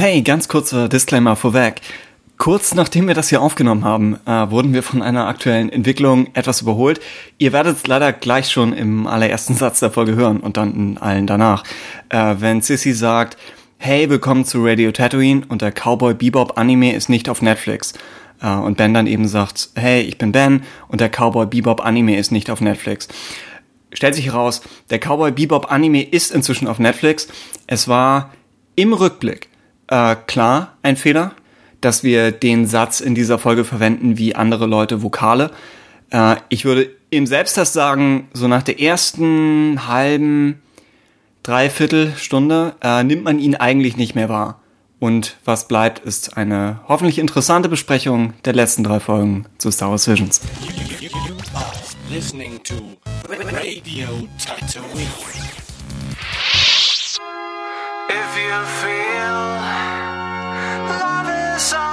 Hey, ganz kurzer Disclaimer vorweg. Kurz nachdem wir das hier aufgenommen haben, äh, wurden wir von einer aktuellen Entwicklung etwas überholt. Ihr werdet es leider gleich schon im allerersten Satz der Folge hören und dann in allen danach. Äh, wenn Sissy sagt, hey, willkommen zu Radio Tatooine und der Cowboy Bebop Anime ist nicht auf Netflix. Äh, und Ben dann eben sagt, hey, ich bin Ben und der Cowboy Bebop Anime ist nicht auf Netflix. Stellt sich heraus, der Cowboy Bebop Anime ist inzwischen auf Netflix. Es war im Rückblick äh, klar ein Fehler, dass wir den Satz in dieser Folge verwenden wie andere Leute Vokale. Äh, ich würde im Selbsttest sagen, so nach der ersten halben, dreiviertel Stunde äh, nimmt man ihn eigentlich nicht mehr wahr. Und was bleibt, ist eine hoffentlich interessante Besprechung der letzten drei Folgen zu Star Wars Visions. If you feel sun.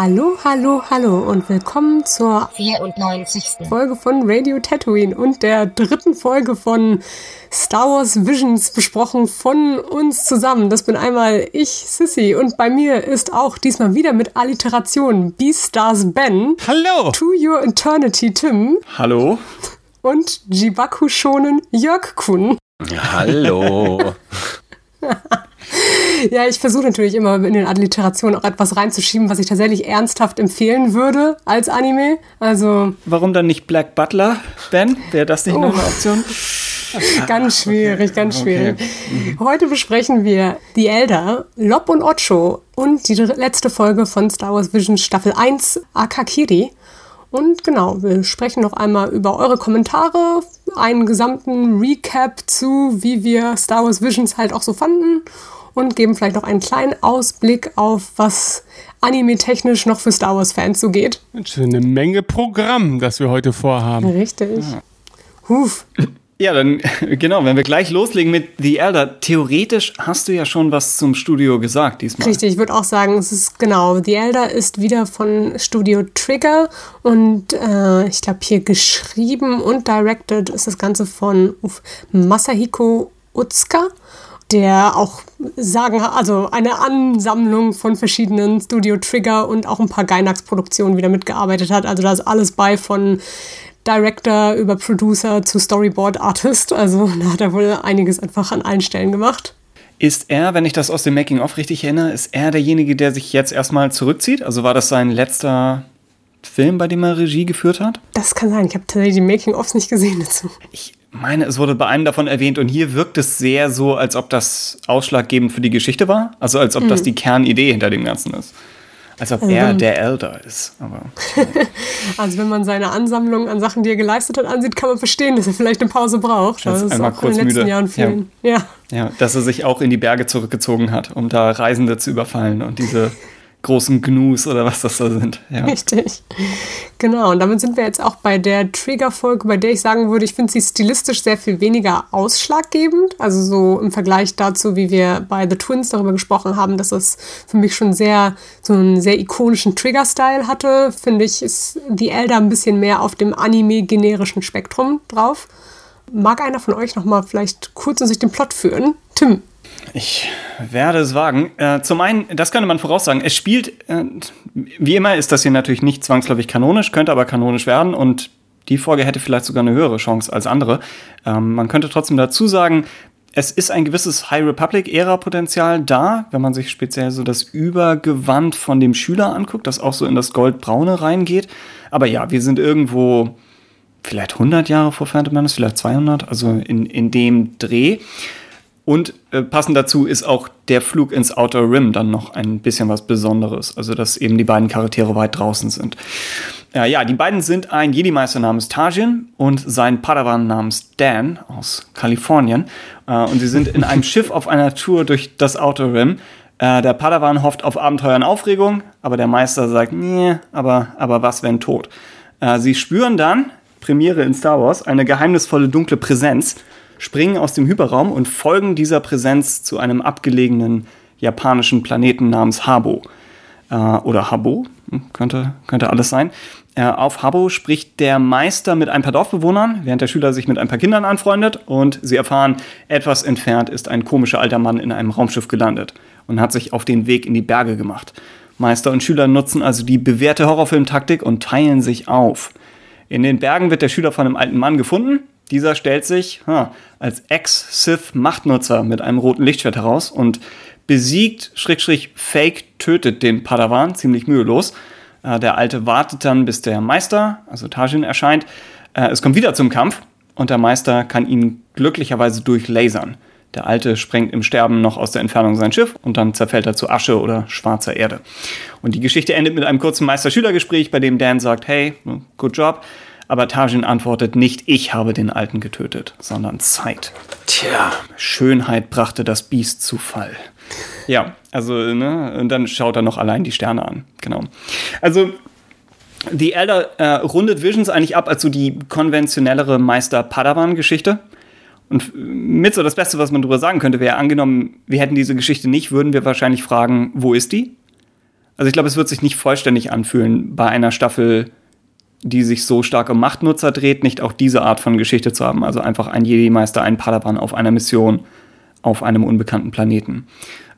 Hallo, hallo, hallo und willkommen zur 94. Folge von Radio Tatooine und der dritten Folge von Star Wars Visions besprochen von uns zusammen. Das bin einmal ich, Sissy, und bei mir ist auch diesmal wieder mit Alliteration Beastars Ben. Hallo! To Your Eternity Tim Hallo? und Jibaku Shonen Jörg Kun. Hallo! Ja, ich versuche natürlich immer in den Alliterationen auch etwas reinzuschieben, was ich tatsächlich ernsthaft empfehlen würde als Anime. Also Warum dann nicht Black Butler, Ben? Wäre das nicht noch eine Option? Ganz schwierig, ganz Okay. schwierig. Heute besprechen wir The Elder, Lob und Ocho und die letzte Folge von Star Wars Vision Staffel 1, Akakiri. Und genau, wir sprechen noch einmal über eure Kommentare, einen gesamten Recap zu, wie wir Star Wars Visions halt auch so fanden und geben vielleicht noch einen kleinen Ausblick auf, was anime-technisch noch für Star Wars-Fans so geht. Eine Menge Programm, das wir heute vorhaben. Richtig. Huf. Ja, dann genau, wenn wir gleich loslegen mit The Elder, theoretisch hast du ja schon was zum Studio gesagt diesmal. Richtig, ich würde auch sagen, es ist genau. The Elder ist wieder von Studio Trigger und äh, ich glaube hier geschrieben und directed ist das Ganze von Masahiko Utsuka, der auch sagen, also eine Ansammlung von verschiedenen Studio Trigger und auch ein paar Gainax-Produktionen wieder mitgearbeitet hat. Also da ist alles bei von Director über Producer zu Storyboard Artist. Also da hat er wohl einiges einfach an allen Stellen gemacht. Ist er, wenn ich das aus dem Making-of richtig erinnere, ist er derjenige, der sich jetzt erstmal zurückzieht? Also war das sein letzter Film, bei dem er Regie geführt hat? Das kann sein. Ich habe tatsächlich die Making-ofs nicht gesehen dazu. Ich meine, es wurde bei einem davon erwähnt und hier wirkt es sehr so, als ob das ausschlaggebend für die Geschichte war. Also als ob das die Kernidee hinter dem Ganzen ist. Als ob er der Elder ist. Aber Also wenn man seine Ansammlung an Sachen, die er geleistet hat, ansieht, kann man verstehen, dass er vielleicht eine Pause braucht. Das Das ist ist auch in den kurz letzten müde. Jahren vielen. Ja. ja, dass er sich auch in die Berge zurückgezogen hat, um da Reisende zu überfallen und diese großen Gnus oder was das da sind. Ja. Richtig. Genau, und damit sind wir jetzt auch bei der Trigger-Folge, bei der ich sagen würde, ich finde sie stilistisch sehr viel weniger ausschlaggebend. Also so im Vergleich dazu, wie wir bei The Twins darüber gesprochen haben, dass es für mich schon sehr, so einen sehr ikonischen Trigger-Style hatte, finde ich, ist The Elder ein bisschen mehr auf dem Anime-generischen Spektrum drauf. Mag einer von euch noch mal vielleicht kurz in sich den Plot führen? Tim. Ich werde es wagen. Äh, zum einen, das könnte man voraussagen, es spielt, äh, wie immer ist das hier natürlich nicht zwangsläufig kanonisch, könnte aber kanonisch werden und die Folge hätte vielleicht sogar eine höhere Chance als andere. Ähm, man könnte trotzdem dazu sagen, es ist ein gewisses High Republic-Ära-Potenzial da, wenn man sich speziell so das Übergewand von dem Schüler anguckt, das auch so in das Goldbraune reingeht. Aber ja, wir sind irgendwo vielleicht 100 Jahre vor Phantom Menace, vielleicht 200, also in, in dem Dreh. Und äh, passend dazu ist auch der Flug ins Outer Rim dann noch ein bisschen was Besonderes. Also, dass eben die beiden Charaktere weit draußen sind. Ja, ja, die beiden sind ein Jedi-Meister namens Tajin und sein Padawan namens Dan aus Kalifornien. Äh, und sie sind in einem Schiff auf einer Tour durch das Outer Rim. Äh, der Padawan hofft auf Abenteuer und Aufregung, aber der Meister sagt, nee, aber, aber was, wenn tot? Äh, sie spüren dann, Premiere in Star Wars, eine geheimnisvolle dunkle Präsenz springen aus dem Hyperraum und folgen dieser Präsenz zu einem abgelegenen japanischen Planeten namens Habo. Äh, oder Habo, hm, könnte, könnte alles sein. Äh, auf Habo spricht der Meister mit ein paar Dorfbewohnern, während der Schüler sich mit ein paar Kindern anfreundet und sie erfahren, etwas entfernt ist ein komischer alter Mann in einem Raumschiff gelandet und hat sich auf den Weg in die Berge gemacht. Meister und Schüler nutzen also die bewährte Horrorfilmtaktik und teilen sich auf. In den Bergen wird der Schüler von einem alten Mann gefunden, dieser stellt sich ha, als Ex-Sith-Machtnutzer mit einem roten Lichtschwert heraus und besiegt, Schrägstrich, Fake tötet den Padawan ziemlich mühelos. Äh, der Alte wartet dann, bis der Meister, also Tajin, erscheint. Äh, es kommt wieder zum Kampf und der Meister kann ihn glücklicherweise durchlasern. Der Alte sprengt im Sterben noch aus der Entfernung sein Schiff und dann zerfällt er zu Asche oder schwarzer Erde. Und die Geschichte endet mit einem kurzen Meister-Schüler-Gespräch, bei dem Dan sagt, hey, good job. Aber Tajin antwortet nicht, ich habe den Alten getötet, sondern Zeit. Tja. Schönheit brachte das Biest zu Fall. Ja, also, ne, und dann schaut er noch allein die Sterne an. Genau. Also, die Elder äh, rundet Visions eigentlich ab als so die konventionellere Meister-Padawan-Geschichte. Und mit so das Beste, was man darüber sagen könnte, wäre angenommen, wir hätten diese Geschichte nicht, würden wir wahrscheinlich fragen, wo ist die? Also ich glaube, es wird sich nicht vollständig anfühlen, bei einer Staffel die sich so stark um Machtnutzer dreht, nicht auch diese Art von Geschichte zu haben. Also einfach ein Jedi-Meister, ein Padawan auf einer Mission auf einem unbekannten Planeten.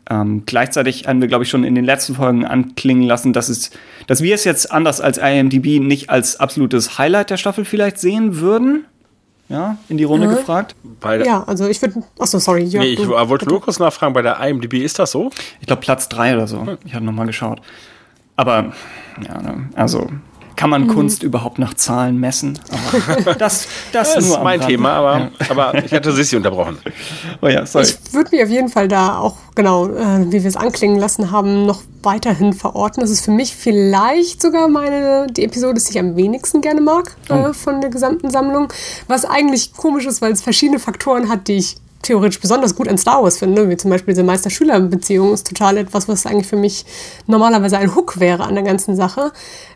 Ähm, gleichzeitig haben wir, glaube ich, schon in den letzten Folgen anklingen lassen, dass, es, dass wir es jetzt anders als IMDb nicht als absolutes Highlight der Staffel vielleicht sehen würden. Ja, in die Runde mhm. gefragt. ja, also ich würde. Achso, sorry. Jörg, nee, ich wollte nur kurz nachfragen, bei der IMDb ist das so? Ich glaube Platz 3 oder so. Hm. Ich habe nochmal geschaut. Aber, ja, ne, also kann man mhm. Kunst überhaupt nach Zahlen messen? Aber das, das, das ist mein Thema, aber, ja. aber ich hatte Sissi unterbrochen. Oh ja, sorry. Ich würde mich auf jeden Fall da auch, genau, äh, wie wir es anklingen lassen haben, noch weiterhin verorten. Das ist für mich vielleicht sogar meine, die Episode, die ich am wenigsten gerne mag äh, oh. von der gesamten Sammlung. Was eigentlich komisch ist, weil es verschiedene Faktoren hat, die ich theoretisch besonders gut an Star Wars finde, wie zum Beispiel diese Meister-Schüler-Beziehung, ist total etwas, was eigentlich für mich normalerweise ein Hook wäre an der ganzen Sache.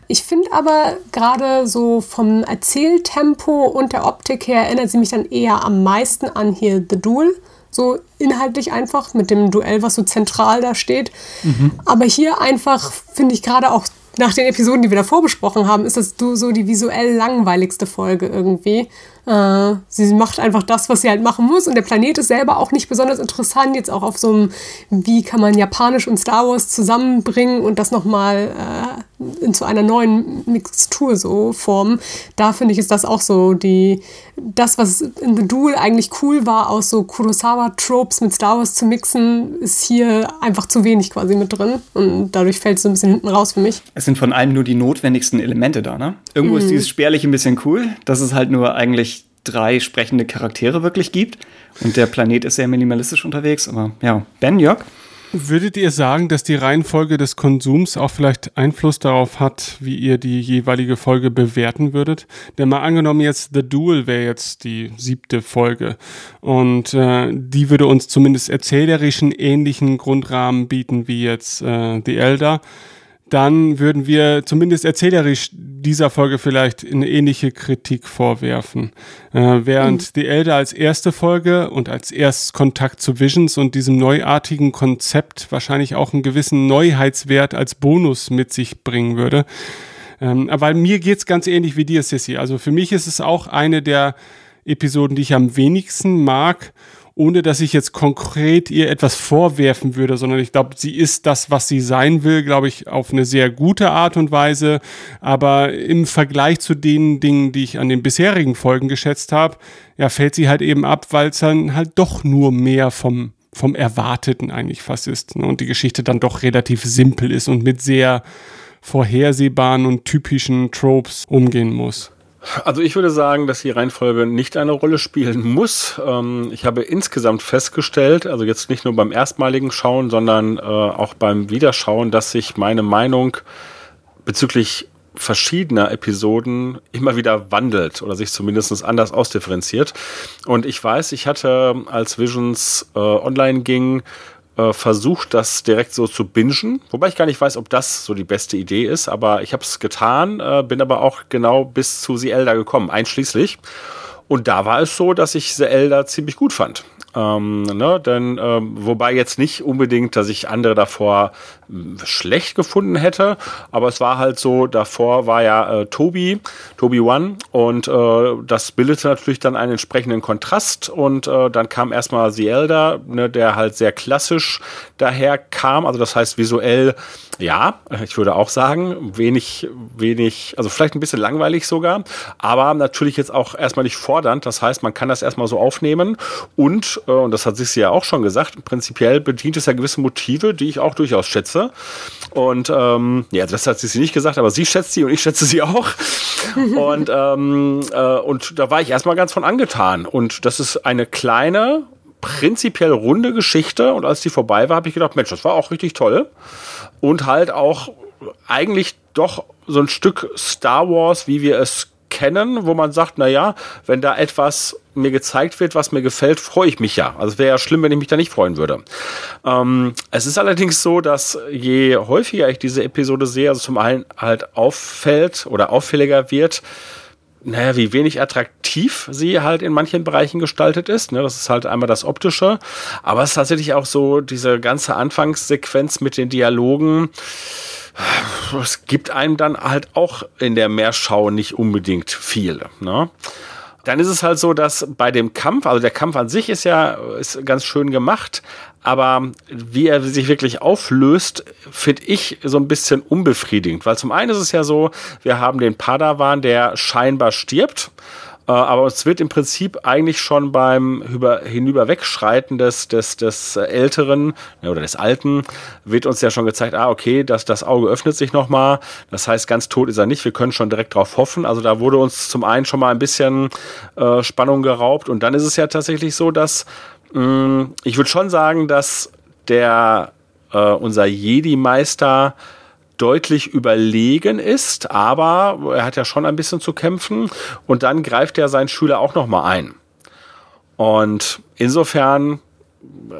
Ich finde aber gerade so vom Erzähltempo und der Optik her erinnert sie mich dann eher am meisten an hier The Duel. So inhaltlich einfach mit dem Duell, was so zentral da steht. Mhm. Aber hier einfach finde ich gerade auch nach den Episoden, die wir davor besprochen haben, ist das so die visuell langweiligste Folge irgendwie. Äh, sie macht einfach das, was sie halt machen muss. Und der Planet ist selber auch nicht besonders interessant. Jetzt auch auf so einem, wie kann man Japanisch und Star Wars zusammenbringen und das nochmal äh, in zu einer neuen Mixtur so formen. Da finde ich, ist das auch so die, das, was in The Duel eigentlich cool war, aus so Kurosawa-Tropes mit Star Wars zu mixen, ist hier einfach zu wenig quasi mit drin. Und dadurch fällt es so ein bisschen hinten raus für mich. Es sind von allem nur die notwendigsten Elemente da, ne? Irgendwo mhm. ist dieses spärlich ein bisschen cool. Das ist halt nur eigentlich drei sprechende Charaktere wirklich gibt. Und der Planet ist sehr minimalistisch unterwegs. Aber ja, Ben, Jörg? Würdet ihr sagen, dass die Reihenfolge des Konsums auch vielleicht Einfluss darauf hat, wie ihr die jeweilige Folge bewerten würdet? Denn mal angenommen jetzt The Duel wäre jetzt die siebte Folge und äh, die würde uns zumindest erzählerischen ähnlichen Grundrahmen bieten wie jetzt äh, The Elder dann würden wir zumindest erzählerisch dieser Folge vielleicht eine ähnliche Kritik vorwerfen. Äh, während mhm. The Elder als erste Folge und als Erstkontakt zu Visions und diesem neuartigen Konzept wahrscheinlich auch einen gewissen Neuheitswert als Bonus mit sich bringen würde. Ähm, aber mir geht's ganz ähnlich wie dir, Sissy. Also für mich ist es auch eine der Episoden, die ich am wenigsten mag ohne dass ich jetzt konkret ihr etwas vorwerfen würde, sondern ich glaube, sie ist das, was sie sein will, glaube ich, auf eine sehr gute Art und Weise. Aber im Vergleich zu den Dingen, die ich an den bisherigen Folgen geschätzt habe, ja, fällt sie halt eben ab, weil es dann halt doch nur mehr vom vom Erwarteten eigentlich fast ist. Ne? Und die Geschichte dann doch relativ simpel ist und mit sehr vorhersehbaren und typischen Tropes umgehen muss. Also ich würde sagen, dass die Reihenfolge nicht eine Rolle spielen muss. Ähm, ich habe insgesamt festgestellt, also jetzt nicht nur beim erstmaligen Schauen, sondern äh, auch beim Wiederschauen, dass sich meine Meinung bezüglich verschiedener Episoden immer wieder wandelt oder sich zumindest anders ausdifferenziert. Und ich weiß, ich hatte, als Visions äh, online ging, äh, versucht, das direkt so zu bingen. Wobei ich gar nicht weiß, ob das so die beste Idee ist, aber ich habe es getan, äh, bin aber auch genau bis zu The Elder gekommen, einschließlich. Und da war es so, dass ich The Elder ziemlich gut fand. Ähm, ne, denn ähm, wobei jetzt nicht unbedingt, dass ich andere davor schlecht gefunden hätte, aber es war halt so, davor war ja äh, Tobi, Tobi One und äh, das bildete natürlich dann einen entsprechenden Kontrast und äh, dann kam erstmal The Elder, ne, der halt sehr klassisch daher kam, also das heißt visuell, ja, ich würde auch sagen, wenig, wenig, also vielleicht ein bisschen langweilig sogar, aber natürlich jetzt auch erstmal nicht fordernd, das heißt, man kann das erstmal so aufnehmen und, äh, und das hat sich ja auch schon gesagt, prinzipiell bedient es ja gewisse Motive, die ich auch durchaus schätze. Und ähm, ja, das hat sie nicht gesagt, aber sie schätzt sie und ich schätze sie auch. und, ähm, äh, und da war ich erstmal ganz von angetan. Und das ist eine kleine, prinzipiell runde Geschichte. Und als die vorbei war, habe ich gedacht, Mensch, das war auch richtig toll. Und halt auch eigentlich doch so ein Stück Star Wars, wie wir es kennen, wo man sagt, na ja, wenn da etwas mir gezeigt wird, was mir gefällt, freue ich mich ja. Also es wäre ja schlimm, wenn ich mich da nicht freuen würde. Ähm, es ist allerdings so, dass je häufiger ich diese Episode sehe, also zum einen halt auffällt oder auffälliger wird, naja, wie wenig attraktiv sie halt in manchen Bereichen gestaltet ist. Ne? Das ist halt einmal das Optische. Aber es ist tatsächlich auch so diese ganze Anfangssequenz mit den Dialogen es gibt einem dann halt auch in der Meerschau nicht unbedingt viel. Ne? Dann ist es halt so, dass bei dem Kampf, also der Kampf an sich ist ja ist ganz schön gemacht, aber wie er sich wirklich auflöst, finde ich so ein bisschen unbefriedigend. Weil zum einen ist es ja so, wir haben den Padawan, der scheinbar stirbt äh, aber es wird im Prinzip eigentlich schon beim Hinüberwegschreiten des, des, des Älteren oder des Alten, wird uns ja schon gezeigt, ah, okay, das, das Auge öffnet sich nochmal. Das heißt, ganz tot ist er nicht. Wir können schon direkt drauf hoffen. Also da wurde uns zum einen schon mal ein bisschen äh, Spannung geraubt. Und dann ist es ja tatsächlich so, dass ich würde schon sagen, dass der äh, unser Jedi-Meister deutlich überlegen ist, aber er hat ja schon ein bisschen zu kämpfen und dann greift er seinen Schüler auch noch mal ein. Und insofern äh,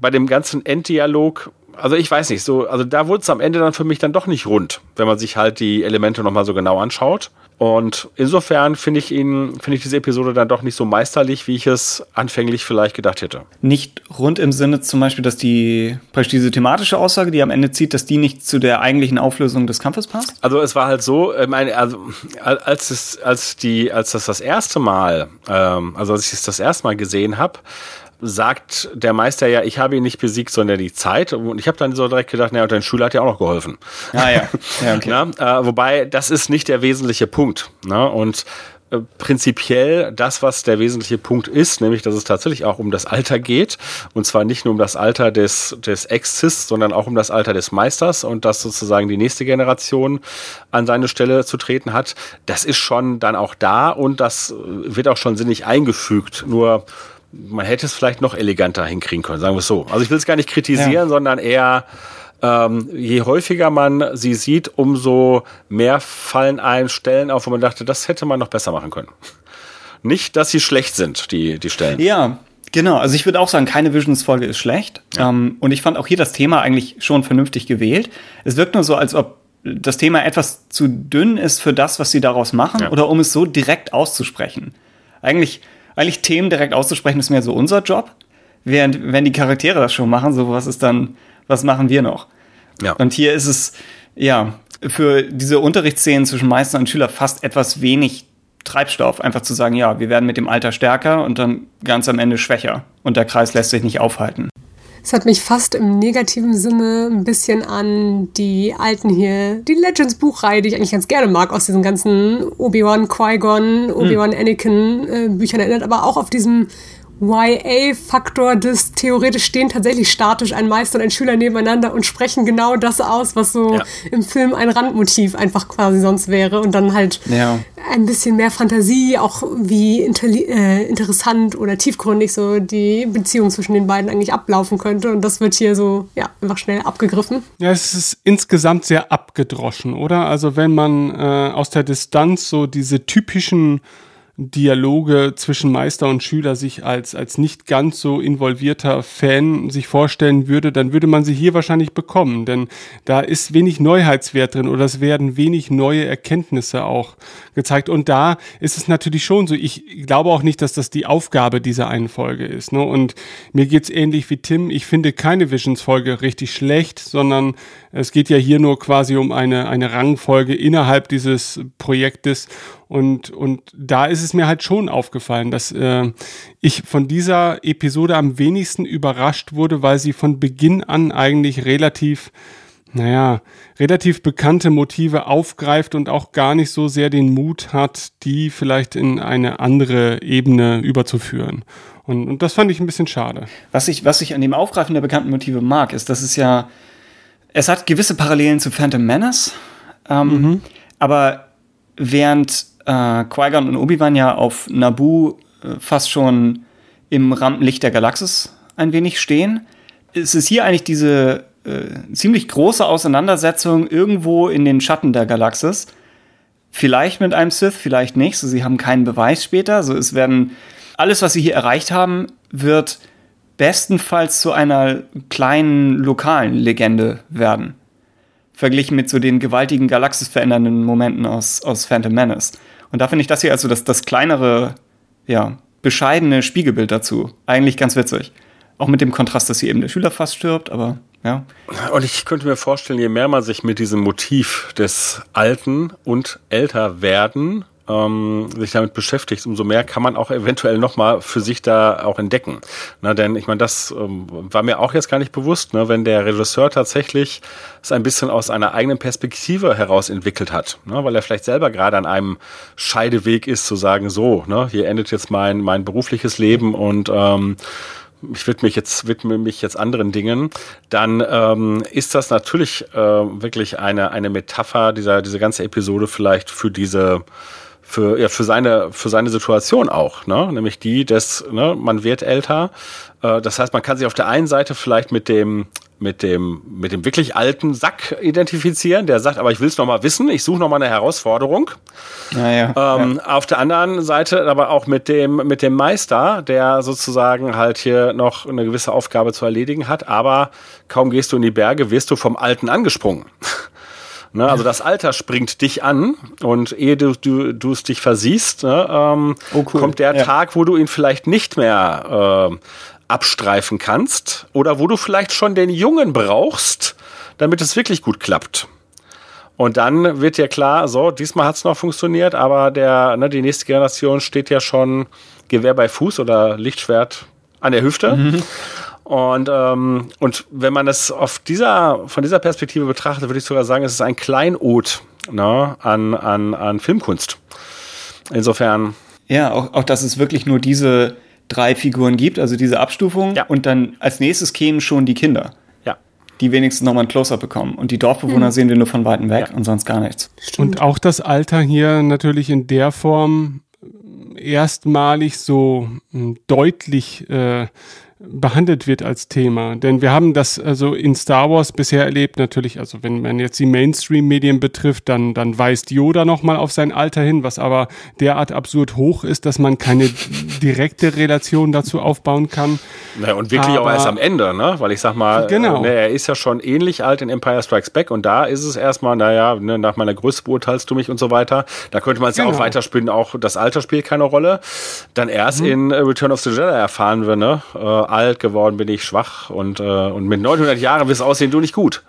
bei dem ganzen Enddialog, also ich weiß nicht, so, also da wurde es am Ende dann für mich dann doch nicht rund, wenn man sich halt die Elemente noch mal so genau anschaut. Und insofern finde ich ihn, finde ich diese Episode dann doch nicht so meisterlich, wie ich es anfänglich vielleicht gedacht hätte. Nicht rund im Sinne zum Beispiel, dass die, praktisch diese thematische Aussage, die am Ende zieht, dass die nicht zu der eigentlichen Auflösung des Kampfes passt? Also es war halt so, ich meine, also als es, als die, als das das erste Mal, ähm, also als ich es das erste Mal gesehen habe, sagt der Meister ja, ich habe ihn nicht besiegt, sondern die Zeit. Und ich habe dann so direkt gedacht, naja, dein Schüler hat ja auch noch geholfen. Ah ja, ja okay. Na, äh, wobei, das ist nicht der wesentliche Punkt. Ne? Und äh, prinzipiell das, was der wesentliche Punkt ist, nämlich, dass es tatsächlich auch um das Alter geht. Und zwar nicht nur um das Alter des, des Exis, sondern auch um das Alter des Meisters und dass sozusagen die nächste Generation an seine Stelle zu treten hat. Das ist schon dann auch da und das wird auch schon sinnig eingefügt. Nur man hätte es vielleicht noch eleganter hinkriegen können, sagen wir es so. Also ich will es gar nicht kritisieren, ja. sondern eher, ähm, je häufiger man sie sieht, umso mehr fallen ein Stellen auf, wo man dachte, das hätte man noch besser machen können. Nicht, dass sie schlecht sind, die, die Stellen. Ja, Genau, also ich würde auch sagen, keine Visions-Folge ist schlecht. Ja. Ähm, und ich fand auch hier das Thema eigentlich schon vernünftig gewählt. Es wirkt nur so, als ob das Thema etwas zu dünn ist für das, was sie daraus machen, ja. oder um es so direkt auszusprechen. Eigentlich eigentlich Themen direkt auszusprechen, ist mehr so unser Job. Während, wenn die Charaktere das schon machen, so was ist dann, was machen wir noch? Ja. Und hier ist es, ja, für diese Unterrichtsszenen zwischen Meister und Schüler fast etwas wenig Treibstoff, einfach zu sagen, ja, wir werden mit dem Alter stärker und dann ganz am Ende schwächer. Und der Kreis lässt sich nicht aufhalten. Es hat mich fast im negativen Sinne ein bisschen an die alten hier, die Legends-Buchreihe, die ich eigentlich ganz gerne mag, aus diesen ganzen Obi-Wan, Qui-Gon, Obi-Wan, Anakin äh, Büchern erinnert, aber auch auf diesem YA-Faktor des theoretisch stehen tatsächlich statisch ein Meister und ein Schüler nebeneinander und sprechen genau das aus, was so ja. im Film ein Randmotiv einfach quasi sonst wäre und dann halt ja. ein bisschen mehr Fantasie, auch wie äh, interessant oder tiefgründig so die Beziehung zwischen den beiden eigentlich ablaufen könnte und das wird hier so ja einfach schnell abgegriffen. Ja, es ist insgesamt sehr abgedroschen, oder? Also wenn man äh, aus der Distanz so diese typischen Dialoge zwischen Meister und Schüler sich als, als nicht ganz so involvierter Fan sich vorstellen würde, dann würde man sie hier wahrscheinlich bekommen. Denn da ist wenig Neuheitswert drin oder es werden wenig neue Erkenntnisse auch gezeigt. Und da ist es natürlich schon so. Ich glaube auch nicht, dass das die Aufgabe dieser einen Folge ist. Ne? Und mir geht's ähnlich wie Tim. Ich finde keine Visions-Folge richtig schlecht, sondern es geht ja hier nur quasi um eine, eine Rangfolge innerhalb dieses Projektes. Und, und da ist es mir halt schon aufgefallen, dass äh, ich von dieser Episode am wenigsten überrascht wurde, weil sie von Beginn an eigentlich relativ, naja, relativ bekannte Motive aufgreift und auch gar nicht so sehr den Mut hat, die vielleicht in eine andere Ebene überzuführen. Und, und das fand ich ein bisschen schade. Was ich, was ich an dem Aufgreifen der bekannten Motive mag, ist, dass es ja, es hat gewisse Parallelen zu Phantom Menace, ähm, mhm. aber während äh, Qui-Gon und Obi-Wan ja auf Naboo äh, fast schon im Rampenlicht der Galaxis ein wenig stehen. Es ist hier eigentlich diese äh, ziemlich große Auseinandersetzung irgendwo in den Schatten der Galaxis. Vielleicht mit einem Sith, vielleicht nicht. So, sie haben keinen Beweis später. So, es werden alles, was sie hier erreicht haben, wird bestenfalls zu einer kleinen lokalen Legende werden. Verglichen mit so den gewaltigen Galaxis verändernden Momenten aus, aus Phantom Menace. Und da finde ich das hier also das, das kleinere, ja, bescheidene Spiegelbild dazu. Eigentlich ganz witzig. Auch mit dem Kontrast, dass hier eben der Schüler fast stirbt, aber ja. Und ich könnte mir vorstellen, je mehr man sich mit diesem Motiv des Alten und älter werden ähm, sich damit beschäftigt, umso mehr kann man auch eventuell nochmal für sich da auch entdecken. Na, denn ich meine, das ähm, war mir auch jetzt gar nicht bewusst, ne, wenn der Regisseur tatsächlich es ein bisschen aus einer eigenen Perspektive heraus entwickelt hat, ne, weil er vielleicht selber gerade an einem Scheideweg ist, zu sagen, so, ne, hier endet jetzt mein, mein berufliches Leben und ähm, ich widme mich jetzt widme mich jetzt anderen Dingen, dann ähm, ist das natürlich äh, wirklich eine eine Metapher dieser diese ganze Episode vielleicht für diese für, ja, für seine, für seine Situation auch, ne? Nämlich die des, ne, man wird älter. Äh, das heißt, man kann sich auf der einen Seite vielleicht mit dem, mit dem, mit dem wirklich alten Sack identifizieren, der sagt, aber ich will es noch mal wissen, ich suche noch mal eine Herausforderung. Naja, ähm, ja. Auf der anderen Seite aber auch mit dem, mit dem Meister, der sozusagen halt hier noch eine gewisse Aufgabe zu erledigen hat, aber kaum gehst du in die Berge, wirst du vom Alten angesprungen. Ne? Also das Alter springt dich an und ehe du du du es dich versiehst, ne, ähm, oh cool. kommt der ja. Tag, wo du ihn vielleicht nicht mehr äh, abstreifen kannst oder wo du vielleicht schon den Jungen brauchst, damit es wirklich gut klappt. Und dann wird dir klar, so, diesmal hat es noch funktioniert, aber der, ne, die nächste Generation steht ja schon Gewehr bei Fuß oder Lichtschwert an der Hüfte. Mhm. Und, ähm, und wenn man es auf dieser, von dieser Perspektive betrachtet, würde ich sogar sagen, es ist ein Kleinod ne, an, an, an Filmkunst. Insofern. Ja, auch, auch dass es wirklich nur diese drei Figuren gibt, also diese Abstufung. Ja. Und dann als nächstes kämen schon die Kinder. Ja. Die wenigstens nochmal ein Close-Up bekommen. Und die Dorfbewohner hm. sehen wir nur von Weitem weg ja. und sonst gar nichts. Stimmt. Und auch das Alter hier natürlich in der Form erstmalig so hm, deutlich äh, behandelt wird als Thema. Denn wir haben das also in Star Wars bisher erlebt, natürlich, also wenn man jetzt die Mainstream-Medien betrifft, dann, dann weist Yoda nochmal auf sein Alter hin, was aber derart absurd hoch ist, dass man keine direkte Relation dazu aufbauen kann. Naja, und wirklich aber, auch erst am Ende, ne? Weil ich sag mal, genau. ne, er ist ja schon ähnlich alt in Empire Strikes Back und da ist es erstmal, naja, ne, nach meiner Größe beurteilst du mich und so weiter. Da könnte man es genau. ja auch genau. weiterspielen, auch das Alter spielt keine Rolle. Dann erst mhm. in Return of the Jedi erfahren wir, ne? Alt geworden bin ich schwach und, äh, und mit 900 Jahren wirst aussehen du nicht gut.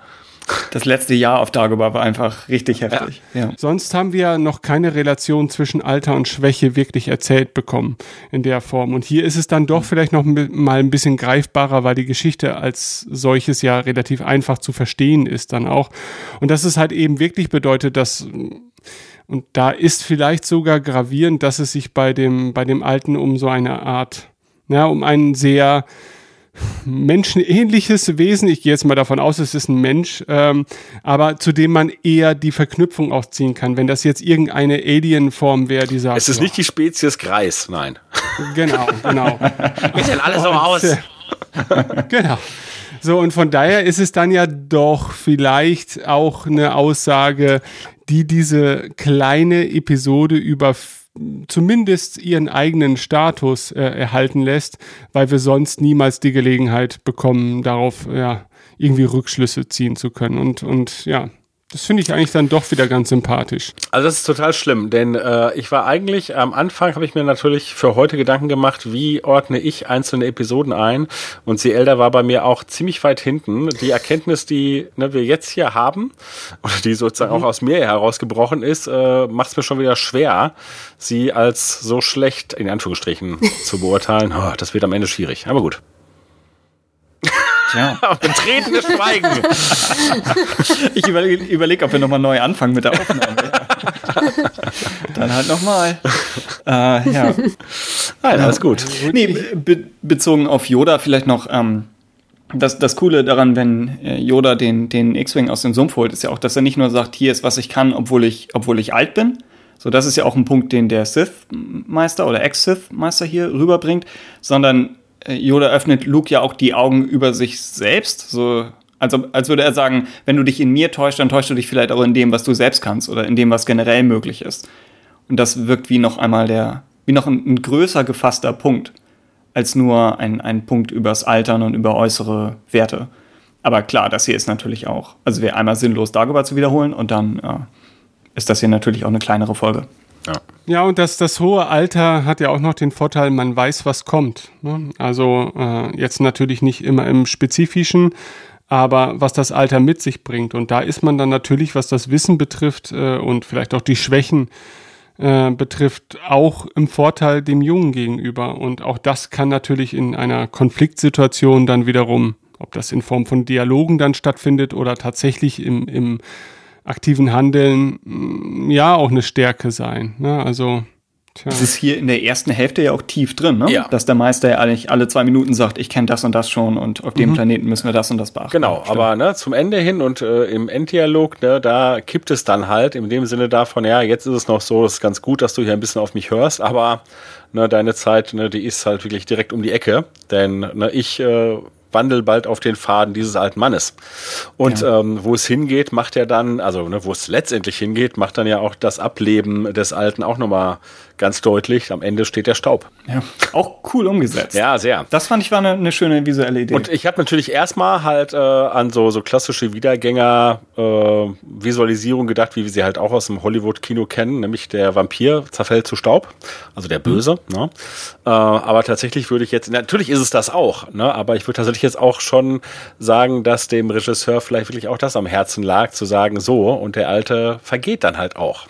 Das letzte Jahr auf Dagobah war einfach richtig heftig. Ja. Ja. Sonst haben wir noch keine Relation zwischen Alter und Schwäche wirklich erzählt bekommen in der Form. Und hier ist es dann doch vielleicht noch mal ein bisschen greifbarer, weil die Geschichte als solches ja relativ einfach zu verstehen ist dann auch. Und das ist halt eben wirklich bedeutet, dass und da ist vielleicht sogar gravierend, dass es sich bei dem, bei dem Alten um so eine Art, ja, um einen sehr menschenähnliches Wesen, ich gehe jetzt mal davon aus, es ist ein Mensch, ähm, aber zu dem man eher die Verknüpfung auch ziehen kann. Wenn das jetzt irgendeine Alien-Form wäre, die sagt. Es ist nicht die Spezies Greis, nein. Genau, genau. Wie sieht alles so aus? genau. So, und von daher ist es dann ja doch vielleicht auch eine Aussage, die diese kleine Episode über zumindest ihren eigenen Status äh, erhalten lässt, weil wir sonst niemals die Gelegenheit bekommen, darauf ja irgendwie Rückschlüsse ziehen zu können. Und, und ja, das finde ich eigentlich dann doch wieder ganz sympathisch. Also das ist total schlimm, denn äh, ich war eigentlich am Anfang habe ich mir natürlich für heute Gedanken gemacht, wie ordne ich einzelne Episoden ein und sie Elder war bei mir auch ziemlich weit hinten. Die Erkenntnis, die ne, wir jetzt hier haben oder die sozusagen mhm. auch aus mir herausgebrochen ist, äh, macht es mir schon wieder schwer, sie als so schlecht in Anführungsstrichen zu beurteilen. Oh, das wird am Ende schwierig, aber gut. Ja. Betretenes Schweigen. ich überlege, überleg, ob wir nochmal neu anfangen mit der Aufnahme. Dann halt nochmal. Äh, ja. Nein, alles gut. Nee, be bezogen auf Yoda vielleicht noch. Ähm, das, das Coole daran, wenn äh, Yoda den, den X-Wing aus dem Sumpf holt, ist ja auch, dass er nicht nur sagt, hier ist, was ich kann, obwohl ich, obwohl ich alt bin. So, das ist ja auch ein Punkt, den der Sith-Meister oder Ex-Sith-Meister hier rüberbringt, sondern Yoda öffnet Luke ja auch die Augen über sich selbst, so also als würde er sagen, wenn du dich in mir täuscht, dann täuscht du dich vielleicht auch in dem, was du selbst kannst oder in dem, was generell möglich ist. Und das wirkt wie noch einmal der, wie noch ein, ein größer gefasster Punkt, als nur ein, ein Punkt übers Altern und über äußere Werte. Aber klar, das hier ist natürlich auch, also wäre einmal sinnlos darüber zu wiederholen und dann äh, ist das hier natürlich auch eine kleinere Folge. Ja. Ja, und das, das hohe Alter hat ja auch noch den Vorteil, man weiß, was kommt. Ne? Also äh, jetzt natürlich nicht immer im Spezifischen, aber was das Alter mit sich bringt. Und da ist man dann natürlich, was das Wissen betrifft äh, und vielleicht auch die Schwächen äh, betrifft, auch im Vorteil dem Jungen gegenüber. Und auch das kann natürlich in einer Konfliktsituation dann wiederum, ob das in Form von Dialogen dann stattfindet oder tatsächlich im, im aktiven Handeln mm, ja auch eine Stärke sein. Ne? Also Tja. Das ist hier in der ersten Hälfte ja auch tief drin, ne? Ja. Dass der Meister ja eigentlich alle zwei Minuten sagt, ich kenne das und das schon und auf dem mhm. Planeten müssen wir das und das beachten. Genau, Stimmt. aber ne, zum Ende hin und äh, im Enddialog, ne, da kippt es dann halt in dem Sinne davon, ja, jetzt ist es noch so, es ist ganz gut, dass du hier ein bisschen auf mich hörst, aber ne, deine Zeit, ne, die ist halt wirklich direkt um die Ecke, denn ne, ich äh, wandel bald auf den Faden dieses alten Mannes. Und ja. ähm, wo es hingeht, macht er dann, also ne, wo es letztendlich hingeht, macht dann ja auch das Ableben des Alten auch nochmal ganz deutlich. Am Ende steht der Staub. Ja, auch cool umgesetzt. Ja, sehr. Das fand ich war eine, eine schöne visuelle Idee. Und ich habe natürlich erstmal halt äh, an so, so klassische Wiedergänger-Visualisierung äh, gedacht, wie wir sie halt auch aus dem Hollywood-Kino kennen, nämlich der Vampir zerfällt zu Staub, also der Böse. Mhm. Ne? Äh, aber tatsächlich würde ich jetzt, natürlich ist es das auch, ne? aber ich würde tatsächlich jetzt auch schon sagen, dass dem Regisseur vielleicht wirklich auch das am Herzen lag, zu sagen, so, und der Alte vergeht dann halt auch.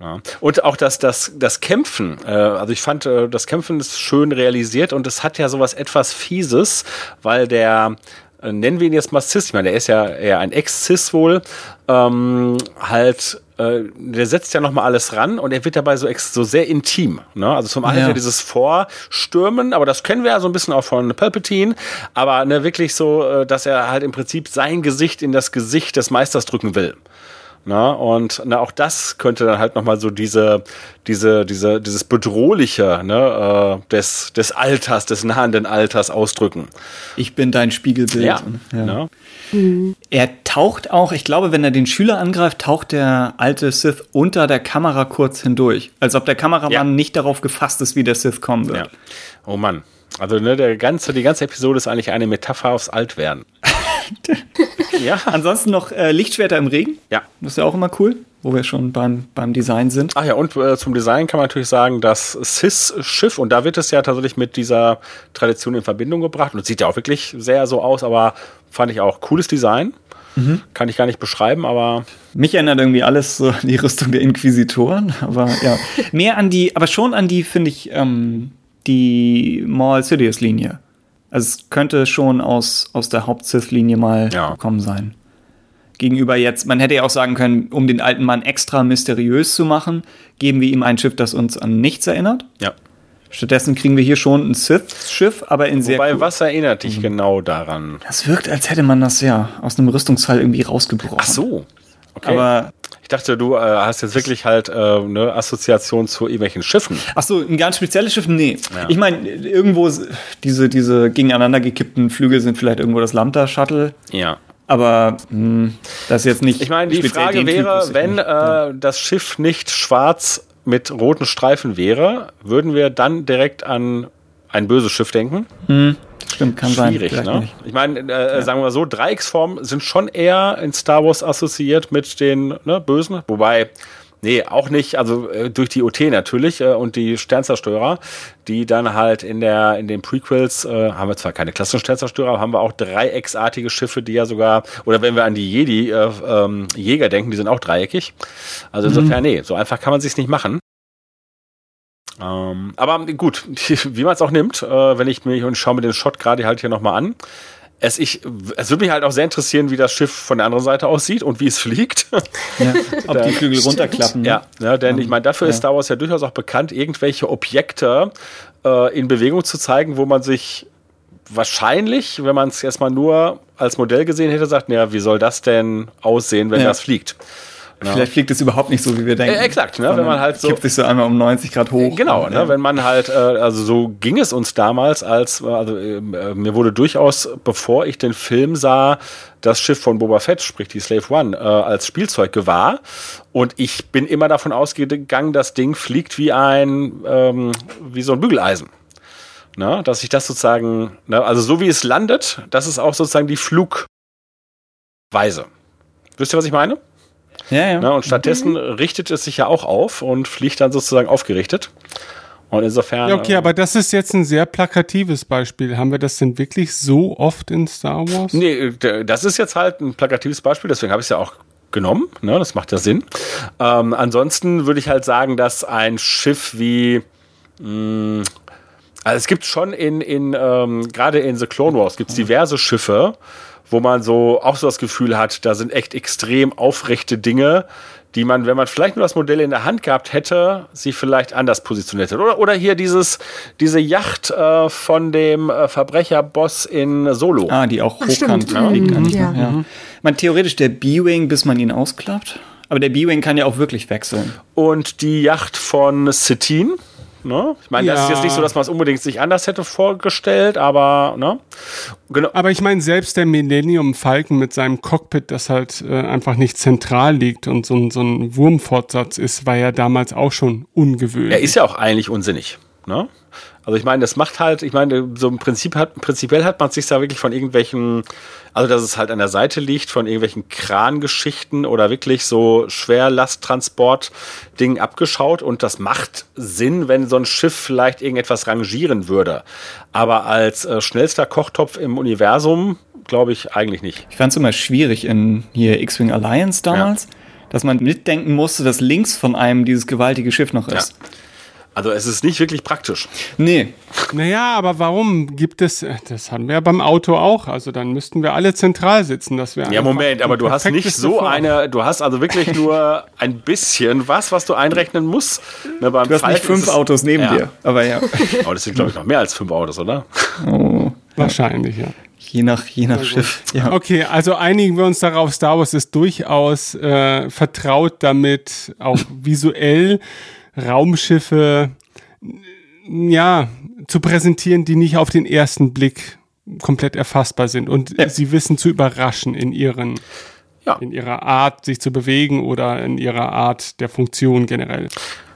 Ja. Und auch das, das, das Kämpfen, äh, also ich fand, äh, das Kämpfen ist schön realisiert und es hat ja sowas etwas Fieses, weil der, äh, nennen wir ihn jetzt mal Cis, ich meine, der ist ja eher ein Ex-Cis wohl, ähm, halt, äh, der setzt ja nochmal alles ran und er wird dabei so, ex so sehr intim. Ne? Also zum einen ja. dieses Vorstürmen, aber das kennen wir ja so ein bisschen auch von Palpatine, aber ne, wirklich so, äh, dass er halt im Prinzip sein Gesicht in das Gesicht des Meisters drücken will. Na, und na, auch das könnte dann halt nochmal so diese, diese, diese, dieses Bedrohliche ne, äh, des, des Alters, des nahenden Alters ausdrücken. Ich bin dein Spiegelbild. Ja. ja. ja. Mhm. Er taucht auch, ich glaube, wenn er den Schüler angreift, taucht der alte Sith unter der Kamera kurz hindurch. Als ob der Kameramann ja. nicht darauf gefasst ist, wie der Sith kommen wird. Ja. Oh Mann. Also ne, der ganze, die ganze Episode ist eigentlich eine Metapher aufs Altwerden. ja. Ansonsten noch äh, Lichtschwerter im Regen. Ja. Das ist ja auch immer cool, wo wir schon beim, beim Design sind. Ach ja, und äh, zum Design kann man natürlich sagen, das Sis-Schiff, und da wird es ja tatsächlich mit dieser Tradition in Verbindung gebracht. Und es sieht ja auch wirklich sehr so aus, aber fand ich auch cooles Design. Mhm. Kann ich gar nicht beschreiben, aber. Mich erinnert irgendwie alles so an die Rüstung der Inquisitoren, aber ja. Mehr an die, aber schon an die, finde ich, ähm, die Maul Sidious-Linie. Also es könnte schon aus, aus der Haupt-Sith-Linie mal ja. gekommen sein. Gegenüber jetzt, man hätte ja auch sagen können, um den alten Mann extra mysteriös zu machen, geben wir ihm ein Schiff, das uns an nichts erinnert. Ja. Stattdessen kriegen wir hier schon ein Sith-Schiff, aber in sehr. Wobei, was erinnert dich mhm. genau daran? Das wirkt, als hätte man das ja aus einem Rüstungsfall irgendwie rausgebrochen. Ach so. Okay. Aber ich dachte, du äh, hast jetzt wirklich halt äh, eine Assoziation zu irgendwelchen Schiffen. Ach so, ein ganz spezielles Schiff? Nee. Ja. Ich meine, irgendwo diese, diese gegeneinander gekippten Flügel sind vielleicht irgendwo das Lambda-Shuttle. Ja. Aber mh, hm, das ist jetzt nicht. Ich meine, die Frage wäre, Typus, wenn äh, das Schiff nicht schwarz mit roten Streifen wäre, würden wir dann direkt an ein böses Schiff denken? Hm, stimmt, kann Schwierig, sein. Ne? Ich meine, äh, ja. sagen wir mal so, Dreiecksformen sind schon eher in Star Wars assoziiert mit den ne, Bösen, wobei Nee, auch nicht, also äh, durch die OT natürlich äh, und die Sternzerstörer, die dann halt in der in den Prequels äh, haben wir zwar keine klassischen Sternzerstörer, aber haben wir auch dreiecksartige Schiffe, die ja sogar oder wenn wir an die Jedi äh, ähm, Jäger denken, die sind auch dreieckig. Also insofern mhm. nee, so einfach kann man sich's nicht machen. Ähm, aber gut, wie man es auch nimmt, äh, wenn ich mir und schaue mir den Shot gerade halt hier nochmal an, es, ich, es würde mich halt auch sehr interessieren, wie das Schiff von der anderen Seite aussieht und wie es fliegt. Ja, ob die Flügel runterklappen. Ne? Ja, ja, denn ich meine, dafür ja. ist Star Wars ja durchaus auch bekannt, irgendwelche Objekte äh, in Bewegung zu zeigen, wo man sich wahrscheinlich, wenn man es erstmal nur als Modell gesehen hätte, sagt, naja, wie soll das denn aussehen, wenn ja. das fliegt? Ja. Vielleicht fliegt es überhaupt nicht so, wie wir denken. Äh, exakt, ne? wenn man halt so. Kippt sich so einmal um 90 Grad hoch. Genau, und, ne? wenn man halt, äh, also so ging es uns damals, als, also äh, mir wurde durchaus, bevor ich den Film sah, das Schiff von Boba Fett, sprich die Slave One, äh, als Spielzeug gewahr. Und ich bin immer davon ausgegangen, das Ding fliegt wie ein, ähm, wie so ein Bügeleisen. Ne? Dass ich das sozusagen, ne? also so wie es landet, das ist auch sozusagen die Flugweise. Wisst ihr, was ich meine? Ja, ja. Na, und stattdessen mhm. richtet es sich ja auch auf und fliegt dann sozusagen aufgerichtet. Und insofern. Ja, okay, aber das ist jetzt ein sehr plakatives Beispiel. Haben wir das denn wirklich so oft in Star Wars? Nee, das ist jetzt halt ein plakatives Beispiel, deswegen habe ich es ja auch genommen. Ne, das macht ja Sinn. Ähm, ansonsten würde ich halt sagen, dass ein Schiff wie. Mh, hm, also es gibt schon in, in ähm, gerade in The Clone Wars gibt es diverse Schiffe, wo man so auch so das Gefühl hat, da sind echt extrem aufrechte Dinge, die man, wenn man vielleicht nur das Modell in der Hand gehabt hätte, sie vielleicht anders positioniert hätte. Oder, oder hier dieses, diese Yacht äh, von dem äh, Verbrecherboss in Solo. Ah, die auch hochkant ja. liegt. Mhm. Ja. Ja. Man theoretisch der B-Wing, bis man ihn ausklappt. Aber der B-Wing kann ja auch wirklich wechseln. Und die Yacht von Satine Ne? Ich meine, ja. das ist jetzt nicht so, dass man es unbedingt sich anders hätte vorgestellt, aber ne? Genau. Aber ich meine, selbst der Millennium Falcon mit seinem Cockpit, das halt äh, einfach nicht zentral liegt und so, ein so ein Wurmfortsatz ist, war ja damals auch schon ungewöhnlich. Er ist ja auch eigentlich unsinnig. Ne? Also ich meine, das macht halt, ich meine, so im Prinzip hat, prinzipiell hat man sich da wirklich von irgendwelchen, also dass es halt an der Seite liegt, von irgendwelchen Krangeschichten oder wirklich so Schwerlasttransport-Dingen abgeschaut und das macht Sinn, wenn so ein Schiff vielleicht irgendetwas rangieren würde. Aber als äh, schnellster Kochtopf im Universum glaube ich eigentlich nicht. Ich fand es immer schwierig in hier X-Wing Alliance damals, ja. dass man mitdenken musste, dass links von einem dieses gewaltige Schiff noch ist. Ja. Also es ist nicht wirklich praktisch. Nee. Naja, aber warum gibt es, das haben wir ja beim Auto auch, also dann müssten wir alle zentral sitzen, das wäre Ja, Moment, aber du hast nicht so Form. eine, du hast also wirklich nur ein bisschen was, was du einrechnen musst. Ne, beim du hast Fall nicht fünf Autos neben ja. dir, aber ja. Aber das sind glaube ich noch mehr als fünf Autos, oder? Oh. Wahrscheinlich, ja. Je nach, je nach Schiff. Ja. Okay, also einigen wir uns darauf, Star Wars ist durchaus äh, vertraut damit, auch visuell Raumschiffe ja zu präsentieren, die nicht auf den ersten Blick komplett erfassbar sind und ja. sie wissen zu überraschen in ihren ja. in ihrer Art, sich zu bewegen oder in ihrer Art der Funktion generell.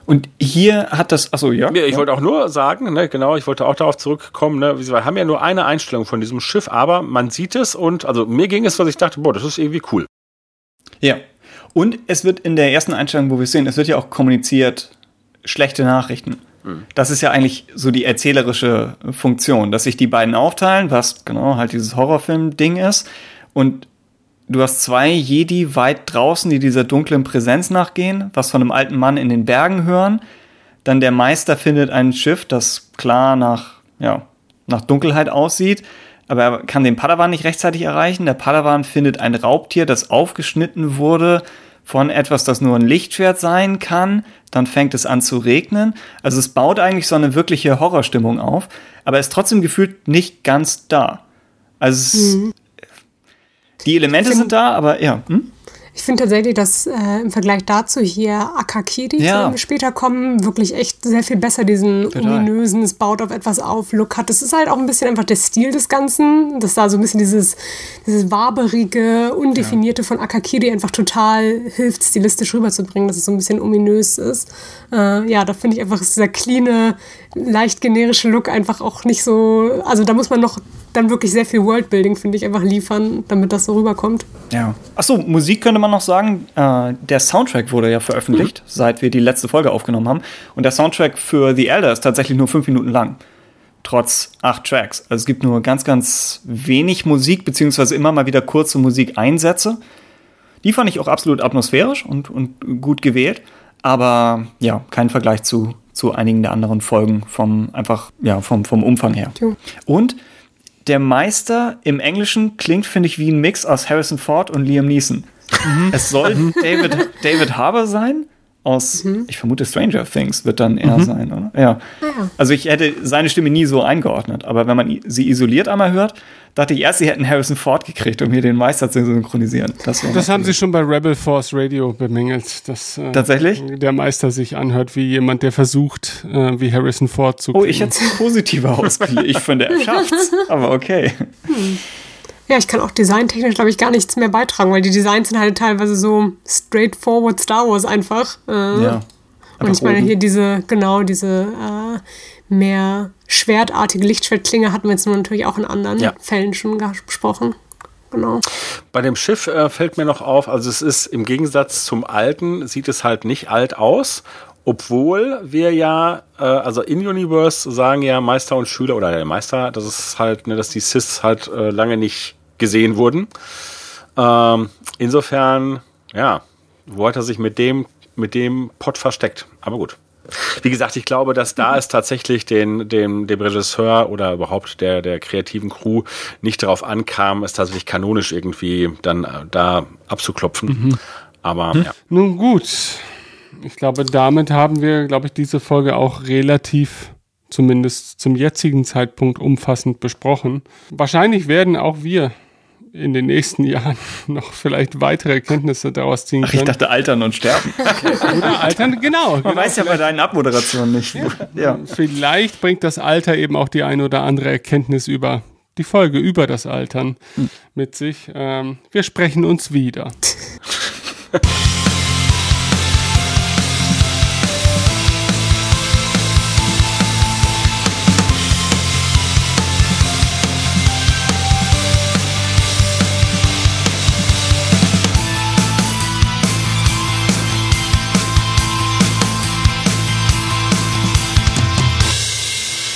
Und hier hat das, achso, ja. ja ich wollte auch nur sagen, ne, genau, ich wollte auch darauf zurückkommen, ne, wir haben ja nur eine Einstellung von diesem Schiff, aber man sieht es und, also mir ging es, was ich dachte, boah, das ist irgendwie cool. Ja. Und es wird in der ersten Einstellung, wo wir es sehen, es wird ja auch kommuniziert, schlechte Nachrichten. Das ist ja eigentlich so die erzählerische Funktion, dass sich die beiden aufteilen, was genau halt dieses Horrorfilm-Ding ist. Und du hast zwei Jedi weit draußen, die dieser dunklen Präsenz nachgehen, was von einem alten Mann in den Bergen hören. Dann der Meister findet ein Schiff, das klar nach, ja, nach Dunkelheit aussieht, aber er kann den Padawan nicht rechtzeitig erreichen. Der Padawan findet ein Raubtier, das aufgeschnitten wurde von etwas, das nur ein Lichtschwert sein kann. Dann fängt es an zu regnen. Also es baut eigentlich so eine wirkliche Horrorstimmung auf, aber ist trotzdem gefühlt nicht ganz da. Also mhm. die Elemente sind da, aber ja. Hm? Ich finde tatsächlich, dass äh, im Vergleich dazu hier Akakiri, ja. zu später kommen, wirklich echt sehr viel besser diesen Total. ominösen, es baut auf etwas auf, Look hat. Das ist halt auch ein bisschen einfach der Stil des Ganzen, dass da so ein bisschen dieses, dieses waberige, undefinierte ja. von Akakiri einfach total hilft, stilistisch rüberzubringen, dass es so ein bisschen ominös ist. Äh, ja, da finde ich einfach, ist dieser cleane, leicht generische Look einfach auch nicht so, also da muss man noch dann wirklich sehr viel Worldbuilding, finde ich, einfach liefern, damit das so rüberkommt. Ja. Achso, Musik könnte man noch sagen. Äh, der Soundtrack wurde ja veröffentlicht, mhm. seit wir die letzte Folge aufgenommen haben. Und der Soundtrack für The Elder ist tatsächlich nur fünf Minuten lang. Trotz acht Tracks. Also es gibt nur ganz, ganz wenig Musik, beziehungsweise immer mal wieder kurze Musikeinsätze. Die fand ich auch absolut atmosphärisch und, und gut gewählt. Aber ja, kein Vergleich zu, zu einigen der anderen Folgen vom einfach, ja, vom, vom Umfang her. Und der Meister im Englischen klingt, finde ich, wie ein Mix aus Harrison Ford und Liam Neeson. Mhm. Es soll mhm. David, David Harbour sein aus, mhm. ich vermute, Stranger Things wird dann er mhm. sein, oder? Ja. ja. Also ich hätte seine Stimme nie so eingeordnet, aber wenn man sie isoliert einmal hört, dachte ich erst, sie hätten Harrison Ford gekriegt, um hier den Meister zu synchronisieren. Das, das haben sie schon bei Rebel Force Radio bemängelt, dass äh, Tatsächlich? der Meister sich anhört wie jemand, der versucht, äh, wie Harrison Ford zu kriegen. Oh, ich hätte es positiver ausgelegt. Ich finde, er schafft's, aber okay. Hm. Ja, ich kann auch designtechnisch, glaube ich, gar nichts mehr beitragen, weil die Designs sind halt teilweise so straightforward Star Wars einfach. Äh, ja. Und ich meine, hier diese, genau, diese äh, mehr schwertartige Lichtschwertklinge hatten wir jetzt natürlich auch in anderen ja. Fällen schon besprochen. Genau. Bei dem Schiff äh, fällt mir noch auf, also es ist im Gegensatz zum alten, sieht es halt nicht alt aus obwohl wir ja, äh, also in Universe sagen ja Meister und Schüler oder der Meister, das ist halt, ne, dass die Sis halt äh, lange nicht gesehen wurden. Ähm, insofern, ja, wo hat er sich mit dem, mit dem Pott versteckt? Aber gut. Wie gesagt, ich glaube, dass da es tatsächlich den, dem, dem Regisseur oder überhaupt der, der kreativen Crew nicht darauf ankam, es tatsächlich kanonisch irgendwie dann äh, da abzuklopfen. Mhm. Aber hm? ja. Nun gut. Ich glaube, damit haben wir, glaube ich, diese Folge auch relativ zumindest zum jetzigen Zeitpunkt umfassend besprochen. Wahrscheinlich werden auch wir in den nächsten Jahren noch vielleicht weitere Erkenntnisse daraus ziehen können. Ach, ich dachte altern und sterben. Oder altern, genau. Man genau, weiß ja bei deinen Abmoderationen nicht. Ja. ja. Vielleicht bringt das Alter eben auch die eine oder andere Erkenntnis über die Folge über das Altern hm. mit sich. Ähm, wir sprechen uns wieder.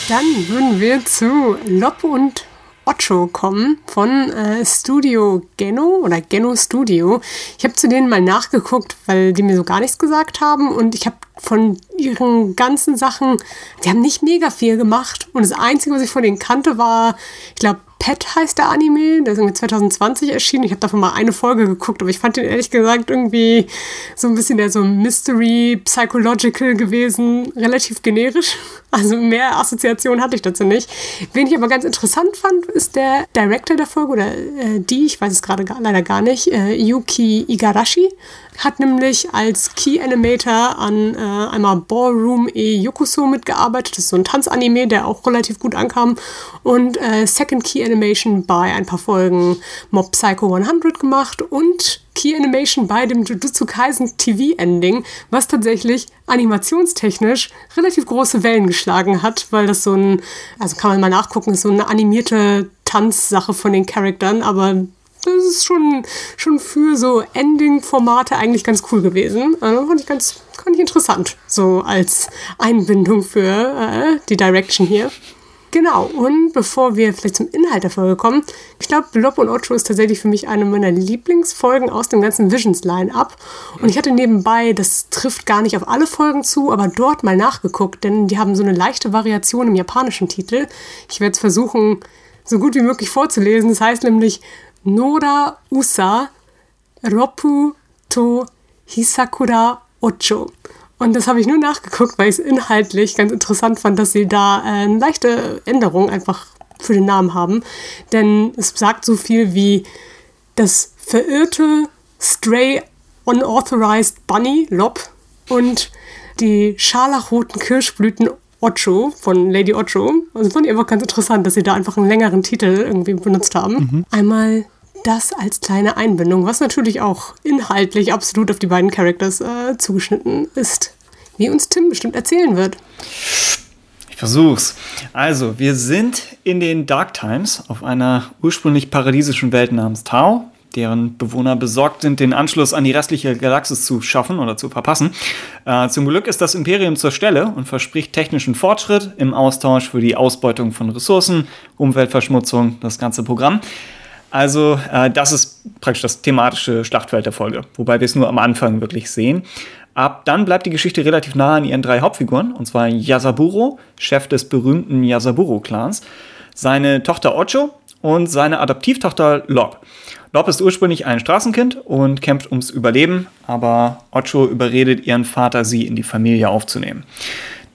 Dann würden wir zu Lob und Ocho kommen von äh, Studio Geno oder Geno Studio. Ich habe zu denen mal nachgeguckt, weil die mir so gar nichts gesagt haben und ich habe von ihren ganzen Sachen, die haben nicht mega viel gemacht und das Einzige, was ich von denen kannte, war, ich glaube, Pet heißt der Anime, der ist irgendwie 2020 erschienen. Ich habe davon mal eine Folge geguckt, aber ich fand den ehrlich gesagt irgendwie so ein bisschen der so Mystery, Psychological gewesen, relativ generisch. Also mehr Assoziation hatte ich dazu nicht. Wen ich aber ganz interessant fand, ist der Director der Folge oder äh, die, ich weiß es gerade leider gar nicht, äh, Yuki Igarashi hat nämlich als Key Animator an äh, einmal Ballroom e Yokuso mitgearbeitet. Das ist so ein Tanzanime, der auch relativ gut ankam. Und äh, Second Key Animation bei ein paar Folgen Mob Psycho 100 gemacht und Key Animation bei dem Jujutsu Kaisen TV Ending, was tatsächlich animationstechnisch relativ große Wellen geschlagen hat, weil das so ein, also kann man mal nachgucken, ist so eine animierte Tanzsache von den Charaktern, aber das ist schon, schon für so Ending-Formate eigentlich ganz cool gewesen. Also fand ich ganz, fand ich interessant, so als Einbindung für äh, die Direction hier. Genau, und bevor wir vielleicht zum Inhalt der Folge kommen, ich glaube, Blob und Ocho ist tatsächlich für mich eine meiner Lieblingsfolgen aus dem ganzen Visions-Line-Up. Und ich hatte nebenbei, das trifft gar nicht auf alle Folgen zu, aber dort mal nachgeguckt, denn die haben so eine leichte Variation im japanischen Titel. Ich werde es versuchen, so gut wie möglich vorzulesen. Das heißt nämlich Nora Usa Roppu to Hisakura Ocho. Und das habe ich nur nachgeguckt, weil ich es inhaltlich ganz interessant fand, dass sie da äh, eine leichte Änderung einfach für den Namen haben. Denn es sagt so viel wie das verirrte Stray Unauthorized Bunny Lob und die scharlachroten Kirschblüten Ocho von Lady Ocho. Also fand ich einfach ganz interessant, dass sie da einfach einen längeren Titel irgendwie benutzt haben. Mhm. Einmal das als kleine Einbindung, was natürlich auch inhaltlich absolut auf die beiden Characters äh, zugeschnitten ist, wie uns Tim bestimmt erzählen wird. Ich versuch's. Also, wir sind in den Dark Times auf einer ursprünglich paradiesischen Welt namens Tau, deren Bewohner besorgt sind, den Anschluss an die restliche Galaxis zu schaffen oder zu verpassen. Äh, zum Glück ist das Imperium zur Stelle und verspricht technischen Fortschritt im Austausch für die Ausbeutung von Ressourcen, Umweltverschmutzung, das ganze Programm. Also äh, das ist praktisch das thematische Schlachtfeld der Folge, wobei wir es nur am Anfang wirklich sehen. Ab dann bleibt die Geschichte relativ nah an ihren drei Hauptfiguren, und zwar Yasaburo, Chef des berühmten Yasaburo-Clans, seine Tochter Ocho und seine Adoptivtochter Lob. Lob ist ursprünglich ein Straßenkind und kämpft ums Überleben, aber Ocho überredet ihren Vater, sie in die Familie aufzunehmen.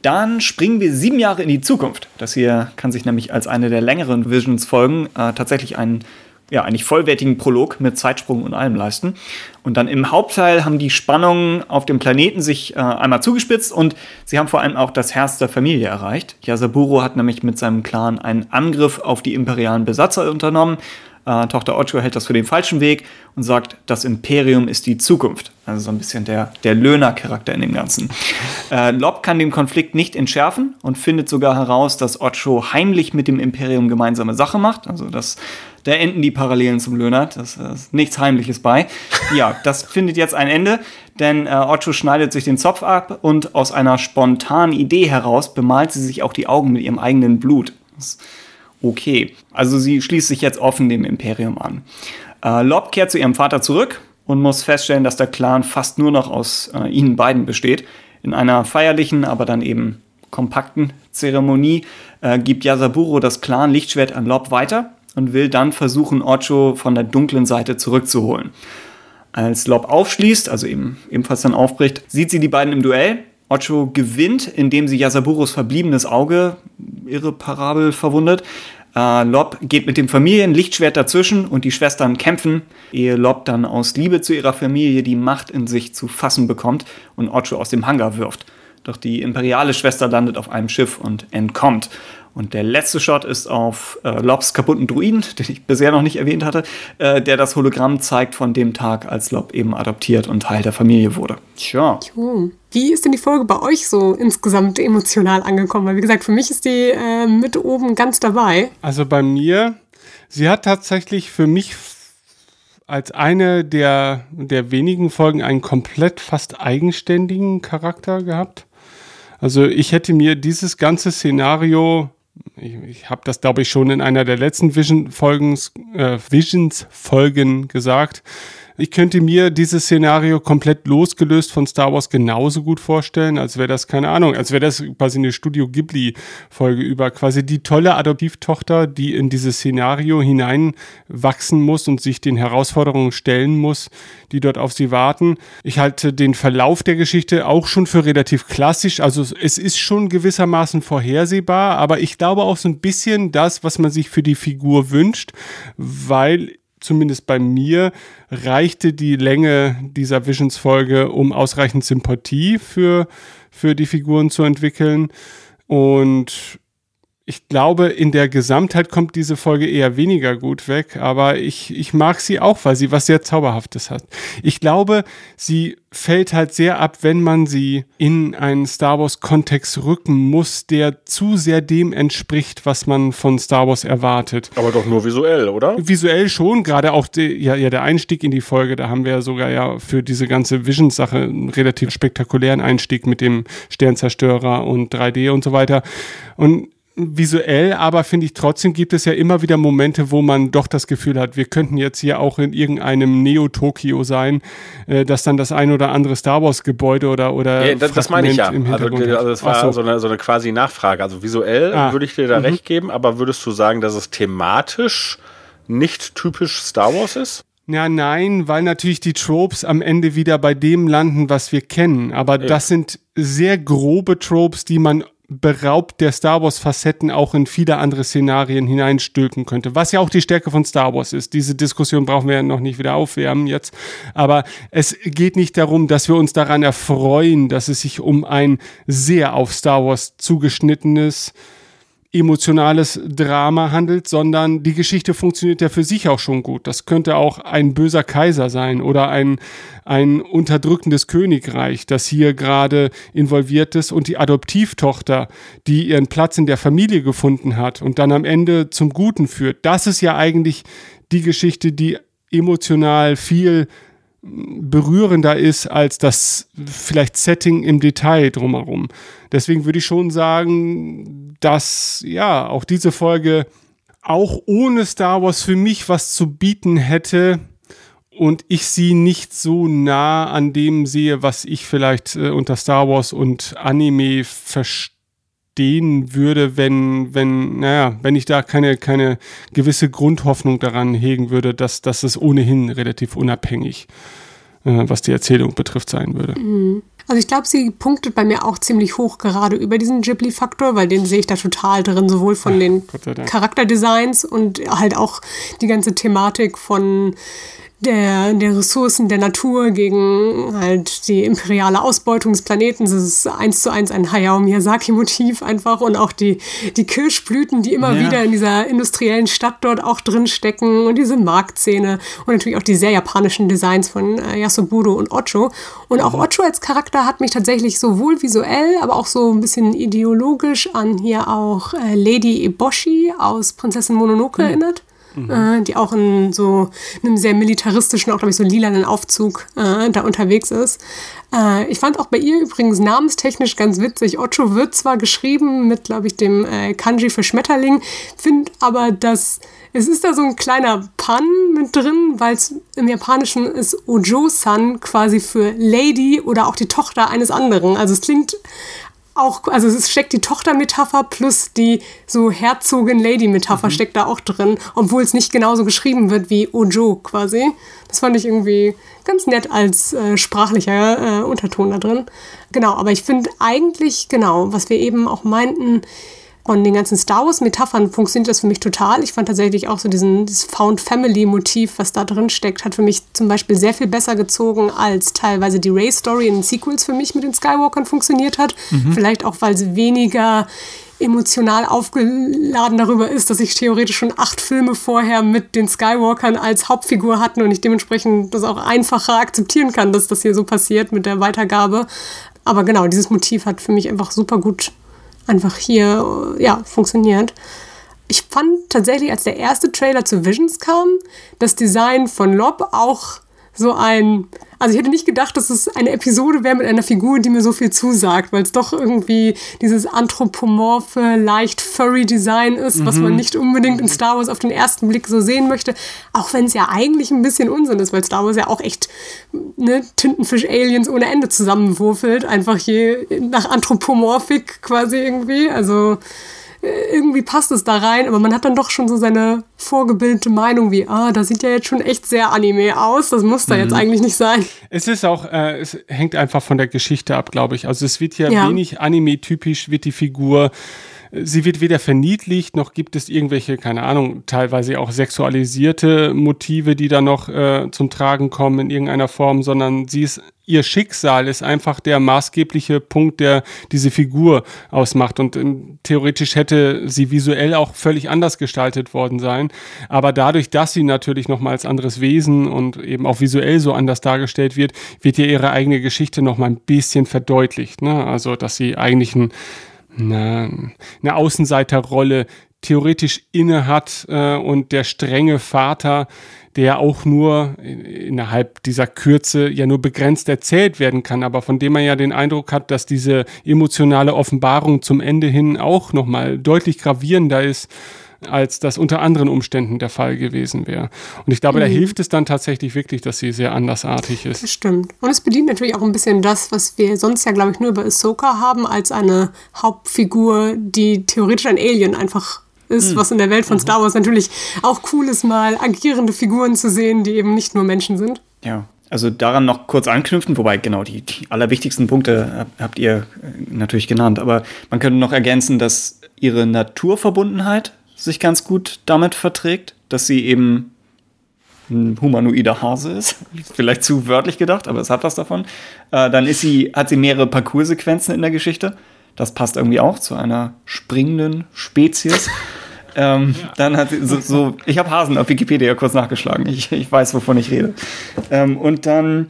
Dann springen wir sieben Jahre in die Zukunft. Das hier kann sich nämlich als eine der längeren Visions-Folgen äh, tatsächlich einen ja, eigentlich vollwertigen Prolog mit Zeitsprung und allem leisten. Und dann im Hauptteil haben die Spannungen auf dem Planeten sich äh, einmal zugespitzt und sie haben vor allem auch das Herz der Familie erreicht. Yasaburo hat nämlich mit seinem Clan einen Angriff auf die imperialen Besatzer unternommen äh, Tochter Ocho hält das für den falschen Weg und sagt, das Imperium ist die Zukunft. Also so ein bisschen der, der Löhner-Charakter in dem Ganzen. Äh, Lob kann den Konflikt nicht entschärfen und findet sogar heraus, dass Ocho heimlich mit dem Imperium gemeinsame Sache macht. Also das, da enden die Parallelen zum Löhner. Das, das ist nichts Heimliches bei. Ja, das findet jetzt ein Ende, denn äh, Ocho schneidet sich den Zopf ab und aus einer spontanen Idee heraus bemalt sie sich auch die Augen mit ihrem eigenen Blut. Das okay. Also sie schließt sich jetzt offen dem Imperium an. Äh, Lob kehrt zu ihrem Vater zurück und muss feststellen, dass der Clan fast nur noch aus äh, ihnen beiden besteht. In einer feierlichen, aber dann eben kompakten Zeremonie äh, gibt Yasaburo das Clan Lichtschwert an Lob weiter und will dann versuchen, Ocho von der dunklen Seite zurückzuholen. Als Lob aufschließt, also eben ebenfalls dann aufbricht, sieht sie die beiden im Duell. Ocho gewinnt, indem sie Yasaburos verbliebenes Auge irreparabel verwundet. Äh, Lob geht mit dem Familienlichtschwert dazwischen und die Schwestern kämpfen, ehe Lob dann aus Liebe zu ihrer Familie die Macht in sich zu fassen bekommt und Ocho aus dem Hangar wirft. Doch die imperiale Schwester landet auf einem Schiff und entkommt. Und der letzte Shot ist auf äh, Lobs kaputten Druiden, den ich bisher noch nicht erwähnt hatte, äh, der das Hologramm zeigt von dem Tag, als Lob eben adoptiert und Teil der Familie wurde. Tja. Wie ist denn die Folge bei euch so insgesamt emotional angekommen? Weil, wie gesagt, für mich ist die äh, mit oben ganz dabei. Also bei mir, sie hat tatsächlich für mich als eine der, der wenigen Folgen einen komplett fast eigenständigen Charakter gehabt. Also ich hätte mir dieses ganze Szenario ich, ich habe das, glaube ich, schon in einer der letzten Vision-Folgen, äh, Visions-Folgen gesagt. Ich könnte mir dieses Szenario komplett losgelöst von Star Wars genauso gut vorstellen, als wäre das, keine Ahnung, als wäre das quasi eine Studio Ghibli-Folge über quasi die tolle Adoptivtochter, die in dieses Szenario hineinwachsen muss und sich den Herausforderungen stellen muss, die dort auf sie warten. Ich halte den Verlauf der Geschichte auch schon für relativ klassisch. Also es ist schon gewissermaßen vorhersehbar, aber ich glaube auch so ein bisschen das, was man sich für die Figur wünscht, weil zumindest bei mir, reichte die Länge dieser Visions-Folge, um ausreichend Sympathie für, für die Figuren zu entwickeln. Und ich glaube, in der Gesamtheit kommt diese Folge eher weniger gut weg, aber ich, ich mag sie auch, weil sie was sehr Zauberhaftes hat. Ich glaube, sie fällt halt sehr ab, wenn man sie in einen Star Wars-Kontext rücken muss, der zu sehr dem entspricht, was man von Star Wars erwartet. Aber doch nur visuell, oder? Visuell schon, gerade auch die, ja, ja, der Einstieg in die Folge, da haben wir ja sogar ja für diese ganze Visions-Sache einen relativ spektakulären Einstieg mit dem Sternzerstörer und 3D und so weiter. Und visuell, aber finde ich trotzdem gibt es ja immer wieder Momente, wo man doch das Gefühl hat, wir könnten jetzt hier auch in irgendeinem Neo-Tokio sein, äh, dass dann das ein oder andere Star Wars-Gebäude oder oder ja, das, das meine ich ja. Also, also das war so. so. eine, so eine quasi Nachfrage. Also visuell ah. würde ich dir da mhm. recht geben, aber würdest du sagen, dass es thematisch nicht typisch Star Wars ist? Ja, nein, weil natürlich die Tropes am Ende wieder bei dem landen, was wir kennen. Aber ja. das sind sehr grobe Tropes, die man beraubt der Star Wars Facetten auch in viele andere Szenarien hineinstülpen könnte. Was ja auch die Stärke von Star Wars ist. Diese Diskussion brauchen wir ja noch nicht wieder aufwärmen jetzt. Aber es geht nicht darum, dass wir uns daran erfreuen, dass es sich um ein sehr auf Star Wars zugeschnittenes emotionales Drama handelt, sondern die Geschichte funktioniert ja für sich auch schon gut. Das könnte auch ein böser Kaiser sein oder ein, ein unterdrückendes Königreich, das hier gerade involviert ist und die Adoptivtochter, die ihren Platz in der Familie gefunden hat und dann am Ende zum Guten führt. Das ist ja eigentlich die Geschichte, die emotional viel berührender ist als das vielleicht Setting im Detail drumherum. Deswegen würde ich schon sagen, dass ja auch diese Folge auch ohne Star Wars für mich was zu bieten hätte und ich sie nicht so nah an dem sehe, was ich vielleicht äh, unter Star Wars und Anime verstehen würde, wenn, wenn, naja, wenn ich da keine, keine gewisse Grundhoffnung daran hegen würde, dass, dass es ohnehin relativ unabhängig, äh, was die Erzählung betrifft, sein würde. Mhm. Also ich glaube, sie punktet bei mir auch ziemlich hoch gerade über diesen Ghibli-Faktor, weil den sehe ich da total drin, sowohl von den Charakterdesigns und halt auch die ganze Thematik von der, der Ressourcen der Natur gegen halt die imperiale Ausbeutung des Planeten. Das ist eins zu eins ein Hayao Miyazaki-Motiv einfach und auch die, die Kirschblüten, die immer ja. wieder in dieser industriellen Stadt dort auch drin stecken und diese Marktszene und natürlich auch die sehr japanischen Designs von äh, Yasuburo und Ocho. Und auch mhm. Ocho als Charakter hat mich tatsächlich sowohl visuell, aber auch so ein bisschen ideologisch an hier auch äh, Lady Eboshi aus Prinzessin Mononoke mhm. erinnert mhm. äh, die auch in so einem sehr militaristischen, auch glaube ich so lilanen Aufzug äh, da unterwegs ist. Äh, ich fand auch bei ihr übrigens namenstechnisch ganz witzig. Ocho wird zwar geschrieben mit, glaube ich, dem äh, Kanji für Schmetterling, finde aber, dass es ist da so ein kleiner Pun mit drin, weil es im Japanischen ist Ojo-san quasi für Lady oder auch die Tochter eines anderen. Also es klingt auch, also es steckt die Tochter-Metapher plus die so Herzogin-Lady-Metapher mhm. steckt da auch drin, obwohl es nicht genauso geschrieben wird wie Ojo quasi. Das fand ich irgendwie ganz nett als äh, sprachlicher äh, Unterton da drin. Genau, aber ich finde eigentlich, genau, was wir eben auch meinten, von den ganzen Star Wars-Metaphern funktioniert das für mich total. Ich fand tatsächlich auch so diesen, dieses Found-Family-Motiv, was da drin steckt, hat für mich zum Beispiel sehr viel besser gezogen, als teilweise die Ray-Story in den Sequels für mich mit den Skywalkern funktioniert hat. Mhm. Vielleicht auch, weil es weniger emotional aufgeladen darüber ist, dass ich theoretisch schon acht Filme vorher mit den Skywalkern als Hauptfigur hatten und ich dementsprechend das auch einfacher akzeptieren kann, dass das hier so passiert mit der Weitergabe. Aber genau, dieses Motiv hat für mich einfach super gut einfach hier ja, funktioniert. Ich fand tatsächlich, als der erste Trailer zu Visions kam, das Design von Lob auch so ein. Also ich hätte nicht gedacht, dass es eine Episode wäre mit einer Figur, die mir so viel zusagt, weil es doch irgendwie dieses anthropomorphe, leicht furry Design ist, mhm. was man mhm. nicht unbedingt in Star Wars auf den ersten Blick so sehen möchte. Auch wenn es ja eigentlich ein bisschen Unsinn ist, weil Star Wars ja auch echt ne, Tintenfisch-Aliens ohne Ende zusammenwurfelt. Einfach je nach Anthropomorphik quasi irgendwie. Also irgendwie passt es da rein, aber man hat dann doch schon so seine vorgebildete Meinung wie, ah, das sieht ja jetzt schon echt sehr Anime aus, das muss da mhm. jetzt eigentlich nicht sein. Es ist auch, äh, es hängt einfach von der Geschichte ab, glaube ich. Also es wird ja, ja. wenig Anime-typisch, wird die Figur Sie wird weder verniedlicht, noch gibt es irgendwelche, keine Ahnung, teilweise auch sexualisierte Motive, die da noch äh, zum Tragen kommen in irgendeiner Form, sondern sie ist, ihr Schicksal ist einfach der maßgebliche Punkt, der diese Figur ausmacht. Und ähm, theoretisch hätte sie visuell auch völlig anders gestaltet worden sein. Aber dadurch, dass sie natürlich nochmal als anderes Wesen und eben auch visuell so anders dargestellt wird, wird ihr ihre eigene Geschichte nochmal ein bisschen verdeutlicht. Ne? Also, dass sie eigentlich ein eine, eine Außenseiterrolle theoretisch inne hat äh, und der strenge Vater, der ja auch nur innerhalb dieser Kürze ja nur begrenzt erzählt werden kann, aber von dem man ja den Eindruck hat, dass diese emotionale Offenbarung zum Ende hin auch nochmal deutlich gravierender ist als das unter anderen Umständen der Fall gewesen wäre. Und ich glaube, mhm. da hilft es dann tatsächlich wirklich, dass sie sehr andersartig ist. Das stimmt. Und es bedient natürlich auch ein bisschen das, was wir sonst ja, glaube ich, nur über Ahsoka haben, als eine Hauptfigur, die theoretisch ein Alien einfach ist, mhm. was in der Welt von mhm. Star Wars natürlich auch cool ist, mal agierende Figuren zu sehen, die eben nicht nur Menschen sind. Ja, also daran noch kurz anknüpfen, wobei genau die, die allerwichtigsten Punkte habt ihr äh, natürlich genannt, aber man könnte noch ergänzen, dass ihre Naturverbundenheit sich ganz gut damit verträgt, dass sie eben ein humanoider Hase ist. Vielleicht zu wörtlich gedacht, aber es hat was davon. Äh, dann ist sie, hat sie mehrere Parcoursequenzen in der Geschichte. Das passt irgendwie auch zu einer springenden Spezies. ähm, ja. Dann hat sie so, so ich habe Hasen auf Wikipedia kurz nachgeschlagen. Ich, ich weiß, wovon ich rede. Ähm, und dann,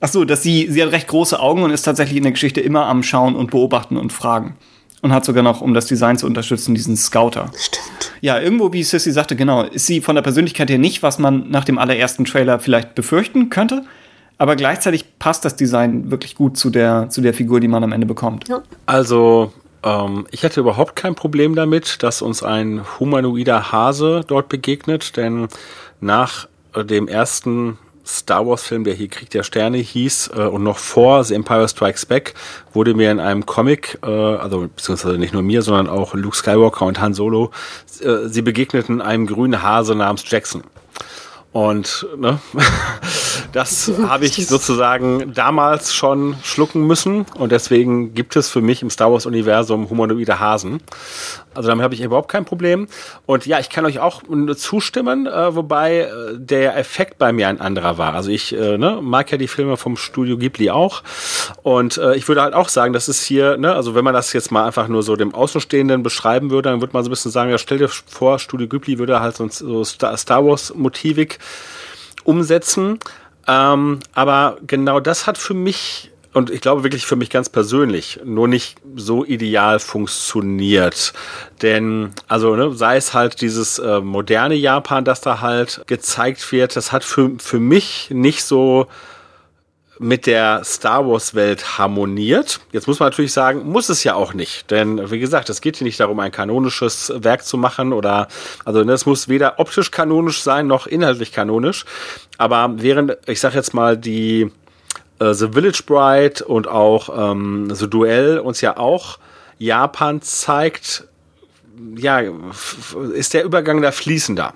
ach so, dass sie, sie hat recht große Augen und ist tatsächlich in der Geschichte immer am Schauen und Beobachten und Fragen. Und hat sogar noch, um das Design zu unterstützen, diesen Scouter. Stimmt. Ja, irgendwo, wie Sissy sagte, genau, ist sie von der Persönlichkeit her nicht, was man nach dem allerersten Trailer vielleicht befürchten könnte. Aber gleichzeitig passt das Design wirklich gut zu der, zu der Figur, die man am Ende bekommt. Ja. Also, ähm, ich hätte überhaupt kein Problem damit, dass uns ein humanoider Hase dort begegnet, denn nach dem ersten Star Wars-Film, der hier Krieg der Sterne hieß, äh, und noch vor The Empire Strikes Back, wurde mir in einem Comic, äh, also beziehungsweise nicht nur mir, sondern auch Luke Skywalker und Han Solo, äh, sie begegneten einem grünen Hase namens Jackson. Und ne, das habe ich sozusagen damals schon schlucken müssen. Und deswegen gibt es für mich im Star Wars-Universum humanoide Hasen. Also damit habe ich überhaupt kein Problem. Und ja, ich kann euch auch zustimmen, äh, wobei äh, der Effekt bei mir ein anderer war. Also ich äh, ne, mag ja die Filme vom Studio Ghibli auch. Und äh, ich würde halt auch sagen, das ist hier, ne, also wenn man das jetzt mal einfach nur so dem Außenstehenden beschreiben würde, dann würde man so ein bisschen sagen, ja, stell dir vor, Studio Ghibli würde halt so, so Star Wars-Motivik umsetzen. Ähm, aber genau das hat für mich und ich glaube wirklich für mich ganz persönlich nur nicht so ideal funktioniert. Denn, also, ne, sei es halt dieses äh, moderne Japan, das da halt gezeigt wird, das hat für, für mich nicht so mit der Star Wars Welt harmoniert. Jetzt muss man natürlich sagen, muss es ja auch nicht, denn wie gesagt, es geht hier nicht darum, ein kanonisches Werk zu machen oder also ne, es muss weder optisch kanonisch sein noch inhaltlich kanonisch. Aber während ich sag jetzt mal die äh, The Village Bride und auch ähm, The Duell uns ja auch Japan zeigt, ja, ist der Übergang da fließender.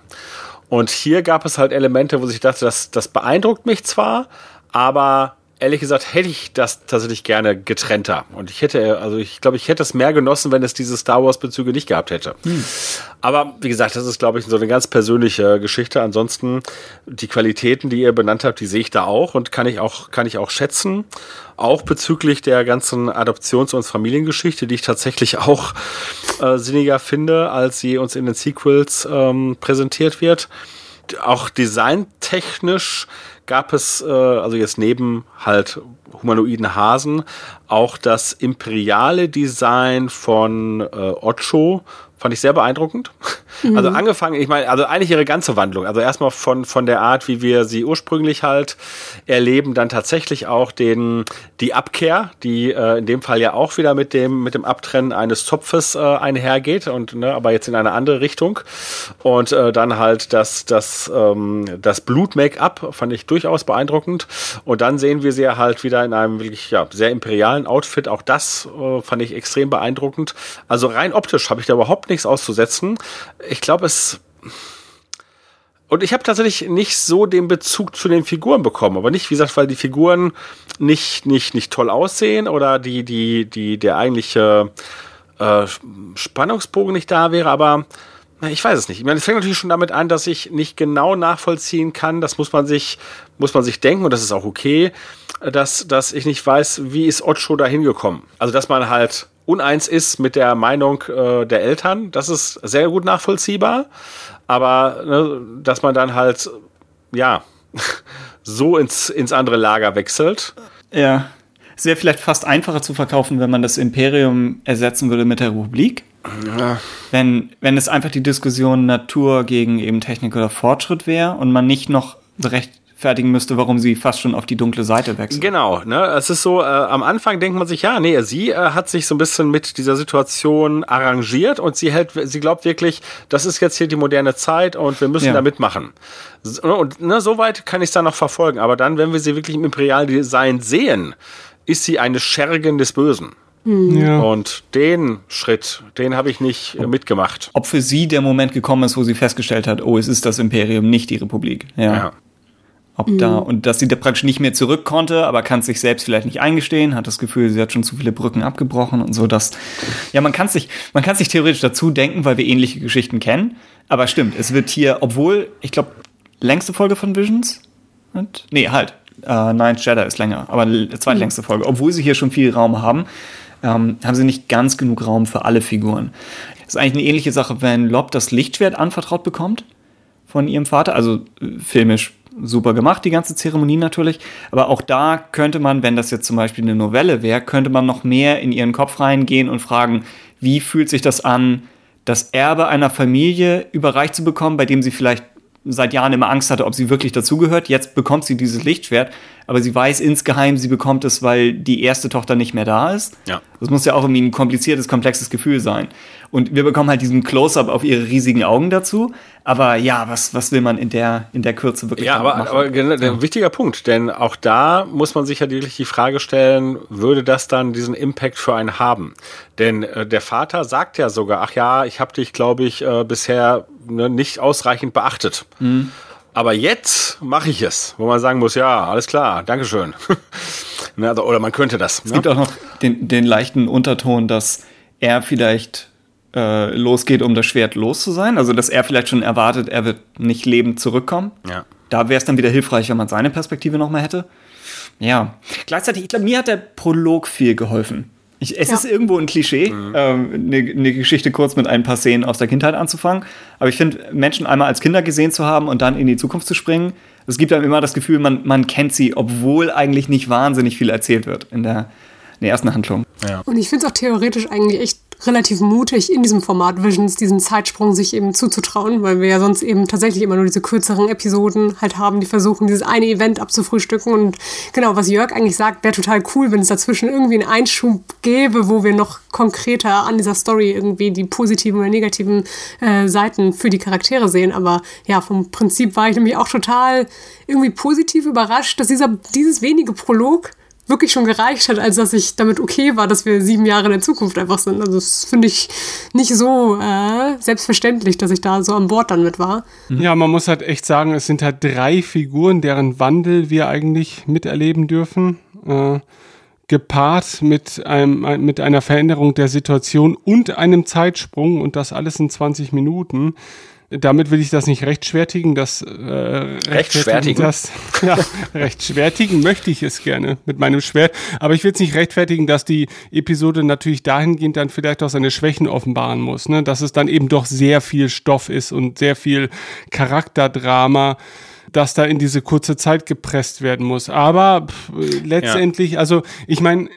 Und hier gab es halt Elemente, wo ich dachte, das, das beeindruckt mich zwar, aber ehrlich gesagt hätte ich das tatsächlich gerne getrennter. Und ich hätte, also ich glaube, ich hätte es mehr genossen, wenn es diese Star Wars-Bezüge nicht gehabt hätte. Hm. Aber wie gesagt, das ist, glaube ich, so eine ganz persönliche Geschichte. Ansonsten die Qualitäten, die ihr benannt habt, die sehe ich da auch und kann ich auch, kann ich auch schätzen. Auch bezüglich der ganzen Adoptions- und Familiengeschichte, die ich tatsächlich auch äh, sinniger finde, als sie uns in den Sequels ähm, präsentiert wird. Auch designtechnisch gab es, äh, also jetzt neben halt humanoiden Hasen, auch das imperiale Design von äh, Ocho fand ich sehr beeindruckend. Mhm. Also angefangen, ich meine, also eigentlich ihre ganze Wandlung. Also erstmal von, von der Art, wie wir sie ursprünglich halt erleben, dann tatsächlich auch den, die Abkehr, die äh, in dem Fall ja auch wieder mit dem, mit dem Abtrennen eines Zopfes äh, einhergeht und, ne, aber jetzt in eine andere Richtung. Und äh, dann halt das, das, ähm, das Blut-Make-up fand ich durchaus beeindruckend. Und dann sehen wir sie halt wieder in einem wirklich, ja, sehr imperialen Outfit. Auch das äh, fand ich extrem beeindruckend. Also rein optisch habe ich da überhaupt nichts auszusetzen. Ich glaube, es. Und ich habe tatsächlich nicht so den Bezug zu den Figuren bekommen, aber nicht, wie gesagt, weil die Figuren nicht, nicht, nicht toll aussehen oder die, die, die, der eigentliche äh, Spannungsbogen nicht da wäre, aber ich weiß es nicht. Ich meine, es fängt natürlich schon damit an, dass ich nicht genau nachvollziehen kann. Das muss man sich, muss man sich denken und das ist auch okay, dass, dass ich nicht weiß, wie ist Ocho da hingekommen. Also, dass man halt uneins ist mit der Meinung äh, der Eltern, das ist sehr gut nachvollziehbar. Aber ne, dass man dann halt, ja, so ins, ins andere Lager wechselt. Ja. es wäre vielleicht fast einfacher zu verkaufen, wenn man das Imperium ersetzen würde mit der Republik. Ja. Wenn, wenn es einfach die Diskussion Natur gegen eben Technik oder Fortschritt wäre und man nicht noch recht rechtfertigen müsste, warum sie fast schon auf die dunkle Seite wechselt. Genau, ne? Es ist so, äh, am Anfang denkt man sich, ja, nee, sie äh, hat sich so ein bisschen mit dieser Situation arrangiert und sie hält, sie glaubt wirklich, das ist jetzt hier die moderne Zeit und wir müssen ja. da mitmachen. Und ne, soweit kann ich es dann noch verfolgen. Aber dann, wenn wir sie wirklich im Imperialdesign sehen, ist sie eine Schergen des Bösen. Mhm. Ja. Und den Schritt, den habe ich nicht ob, mitgemacht. Ob für sie der Moment gekommen ist, wo sie festgestellt hat, oh, es ist das Imperium, nicht die Republik. Ja. ja. Ob mhm. da, und dass sie da praktisch nicht mehr zurück konnte, aber kann es sich selbst vielleicht nicht eingestehen, hat das Gefühl, sie hat schon zu viele Brücken abgebrochen und so, dass, ja, man kann sich, man kann sich theoretisch dazu denken, weil wir ähnliche Geschichten kennen, aber stimmt, es wird hier, obwohl, ich glaube, längste Folge von Visions, und, nee, halt, äh, Nine Shadow ist länger, aber zweitlängste mhm. Folge, obwohl sie hier schon viel Raum haben, ähm, haben sie nicht ganz genug Raum für alle Figuren. Das ist eigentlich eine ähnliche Sache, wenn Lob das Lichtschwert anvertraut bekommt von ihrem Vater, also äh, filmisch super gemacht, die ganze Zeremonie natürlich. Aber auch da könnte man, wenn das jetzt zum Beispiel eine Novelle wäre, könnte man noch mehr in ihren Kopf reingehen und fragen, wie fühlt sich das an, das Erbe einer Familie überreicht zu bekommen, bei dem sie vielleicht seit Jahren immer Angst hatte, ob sie wirklich dazugehört. Jetzt bekommt sie dieses Lichtschwert, aber sie weiß insgeheim, sie bekommt es, weil die erste Tochter nicht mehr da ist. Ja. Das muss ja auch irgendwie ein kompliziertes, komplexes Gefühl sein. Und wir bekommen halt diesen Close-up auf ihre riesigen Augen dazu. Aber ja, was, was will man in der, in der Kürze wirklich ja, aber, machen? aber genau, der ja. wichtiger Punkt, denn auch da muss man sich ja wirklich die Frage stellen, würde das dann diesen Impact für einen haben? Denn äh, der Vater sagt ja sogar, ach ja, ich habe dich, glaube ich, äh, bisher ne, nicht ausreichend beachtet. Mhm. Aber jetzt mache ich es, wo man sagen muss, ja, alles klar, Dankeschön. ne, also, oder man könnte das. Es ne? gibt auch noch den, den leichten Unterton, dass er vielleicht äh, losgeht, um das Schwert los zu sein. Also, dass er vielleicht schon erwartet, er wird nicht lebend zurückkommen. Ja. Da wäre es dann wieder hilfreich, wenn man seine Perspektive nochmal hätte. Ja. Gleichzeitig, ich glaube, mir hat der Prolog viel geholfen. Ich, es ja. ist irgendwo ein Klischee, mhm. ähm, eine, eine, Geschichte kurz mit ein paar Szenen aus der Kindheit anzufangen. Aber ich finde, Menschen einmal als Kinder gesehen zu haben und dann in die Zukunft zu springen, es gibt einem immer das Gefühl, man, man kennt sie, obwohl eigentlich nicht wahnsinnig viel erzählt wird in der, in der ersten Handlung. Ja. Und ich finde es auch theoretisch eigentlich echt relativ mutig, in diesem Format Visions diesen Zeitsprung sich eben zuzutrauen, weil wir ja sonst eben tatsächlich immer nur diese kürzeren Episoden halt haben, die versuchen, dieses eine Event abzufrühstücken. Und genau, was Jörg eigentlich sagt, wäre total cool, wenn es dazwischen irgendwie einen Einschub gäbe, wo wir noch konkreter an dieser Story irgendwie die positiven oder negativen äh, Seiten für die Charaktere sehen. Aber ja, vom Prinzip war ich nämlich auch total irgendwie positiv überrascht, dass dieser, dieses wenige Prolog wirklich schon gereicht hat, als dass ich damit okay war, dass wir sieben Jahre in der Zukunft einfach sind. Also das finde ich nicht so äh, selbstverständlich, dass ich da so an Bord dann mit war. Ja, man muss halt echt sagen, es sind halt drei Figuren, deren Wandel wir eigentlich miterleben dürfen. Äh, gepaart mit, einem, mit einer Veränderung der Situation und einem Zeitsprung und das alles in 20 Minuten damit will ich das nicht rechtfertigen, das äh, rechtfertigen. Das, ja, rechtfertigen möchte ich es gerne mit meinem Schwert, aber ich will es nicht rechtfertigen, dass die Episode natürlich dahingehend dann vielleicht auch seine Schwächen offenbaren muss, ne? dass es dann eben doch sehr viel Stoff ist und sehr viel Charakterdrama dass da in diese kurze Zeit gepresst werden muss. Aber pff, letztendlich, ja. also ich meine,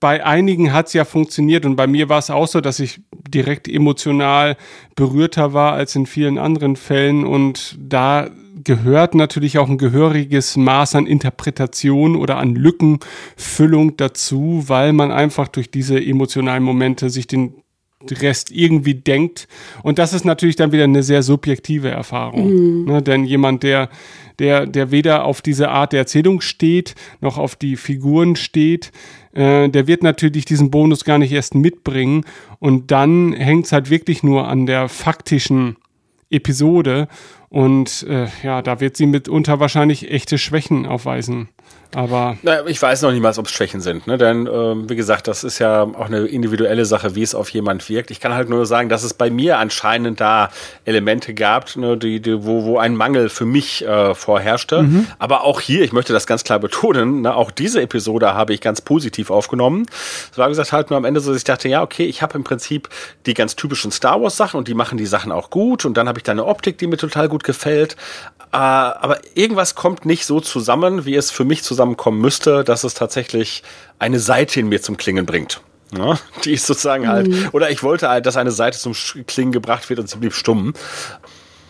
bei einigen hat es ja funktioniert und bei mir war es auch so, dass ich direkt emotional berührter war als in vielen anderen Fällen und da gehört natürlich auch ein gehöriges Maß an Interpretation oder an Lückenfüllung dazu, weil man einfach durch diese emotionalen Momente sich den Rest irgendwie denkt. Und das ist natürlich dann wieder eine sehr subjektive Erfahrung. Mhm. Ne, denn jemand, der, der, der weder auf diese Art der Erzählung steht, noch auf die Figuren steht, äh, der wird natürlich diesen Bonus gar nicht erst mitbringen. Und dann hängt es halt wirklich nur an der faktischen Episode. Und äh, ja, da wird sie mitunter wahrscheinlich echte Schwächen aufweisen. Aber Na, ich weiß noch nicht mal, ob es Schwächen sind, ne? denn ähm, wie gesagt, das ist ja auch eine individuelle Sache, wie es auf jemand wirkt. Ich kann halt nur sagen, dass es bei mir anscheinend da Elemente gab, ne, die, die, wo, wo ein Mangel für mich äh, vorherrschte. Mhm. Aber auch hier, ich möchte das ganz klar betonen, ne, auch diese Episode habe ich ganz positiv aufgenommen. Es war gesagt halt nur am Ende so, dass ich dachte, ja, okay, ich habe im Prinzip die ganz typischen Star Wars Sachen und die machen die Sachen auch gut und dann habe ich da eine Optik, die mir total gut gefällt aber irgendwas kommt nicht so zusammen, wie es für mich zusammenkommen müsste, dass es tatsächlich eine Seite in mir zum Klingen bringt. Ja, die ist sozusagen halt, mhm. oder ich wollte halt, dass eine Seite zum Klingen gebracht wird und sie blieb stumm.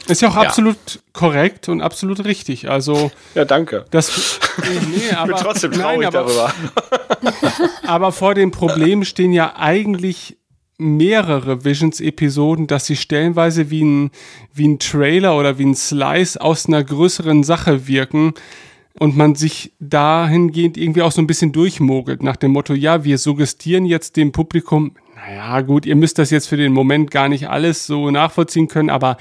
Ist ja auch ja. absolut korrekt und absolut richtig. Also ja, danke. Das, nee, aber, ich bin trotzdem traurig nein, aber, darüber. aber vor dem Problem stehen ja eigentlich mehrere Visions-Episoden, dass sie stellenweise wie ein, wie ein Trailer oder wie ein Slice aus einer größeren Sache wirken und man sich dahingehend irgendwie auch so ein bisschen durchmogelt nach dem Motto, ja, wir suggestieren jetzt dem Publikum, naja, gut, ihr müsst das jetzt für den Moment gar nicht alles so nachvollziehen können, aber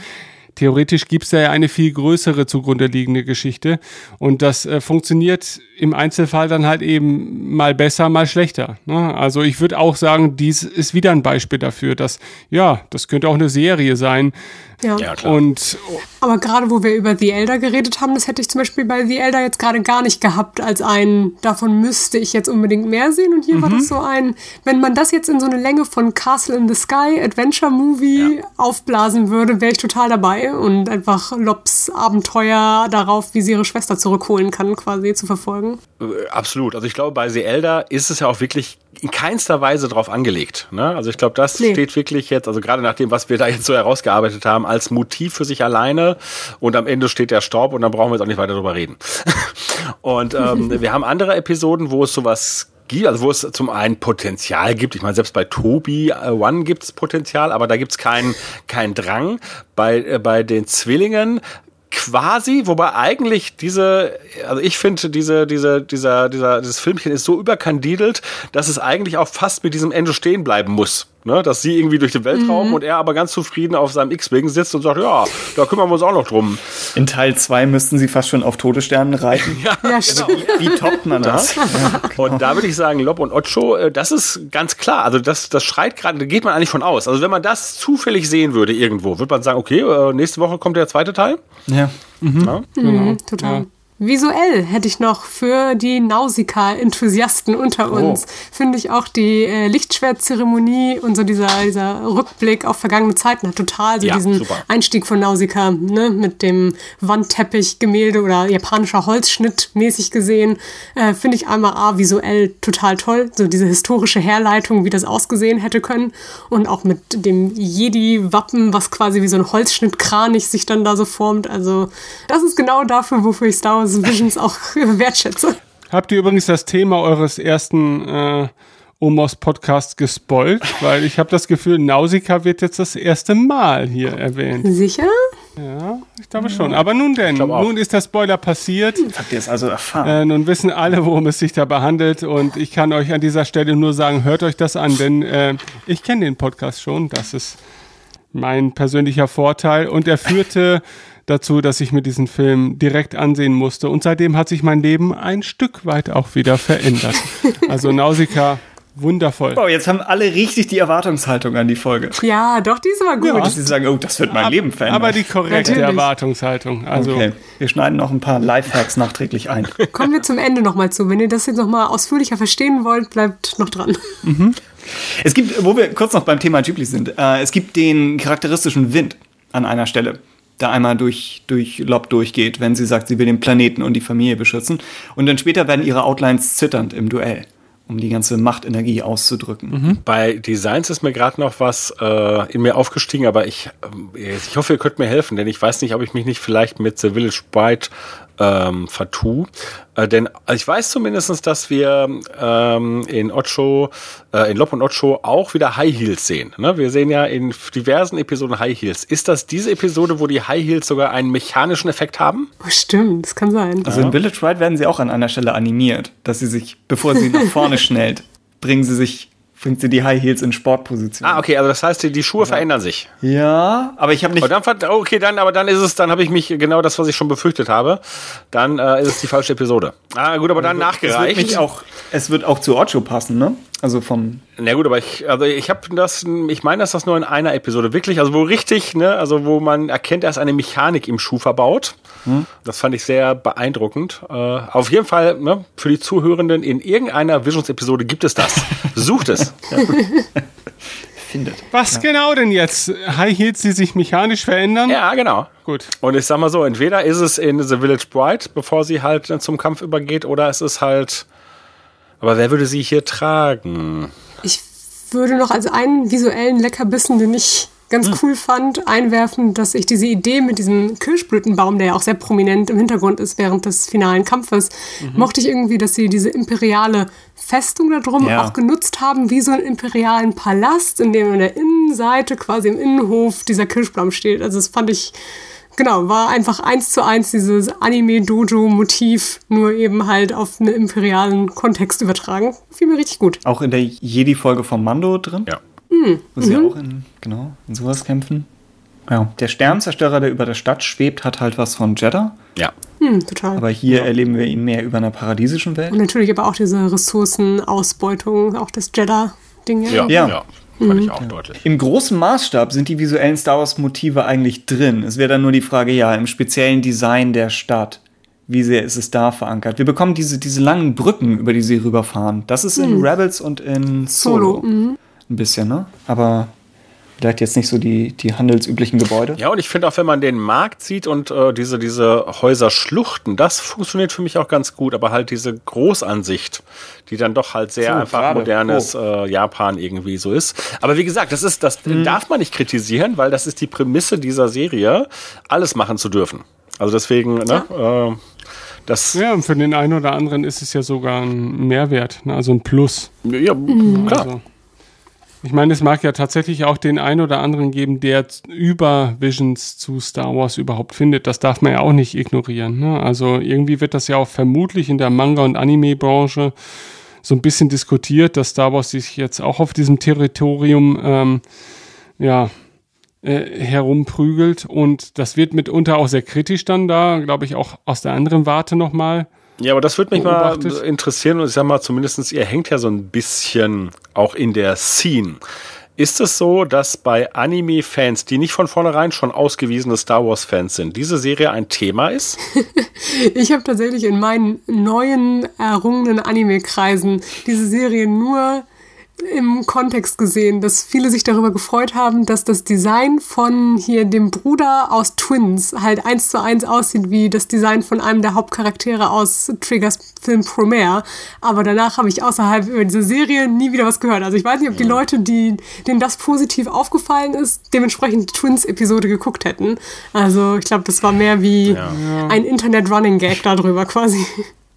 theoretisch gibt es ja eine viel größere zugrunde liegende Geschichte. Und das äh, funktioniert im Einzelfall dann halt eben mal besser, mal schlechter. Ne? Also ich würde auch sagen, dies ist wieder ein Beispiel dafür, dass, ja, das könnte auch eine Serie sein. Ja, ja klar. Und, Aber gerade wo wir über The Elder geredet haben, das hätte ich zum Beispiel bei The Elder jetzt gerade gar nicht gehabt, als ein, davon müsste ich jetzt unbedingt mehr sehen. Und hier mhm. war das so ein, wenn man das jetzt in so eine Länge von Castle in the Sky, Adventure Movie ja. aufblasen würde, wäre ich total dabei und einfach Lobs Abenteuer darauf, wie sie ihre Schwester zurückholen kann, quasi zu verfolgen. Äh, absolut. Also ich glaube, bei The Elder ist es ja auch wirklich in keinster Weise drauf angelegt. Ne? Also ich glaube, das nee. steht wirklich jetzt, also gerade nach dem, was wir da jetzt so herausgearbeitet haben, als Motiv für sich alleine und am Ende steht der Staub und dann brauchen wir jetzt auch nicht weiter drüber reden. und ähm, wir haben andere Episoden, wo es sowas gibt, also wo es zum einen Potenzial gibt. Ich meine, selbst bei Tobi äh, One gibt es Potenzial, aber da gibt es keinen kein Drang. Bei, äh, bei den Zwillingen quasi, wobei eigentlich diese, also ich finde diese, diese, dieser, dieser, dieses Filmchen ist so überkandidelt, dass es eigentlich auch fast mit diesem Ende stehen bleiben muss. Ne, dass sie irgendwie durch den Weltraum mhm. und er aber ganz zufrieden auf seinem X-Wing sitzt und sagt, ja, da kümmern wir uns auch noch drum. In Teil 2 müssten sie fast schon auf Todessternen reiten. ja, ja genau. Wie, wie toppt man das? Ja, genau. Und da würde ich sagen, Lob und Ocho, äh, das ist ganz klar. Also das, das schreit gerade, da geht man eigentlich von aus. Also wenn man das zufällig sehen würde irgendwo, würde man sagen, okay, äh, nächste Woche kommt der zweite Teil. Ja. Mhm. ja. Genau. Mhm, total. Visuell hätte ich noch für die Nausicaa-Enthusiasten unter oh. uns, finde ich auch die äh, Lichtschwertzeremonie und so dieser, dieser Rückblick auf vergangene Zeiten hat total so ja, diesen super. Einstieg von Nausicaa, ne, mit dem Wandteppich-Gemälde oder japanischer Holzschnitt mäßig gesehen, äh, finde ich einmal A, visuell total toll, so diese historische Herleitung, wie das ausgesehen hätte können und auch mit dem Jedi-Wappen, was quasi wie so ein Holzschnittkranich sich dann da so formt, also das ist genau dafür, wofür ich Star Wars House Visions auch wertschätze. Habt ihr übrigens das Thema eures ersten äh, Omos Podcasts gespoilt? Weil ich habe das Gefühl, Nausicaa wird jetzt das erste Mal hier erwähnt. Sicher? Ja, ich glaube schon. Aber nun denn, nun ist der Spoiler passiert. Habt ihr es also erfahren? Äh, nun wissen alle, worum es sich dabei handelt. Und ich kann euch an dieser Stelle nur sagen, hört euch das an, denn äh, ich kenne den Podcast schon. Das ist mein persönlicher Vorteil. Und er führte dazu, dass ich mir diesen Film direkt ansehen musste. Und seitdem hat sich mein Leben ein Stück weit auch wieder verändert. Also Nausicaa Wundervoll. Oh, jetzt haben alle richtig die Erwartungshaltung an die Folge. Ja, doch, die ist aber gut. Ja. Sie sagen, oh, das wird mein aber, Leben verändern. Aber die korrekte Natürlich. Erwartungshaltung. Also okay, wir schneiden noch ein paar Lifehacks nachträglich ein. Kommen wir zum Ende nochmal zu. Wenn ihr das jetzt nochmal ausführlicher verstehen wollt, bleibt noch dran. Mhm. Es gibt, wo wir kurz noch beim Thema Ghibli sind, äh, es gibt den charakteristischen Wind an einer Stelle da einmal durch, durch Lob durchgeht, wenn sie sagt, sie will den Planeten und die Familie beschützen. Und dann später werden ihre Outlines zitternd im Duell, um die ganze Machtenergie auszudrücken. Mhm. Bei Designs ist mir gerade noch was äh, in mir aufgestiegen, aber ich, äh, ich hoffe, ihr könnt mir helfen, denn ich weiß nicht, ob ich mich nicht vielleicht mit The Village Bride ähm, vertue. Äh, denn ich weiß zumindestens, dass wir ähm, in Ocho, äh, in Lob und Ocho auch wieder High Heels sehen. Ne? Wir sehen ja in diversen Episoden High Heels. Ist das diese Episode, wo die High Heels sogar einen mechanischen Effekt haben? Oh, stimmt, das kann sein. Also in Village Ride werden sie auch an einer Stelle animiert, dass sie sich, bevor sie nach vorne schnellt, bringen sie sich bringt sie die High Heels in Sportposition. Ah, okay, also das heißt, die, die Schuhe ja. verändern sich. Ja, aber ich habe nicht. Dann, okay, dann, aber dann ist es, dann habe ich mich genau das, was ich schon befürchtet habe. Dann äh, ist es die falsche Episode. Ah, gut, aber dann nachgereicht. Es wird, auch, es wird auch zu Ocho passen, ne? Also vom. Na gut, aber ich, also ich habe das, ich meine, dass das nur in einer Episode wirklich, also wo richtig, ne, also wo man erkennt, er ist eine Mechanik im Schuh verbaut. Hm. Das fand ich sehr beeindruckend. Äh, auf jeden Fall, ne, für die Zuhörenden, in irgendeiner Visions-Episode gibt es das. Sucht es. findet. Was ja. genau denn jetzt? High Heels, die sich mechanisch verändern? Ja, genau. Gut. Und ich sag mal so, entweder ist es in The Village Bride, bevor sie halt zum Kampf übergeht, oder es ist halt. Aber wer würde sie hier tragen? Ich würde noch als einen visuellen Leckerbissen, den ich ganz hm. cool fand, einwerfen, dass ich diese Idee mit diesem Kirschblütenbaum, der ja auch sehr prominent im Hintergrund ist während des finalen Kampfes, mhm. mochte ich irgendwie, dass sie diese imperiale Festung da drum ja. auch genutzt haben, wie so einen imperialen Palast, in dem an der Innenseite, quasi im Innenhof, dieser Kirschbaum steht. Also das fand ich genau, war einfach eins zu eins dieses Anime-Dojo-Motiv, nur eben halt auf einen imperialen Kontext übertragen. Fiel mir richtig gut. Auch in der Jedi-Folge vom Mando drin? Ja. Mhm. Wo sie mhm. auch in, genau, in sowas kämpfen. Ja, der Sternzerstörer, der über der Stadt schwebt, hat halt was von Jeddah. Ja. Hm, total. Aber hier ja. erleben wir ihn mehr über einer paradiesischen Welt. Und natürlich aber auch diese Ressourcenausbeutung, auch das Jeddah-Ding. Ja, ja. ja. Fand ich mhm. auch ja. deutlich. Im großen Maßstab sind die visuellen Star Wars-Motive eigentlich drin. Es wäre dann nur die Frage, ja, im speziellen Design der Stadt. Wie sehr ist es da verankert? Wir bekommen diese, diese langen Brücken, über die sie rüberfahren. Das ist in mhm. Rebels und in Solo. Solo. Mhm. Ein bisschen, ne? Aber vielleicht jetzt nicht so die, die handelsüblichen Gebäude. Ja, und ich finde auch, wenn man den Markt sieht und äh, diese, diese Häuserschluchten, das funktioniert für mich auch ganz gut, aber halt diese Großansicht, die dann doch halt sehr so, einfach grade. modernes oh. äh, Japan irgendwie so ist. Aber wie gesagt, das ist, das hm. darf man nicht kritisieren, weil das ist die Prämisse dieser Serie, alles machen zu dürfen. Also deswegen, ne, ja. äh, das ja, und für den einen oder anderen ist es ja sogar ein Mehrwert, ne, also ein Plus. Ja, mhm. klar. Also. Ich meine, es mag ja tatsächlich auch den einen oder anderen geben, der über Visions zu Star Wars überhaupt findet. Das darf man ja auch nicht ignorieren. Ne? Also irgendwie wird das ja auch vermutlich in der Manga- und Anime-Branche so ein bisschen diskutiert, dass Star Wars sich jetzt auch auf diesem Territorium ähm, ja, äh, herumprügelt. Und das wird mitunter auch sehr kritisch dann da, glaube ich, auch aus der anderen Warte nochmal ja, aber das würde mich mal interessieren und ich sag mal, zumindestens ihr hängt ja so ein bisschen auch in der Scene. Ist es so, dass bei Anime-Fans, die nicht von vornherein schon ausgewiesene Star Wars-Fans sind, diese Serie ein Thema ist? ich habe tatsächlich in meinen neuen errungenen Anime-Kreisen diese Serie nur im Kontext gesehen, dass viele sich darüber gefreut haben, dass das Design von hier dem Bruder aus Twins halt eins zu eins aussieht wie das Design von einem der Hauptcharaktere aus Triggers Film Promare. Aber danach habe ich außerhalb über diese Serie nie wieder was gehört. Also ich weiß nicht, ob die Leute, die, denen das positiv aufgefallen ist, dementsprechend die Twins-Episode geguckt hätten. Also ich glaube, das war mehr wie ja. ein Internet-Running-Gag darüber quasi.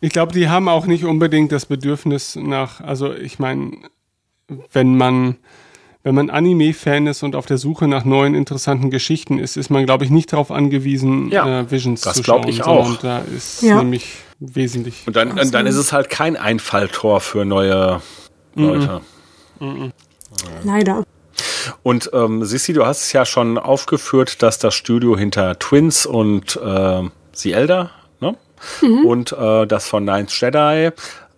Ich glaube, die haben auch nicht unbedingt das Bedürfnis nach, also ich meine, wenn man wenn man Anime-Fan ist und auf der Suche nach neuen interessanten Geschichten ist, ist man, glaube ich, nicht darauf angewiesen, ja, äh, Visions das zu schauen. Das glaube ich auch. Da ist ja. nämlich wesentlich. Und dann, dann, dann, ist es halt kein Einfalltor für neue mhm. Leute. Mhm. Leider. Und ähm, Sissi, du hast es ja schon aufgeführt, dass das Studio hinter Twins und äh, The Elder ne? Mhm. und äh, das von Ninth Jedi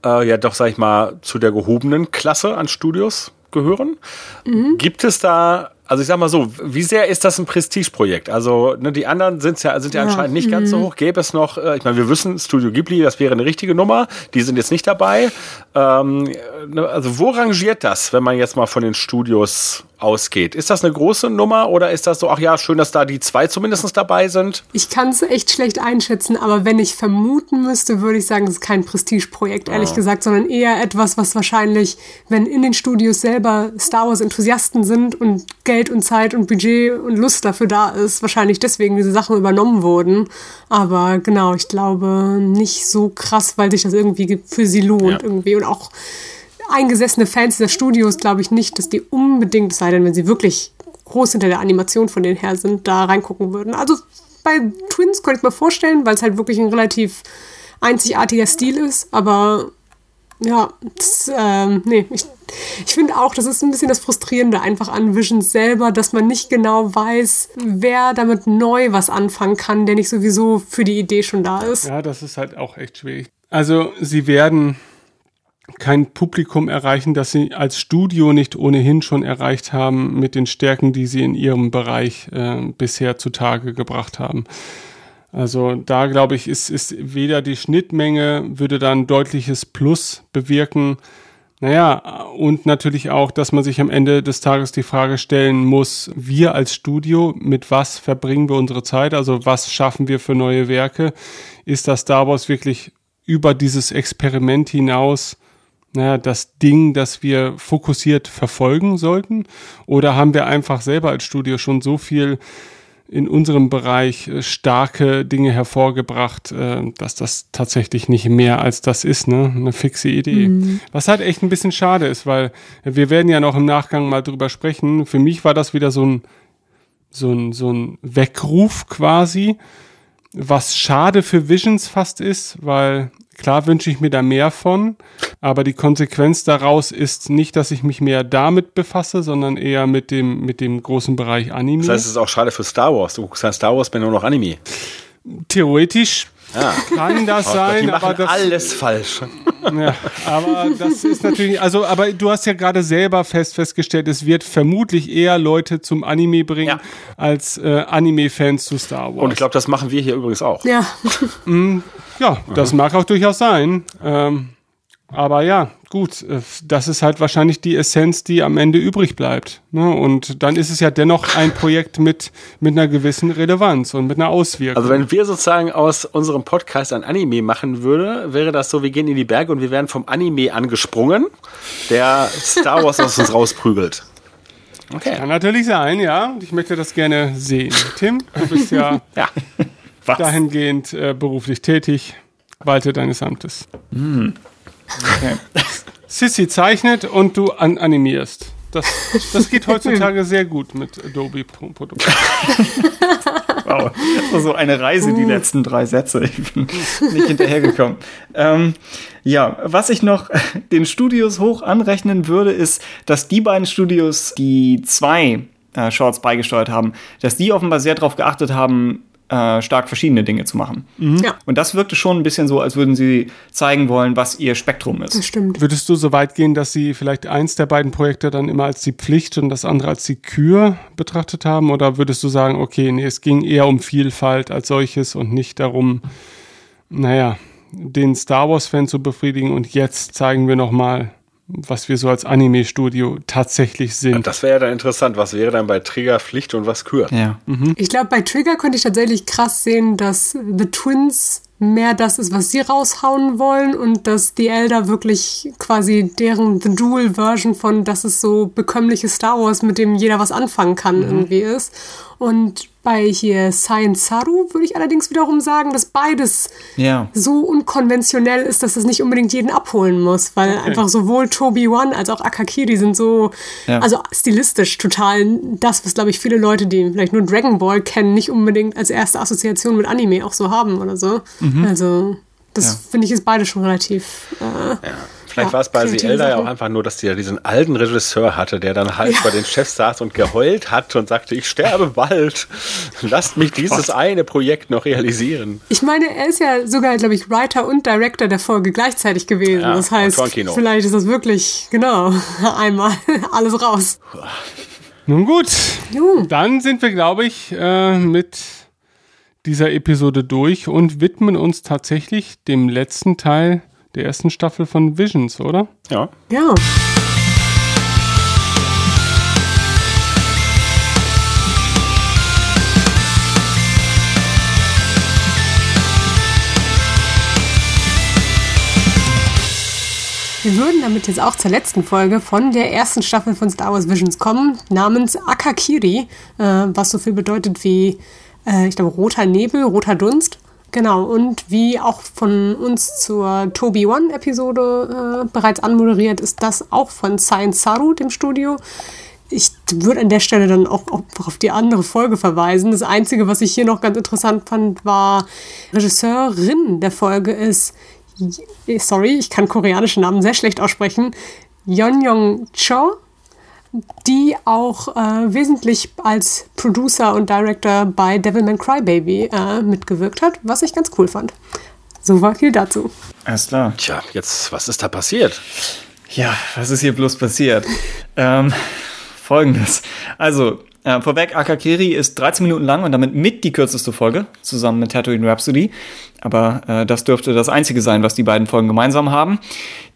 äh, ja doch, sag ich mal, zu der gehobenen Klasse an Studios gehören. Mhm. Gibt es da also ich sag mal so, wie sehr ist das ein Prestigeprojekt? Also ne, die anderen sind's ja, sind ja, ja. anscheinend nicht mhm. ganz so mhm. hoch. Gäbe es noch, äh, ich meine, wir wissen, Studio Ghibli, das wäre eine richtige Nummer. Die sind jetzt nicht dabei. Ähm, ne, also wo rangiert das, wenn man jetzt mal von den Studios ausgeht. Ist das eine große Nummer oder ist das so, ach ja, schön, dass da die zwei zumindest dabei sind? Ich kann es echt schlecht einschätzen, aber wenn ich vermuten müsste, würde ich sagen, es ist kein Prestigeprojekt, ehrlich ja. gesagt, sondern eher etwas, was wahrscheinlich, wenn in den Studios selber Star Wars-Enthusiasten sind und Geld und Zeit und Budget und Lust dafür da ist, wahrscheinlich deswegen diese Sachen übernommen wurden. Aber genau, ich glaube nicht so krass, weil sich das irgendwie für sie lohnt ja. irgendwie und auch eingesessene Fans der Studios glaube ich nicht, dass die unbedingt, sei denn, wenn sie wirklich groß hinter der Animation von denen her sind, da reingucken würden. Also bei Twins könnte ich mir vorstellen, weil es halt wirklich ein relativ einzigartiger Stil ist, aber ja, das, ähm, nee, ich, ich finde auch, das ist ein bisschen das Frustrierende einfach an Visions selber, dass man nicht genau weiß, wer damit neu was anfangen kann, der nicht sowieso für die Idee schon da ist. Ja, das ist halt auch echt schwierig. Also sie werden kein Publikum erreichen, das sie als Studio nicht ohnehin schon erreicht haben mit den Stärken, die sie in ihrem Bereich äh, bisher zutage gebracht haben. Also da glaube ich, ist, ist weder die Schnittmenge würde da ein deutliches Plus bewirken, Naja, und natürlich auch, dass man sich am Ende des Tages die Frage stellen muss, wir als Studio, mit was verbringen wir unsere Zeit? Also was schaffen wir für neue Werke? Ist das Star Wars wirklich über dieses Experiment hinaus naja, das Ding, das wir fokussiert verfolgen sollten? Oder haben wir einfach selber als Studio schon so viel in unserem Bereich äh, starke Dinge hervorgebracht, äh, dass das tatsächlich nicht mehr als das ist, ne? Eine fixe Idee. Mhm. Was halt echt ein bisschen schade ist, weil wir werden ja noch im Nachgang mal drüber sprechen. Für mich war das wieder so ein, so ein, so ein Weckruf quasi, was schade für Visions fast ist, weil Klar wünsche ich mir da mehr von, aber die Konsequenz daraus ist nicht, dass ich mich mehr damit befasse, sondern eher mit dem, mit dem großen Bereich Anime. Das heißt, es ist auch schade für Star Wars. Du guckst ja Star Wars, wenn nur noch Anime. Theoretisch ja. kann das oh sein, Gott, aber das alles falsch. Ja, aber das ist natürlich, also, aber du hast ja gerade selber fest festgestellt, es wird vermutlich eher Leute zum Anime bringen ja. als äh, Anime-Fans zu Star Wars. Und ich glaube, das machen wir hier übrigens auch. Ja. Mm, ja, das mag auch durchaus sein. Ähm, aber ja, gut, äh, das ist halt wahrscheinlich die Essenz, die am Ende übrig bleibt. Ne? Und dann ist es ja dennoch ein Projekt mit, mit einer gewissen Relevanz und mit einer Auswirkung. Also wenn wir sozusagen aus unserem Podcast ein Anime machen würde, wäre das so, wir gehen in die Berge und wir werden vom Anime angesprungen, der Star Wars aus uns rausprügelt. Okay. Kann natürlich sein, ja. Ich möchte das gerne sehen. Tim, du bist ja, ja. Dahingehend äh, beruflich tätig. Walte deines Amtes. Hm. Okay. Sissy zeichnet und du an animierst. Das, das geht heutzutage sehr gut mit Adobe Produkten. wow, das war so eine Reise, die letzten drei Sätze. Ich bin nicht hinterhergekommen. Ähm, ja, was ich noch den Studios hoch anrechnen würde, ist, dass die beiden Studios, die zwei äh, Shorts beigesteuert haben, dass die offenbar sehr darauf geachtet haben, äh, stark verschiedene Dinge zu machen. Mhm. Ja. Und das wirkte schon ein bisschen so, als würden sie zeigen wollen, was ihr Spektrum ist. Das stimmt. Würdest du so weit gehen, dass sie vielleicht eins der beiden Projekte dann immer als die Pflicht und das andere als die Kür betrachtet haben? Oder würdest du sagen, okay, nee, es ging eher um Vielfalt als solches und nicht darum, naja, den Star Wars-Fan zu befriedigen und jetzt zeigen wir nochmal was wir so als Anime-Studio tatsächlich sind. Und das wäre ja dann interessant. Was wäre dann bei Trigger Pflicht und was Kür? Ja. Mhm. Ich glaube, bei Trigger könnte ich tatsächlich krass sehen, dass The Twins mehr das ist, was sie raushauen wollen und dass die Elder wirklich quasi deren The Dual Version von das ist so bekömmliches Star Wars, mit dem jeder was anfangen kann, mhm. irgendwie ist. Und bei hier Science Saru würde ich allerdings wiederum sagen, dass beides ja. so unkonventionell ist, dass es nicht unbedingt jeden abholen muss, weil okay. einfach sowohl Toby One als auch Akakiri sind so, ja. also stilistisch total das, was glaube ich viele Leute, die vielleicht nur Dragon Ball kennen, nicht unbedingt als erste Assoziation mit Anime auch so haben oder so. Mhm. Also das ja. finde ich ist beide schon relativ. Äh, ja. Vielleicht ja, war es bei Zelda ja auch einfach nur, dass die ja diesen alten Regisseur hatte, der dann halt ja. bei den Chefs saß und geheult hat und sagte, ich sterbe bald. Lasst mich dieses Was? eine Projekt noch realisieren. Ich meine, er ist ja sogar, glaube ich, Writer und Director der Folge gleichzeitig gewesen. Ja, das heißt, vielleicht ist das wirklich, genau, einmal alles raus. Nun gut, Juh. dann sind wir, glaube ich, äh, mit dieser Episode durch und widmen uns tatsächlich dem letzten Teil der ersten Staffel von Visions, oder? Ja. Ja. Wir würden damit jetzt auch zur letzten Folge von der ersten Staffel von Star Wars Visions kommen, namens Akakiri, äh, was so viel bedeutet wie, äh, ich glaube, roter Nebel, roter Dunst. Genau, und wie auch von uns zur Toby One-Episode äh, bereits anmoderiert, ist das auch von Science Saru, dem Studio. Ich würde an der Stelle dann auch, auf die andere Folge verweisen. Das Einzige, was ich hier noch ganz interessant fand, war Regisseurin der Folge ist, sorry, ich kann koreanische Namen sehr schlecht aussprechen, Yeon Cho die auch äh, wesentlich als Producer und Director bei Devilman Crybaby äh, mitgewirkt hat, was ich ganz cool fand. So war viel dazu. Alles klar. Tja, jetzt, was ist da passiert? Ja, was ist hier bloß passiert? ähm, Folgendes. Also, äh, vorweg, Akakiri ist 13 Minuten lang und damit mit die kürzeste Folge, zusammen mit Tatooine Rhapsody. Aber äh, das dürfte das einzige sein, was die beiden Folgen gemeinsam haben.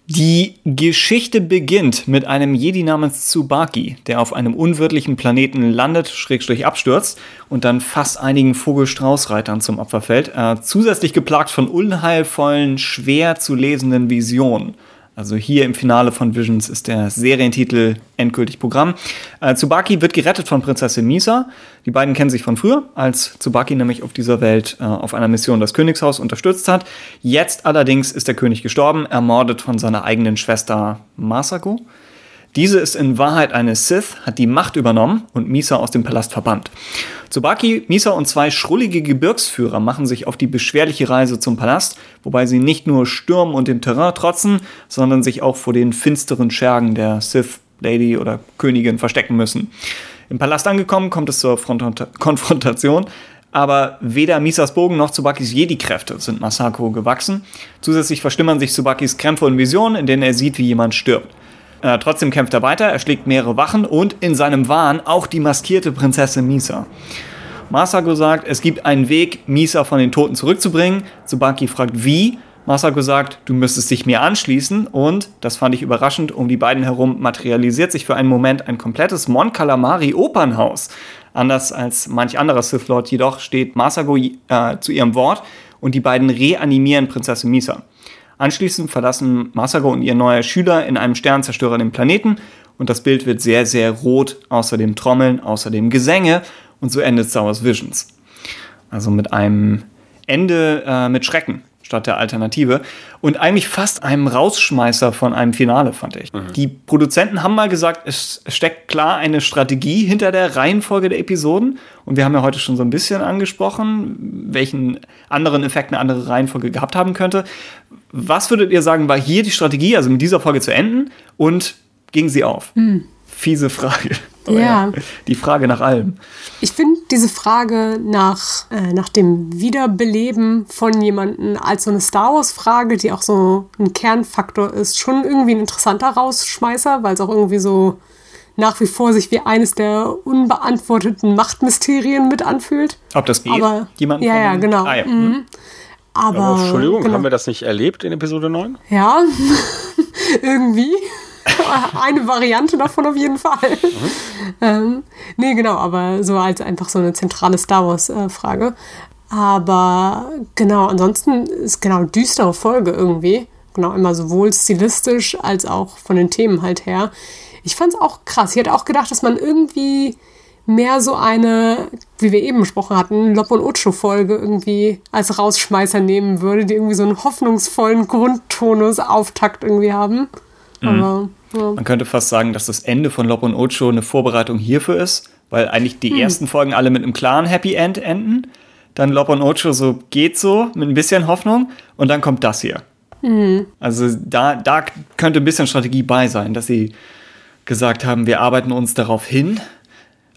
Die Geschichte beginnt mit einem Jedi namens Tsubaki, der auf einem unwirtlichen Planeten landet, schrägstrich abstürzt und dann fast einigen Vogelstraußreitern zum Opfer fällt, äh, zusätzlich geplagt von unheilvollen, schwer zu lesenden Visionen. Also hier im Finale von Visions ist der Serientitel endgültig Programm. Äh, Tsubaki wird gerettet von Prinzessin Misa. Die beiden kennen sich von früher, als Tsubaki nämlich auf dieser Welt äh, auf einer Mission das Königshaus unterstützt hat. Jetzt allerdings ist der König gestorben, ermordet von seiner eigenen Schwester Masako. Diese ist in Wahrheit eine Sith, hat die Macht übernommen und Misa aus dem Palast verbannt. Tsubaki, Misa und zwei schrullige Gebirgsführer machen sich auf die beschwerliche Reise zum Palast, wobei sie nicht nur Stürmen und dem Terrain trotzen, sondern sich auch vor den finsteren Schergen der Sith Lady oder Königin verstecken müssen. Im Palast angekommen kommt es zur Front Konfrontation, aber weder Misas Bogen noch Tsubakis Jedi-Kräfte sind Masako gewachsen. Zusätzlich verstimmern sich Tsubakis Krämpfe und Visionen, in denen er sieht, wie jemand stirbt. Äh, trotzdem kämpft er weiter, er schlägt mehrere Wachen und in seinem Wahn auch die maskierte Prinzessin Misa. Masako sagt, es gibt einen Weg, Misa von den Toten zurückzubringen. Tsubaki fragt, wie. Masako sagt, du müsstest dich mir anschließen und, das fand ich überraschend, um die beiden herum materialisiert sich für einen Moment ein komplettes Mon Calamari Opernhaus. Anders als manch anderer Sith Lord jedoch steht Masako äh, zu ihrem Wort und die beiden reanimieren Prinzessin Misa. Anschließend verlassen Masago und ihr neuer Schüler in einem Sternzerstörer den Planeten und das Bild wird sehr, sehr rot, außerdem Trommeln, außerdem Gesänge und so endet Star Wars Visions. Also mit einem Ende äh, mit Schrecken statt der Alternative und eigentlich fast einem Rausschmeißer von einem Finale, fand ich. Mhm. Die Produzenten haben mal gesagt, es steckt klar eine Strategie hinter der Reihenfolge der Episoden und wir haben ja heute schon so ein bisschen angesprochen, welchen anderen Effekt eine andere Reihenfolge gehabt haben könnte. Was würdet ihr sagen, war hier die Strategie, also mit dieser Folge zu enden und ging sie auf? Hm. Fiese Frage. Ja. ja. Die Frage nach allem. Ich finde diese Frage nach, äh, nach dem Wiederbeleben von jemandem als so eine Star Wars-Frage, die auch so ein Kernfaktor ist, schon irgendwie ein interessanter Rausschmeißer, weil es auch irgendwie so nach wie vor sich wie eines der unbeantworteten Machtmysterien mit anfühlt. Ob das geht? Aber, Jemanden ja, ja, genau. Ah, ja. Mhm. mhm. Aber, Aber Entschuldigung, genau. haben wir das nicht erlebt in Episode 9? Ja, irgendwie. Eine Variante davon auf jeden Fall. Mhm. Ähm, nee, genau, aber so als einfach so eine zentrale Star Wars-Frage. Äh, aber genau, ansonsten ist genau düstere Folge irgendwie. Genau, immer sowohl stilistisch als auch von den Themen halt her. Ich fand es auch krass. Ich hätte auch gedacht, dass man irgendwie mehr so eine, wie wir eben besprochen hatten, Lob und Ocho-Folge irgendwie als Rausschmeißer nehmen würde, die irgendwie so einen hoffnungsvollen Grundtonus-Auftakt irgendwie haben. Mhm. Aber, ja. Man könnte fast sagen, dass das Ende von Lob und Ocho eine Vorbereitung hierfür ist, weil eigentlich die mhm. ersten Folgen alle mit einem klaren Happy End enden. Dann Lob und Ocho so geht so, mit ein bisschen Hoffnung. Und dann kommt das hier. Mhm. Also da, da könnte ein bisschen Strategie bei sein, dass sie gesagt haben, wir arbeiten uns darauf hin,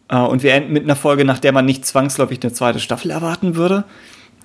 äh, und wir enden mit einer Folge, nach der man nicht zwangsläufig eine zweite Staffel erwarten würde.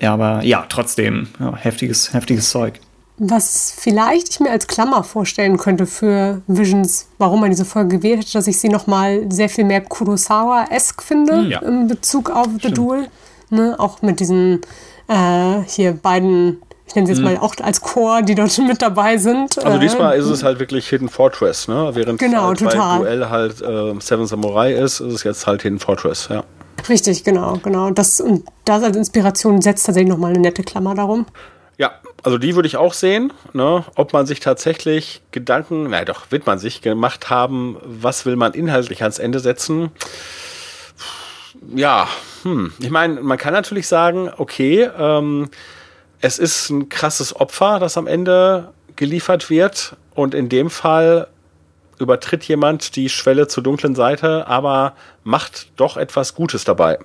Ja, aber ja, trotzdem, ja, heftiges, heftiges Zeug. Was vielleicht ich mir als Klammer vorstellen könnte für Visions, warum man diese Folge gewählt hat, dass ich sie nochmal sehr viel mehr Kurosawa-esque finde hm, ja. in Bezug auf The Stimmt. Duel. Ne? Auch mit diesen äh, hier beiden ich nenne sie jetzt mhm. mal auch als Chor, die dort mit dabei sind. Also diesmal äh, ist es halt wirklich Hidden Fortress, ne? Während genau, halt total. bei Duell halt äh, Seven Samurai ist, ist es jetzt halt Hidden Fortress, ja. Richtig, genau, genau. Das, und das als Inspiration setzt tatsächlich nochmal eine nette Klammer darum. Also die würde ich auch sehen, ne? ob man sich tatsächlich Gedanken, naja doch, wird man sich gemacht haben, was will man inhaltlich ans Ende setzen. Ja, hm. ich meine, man kann natürlich sagen, okay, ähm, es ist ein krasses Opfer, das am Ende geliefert wird. Und in dem Fall übertritt jemand die Schwelle zur dunklen Seite, aber macht doch etwas Gutes dabei.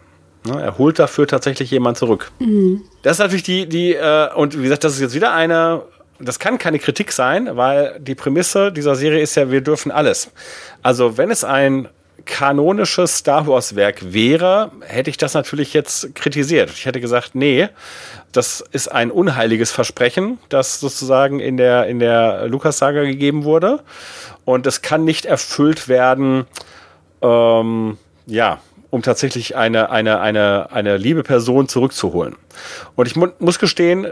Ne, er holt dafür tatsächlich jemand zurück. Mhm. Das ist natürlich die, die, äh, und wie gesagt, das ist jetzt wieder eine, das kann keine Kritik sein, weil die Prämisse dieser Serie ist ja, wir dürfen alles. Also wenn es ein kanonisches Star Wars Werk wäre, hätte ich das natürlich jetzt kritisiert. Ich hätte gesagt, nee, das ist ein unheiliges Versprechen, das sozusagen in der, in der Lukas-Saga gegeben wurde. Und es kann nicht erfüllt werden, ähm, ja, um tatsächlich eine, eine, eine, eine liebe Person zurückzuholen. Und ich mu muss gestehen,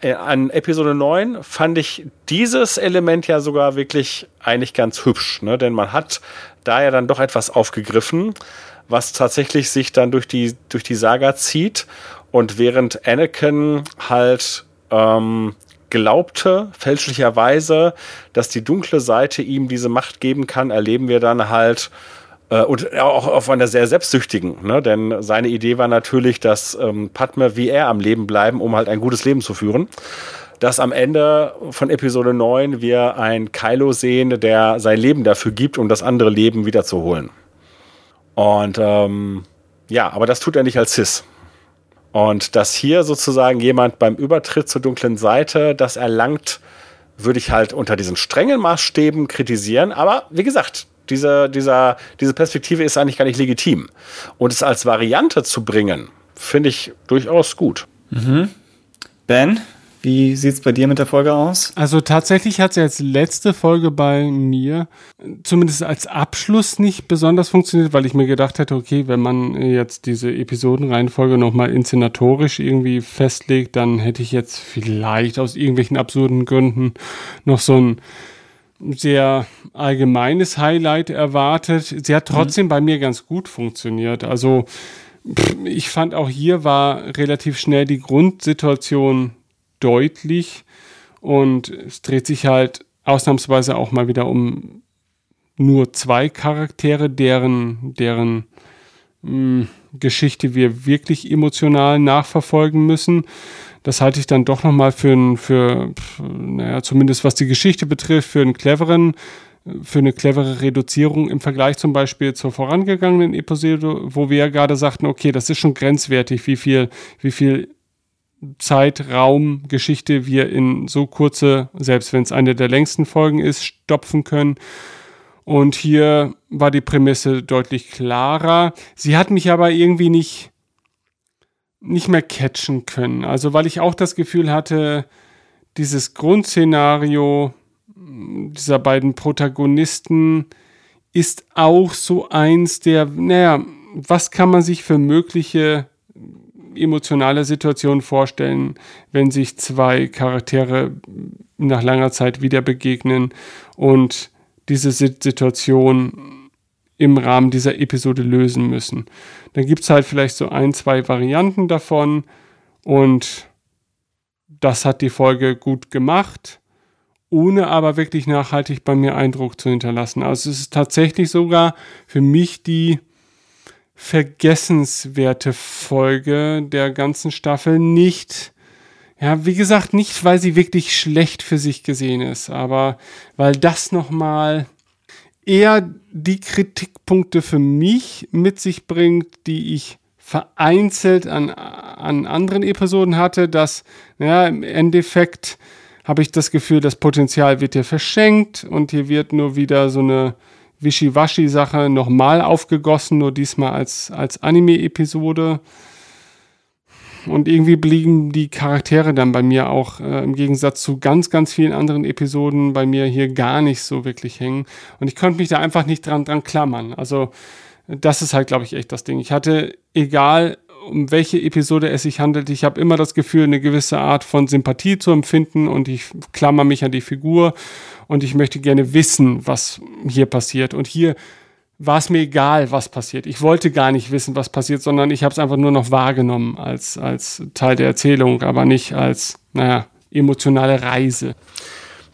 äh, an Episode 9 fand ich dieses Element ja sogar wirklich eigentlich ganz hübsch, ne? denn man hat da ja dann doch etwas aufgegriffen, was tatsächlich sich dann durch die, durch die Saga zieht. Und während Anakin halt ähm, glaubte, fälschlicherweise, dass die dunkle Seite ihm diese Macht geben kann, erleben wir dann halt und auch auf einer sehr selbstsüchtigen, ne? denn seine Idee war natürlich, dass ähm, Padme wie er am Leben bleiben, um halt ein gutes Leben zu führen. Dass am Ende von Episode 9 wir ein Kylo sehen, der sein Leben dafür gibt, um das andere Leben wiederzuholen. Und ähm, ja, aber das tut er nicht als Cis. Und dass hier sozusagen jemand beim Übertritt zur dunklen Seite das erlangt, würde ich halt unter diesen strengen Maßstäben kritisieren. Aber wie gesagt, diese, dieser, diese Perspektive ist eigentlich gar nicht legitim. Und es als Variante zu bringen, finde ich durchaus gut. Mhm. Ben, wie sieht's bei dir mit der Folge aus? Also tatsächlich hat sie als letzte Folge bei mir zumindest als Abschluss nicht besonders funktioniert, weil ich mir gedacht hätte, okay, wenn man jetzt diese Episodenreihenfolge nochmal inszenatorisch irgendwie festlegt, dann hätte ich jetzt vielleicht aus irgendwelchen absurden Gründen noch so ein sehr allgemeines Highlight erwartet. Sie hat trotzdem mhm. bei mir ganz gut funktioniert. Also ich fand auch hier war relativ schnell die Grundsituation deutlich und es dreht sich halt ausnahmsweise auch mal wieder um nur zwei Charaktere, deren, deren mh, hm, Geschichte wir wirklich emotional nachverfolgen müssen. Das halte ich dann doch nochmal für, für, naja, zumindest was die Geschichte betrifft, für einen cleveren, für eine clevere Reduzierung im Vergleich zum Beispiel zur vorangegangenen Episode, wo wir ja gerade sagten, okay, das ist schon grenzwertig, wie viel, wie viel Zeitraum Geschichte wir in so kurze, selbst wenn es eine der längsten Folgen ist, stopfen können. Und hier war die Prämisse deutlich klarer. Sie hat mich aber irgendwie nicht, nicht mehr catchen können. Also, weil ich auch das Gefühl hatte, dieses Grundszenario dieser beiden Protagonisten ist auch so eins der, naja, was kann man sich für mögliche emotionale Situation vorstellen, wenn sich zwei Charaktere nach langer Zeit wieder begegnen und diese Situation im Rahmen dieser Episode lösen müssen. Dann gibt es halt vielleicht so ein, zwei Varianten davon und das hat die Folge gut gemacht, ohne aber wirklich nachhaltig bei mir Eindruck zu hinterlassen. Also es ist tatsächlich sogar für mich die vergessenswerte Folge der ganzen Staffel. Nicht, ja, wie gesagt, nicht, weil sie wirklich schlecht für sich gesehen ist, aber weil das nochmal eher die Kritikpunkte für mich mit sich bringt, die ich vereinzelt an, an anderen Episoden hatte, dass, ja, im Endeffekt habe ich das Gefühl, das Potenzial wird hier verschenkt und hier wird nur wieder so eine Wischiwaschi-Sache nochmal aufgegossen, nur diesmal als, als Anime-Episode. Und irgendwie blieben die Charaktere dann bei mir auch äh, im Gegensatz zu ganz, ganz vielen anderen Episoden bei mir hier gar nicht so wirklich hängen. Und ich konnte mich da einfach nicht dran, dran klammern. Also, das ist halt, glaube ich, echt das Ding. Ich hatte, egal um welche Episode es sich handelt, ich habe immer das Gefühl, eine gewisse Art von Sympathie zu empfinden und ich klammer mich an die Figur und ich möchte gerne wissen, was hier passiert. Und hier war es mir egal, was passiert. Ich wollte gar nicht wissen, was passiert, sondern ich habe es einfach nur noch wahrgenommen als, als Teil der Erzählung, aber nicht als, naja, emotionale Reise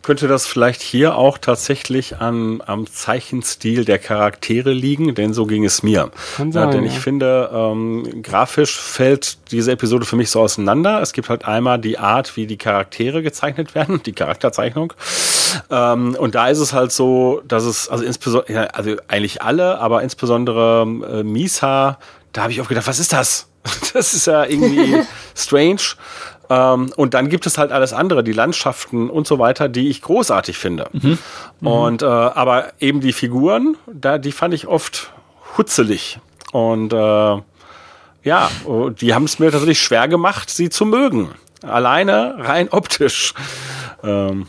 könnte das vielleicht hier auch tatsächlich an, am Zeichenstil der Charaktere liegen, denn so ging es mir. Kann sein, ja, denn ich finde, ähm, grafisch fällt diese Episode für mich so auseinander. Es gibt halt einmal die Art, wie die Charaktere gezeichnet werden, die Charakterzeichnung. Ähm, und da ist es halt so, dass es, also insbesondere, ja, also eigentlich alle, aber insbesondere äh, Misa, da habe ich auch gedacht, was ist das? Das ist ja irgendwie strange. Ähm, und dann gibt es halt alles andere, die Landschaften und so weiter, die ich großartig finde. Mhm. Mhm. Und äh, aber eben die Figuren, da die fand ich oft hutzelig und äh, ja, die haben es mir tatsächlich schwer gemacht, sie zu mögen. Alleine rein optisch. Ähm,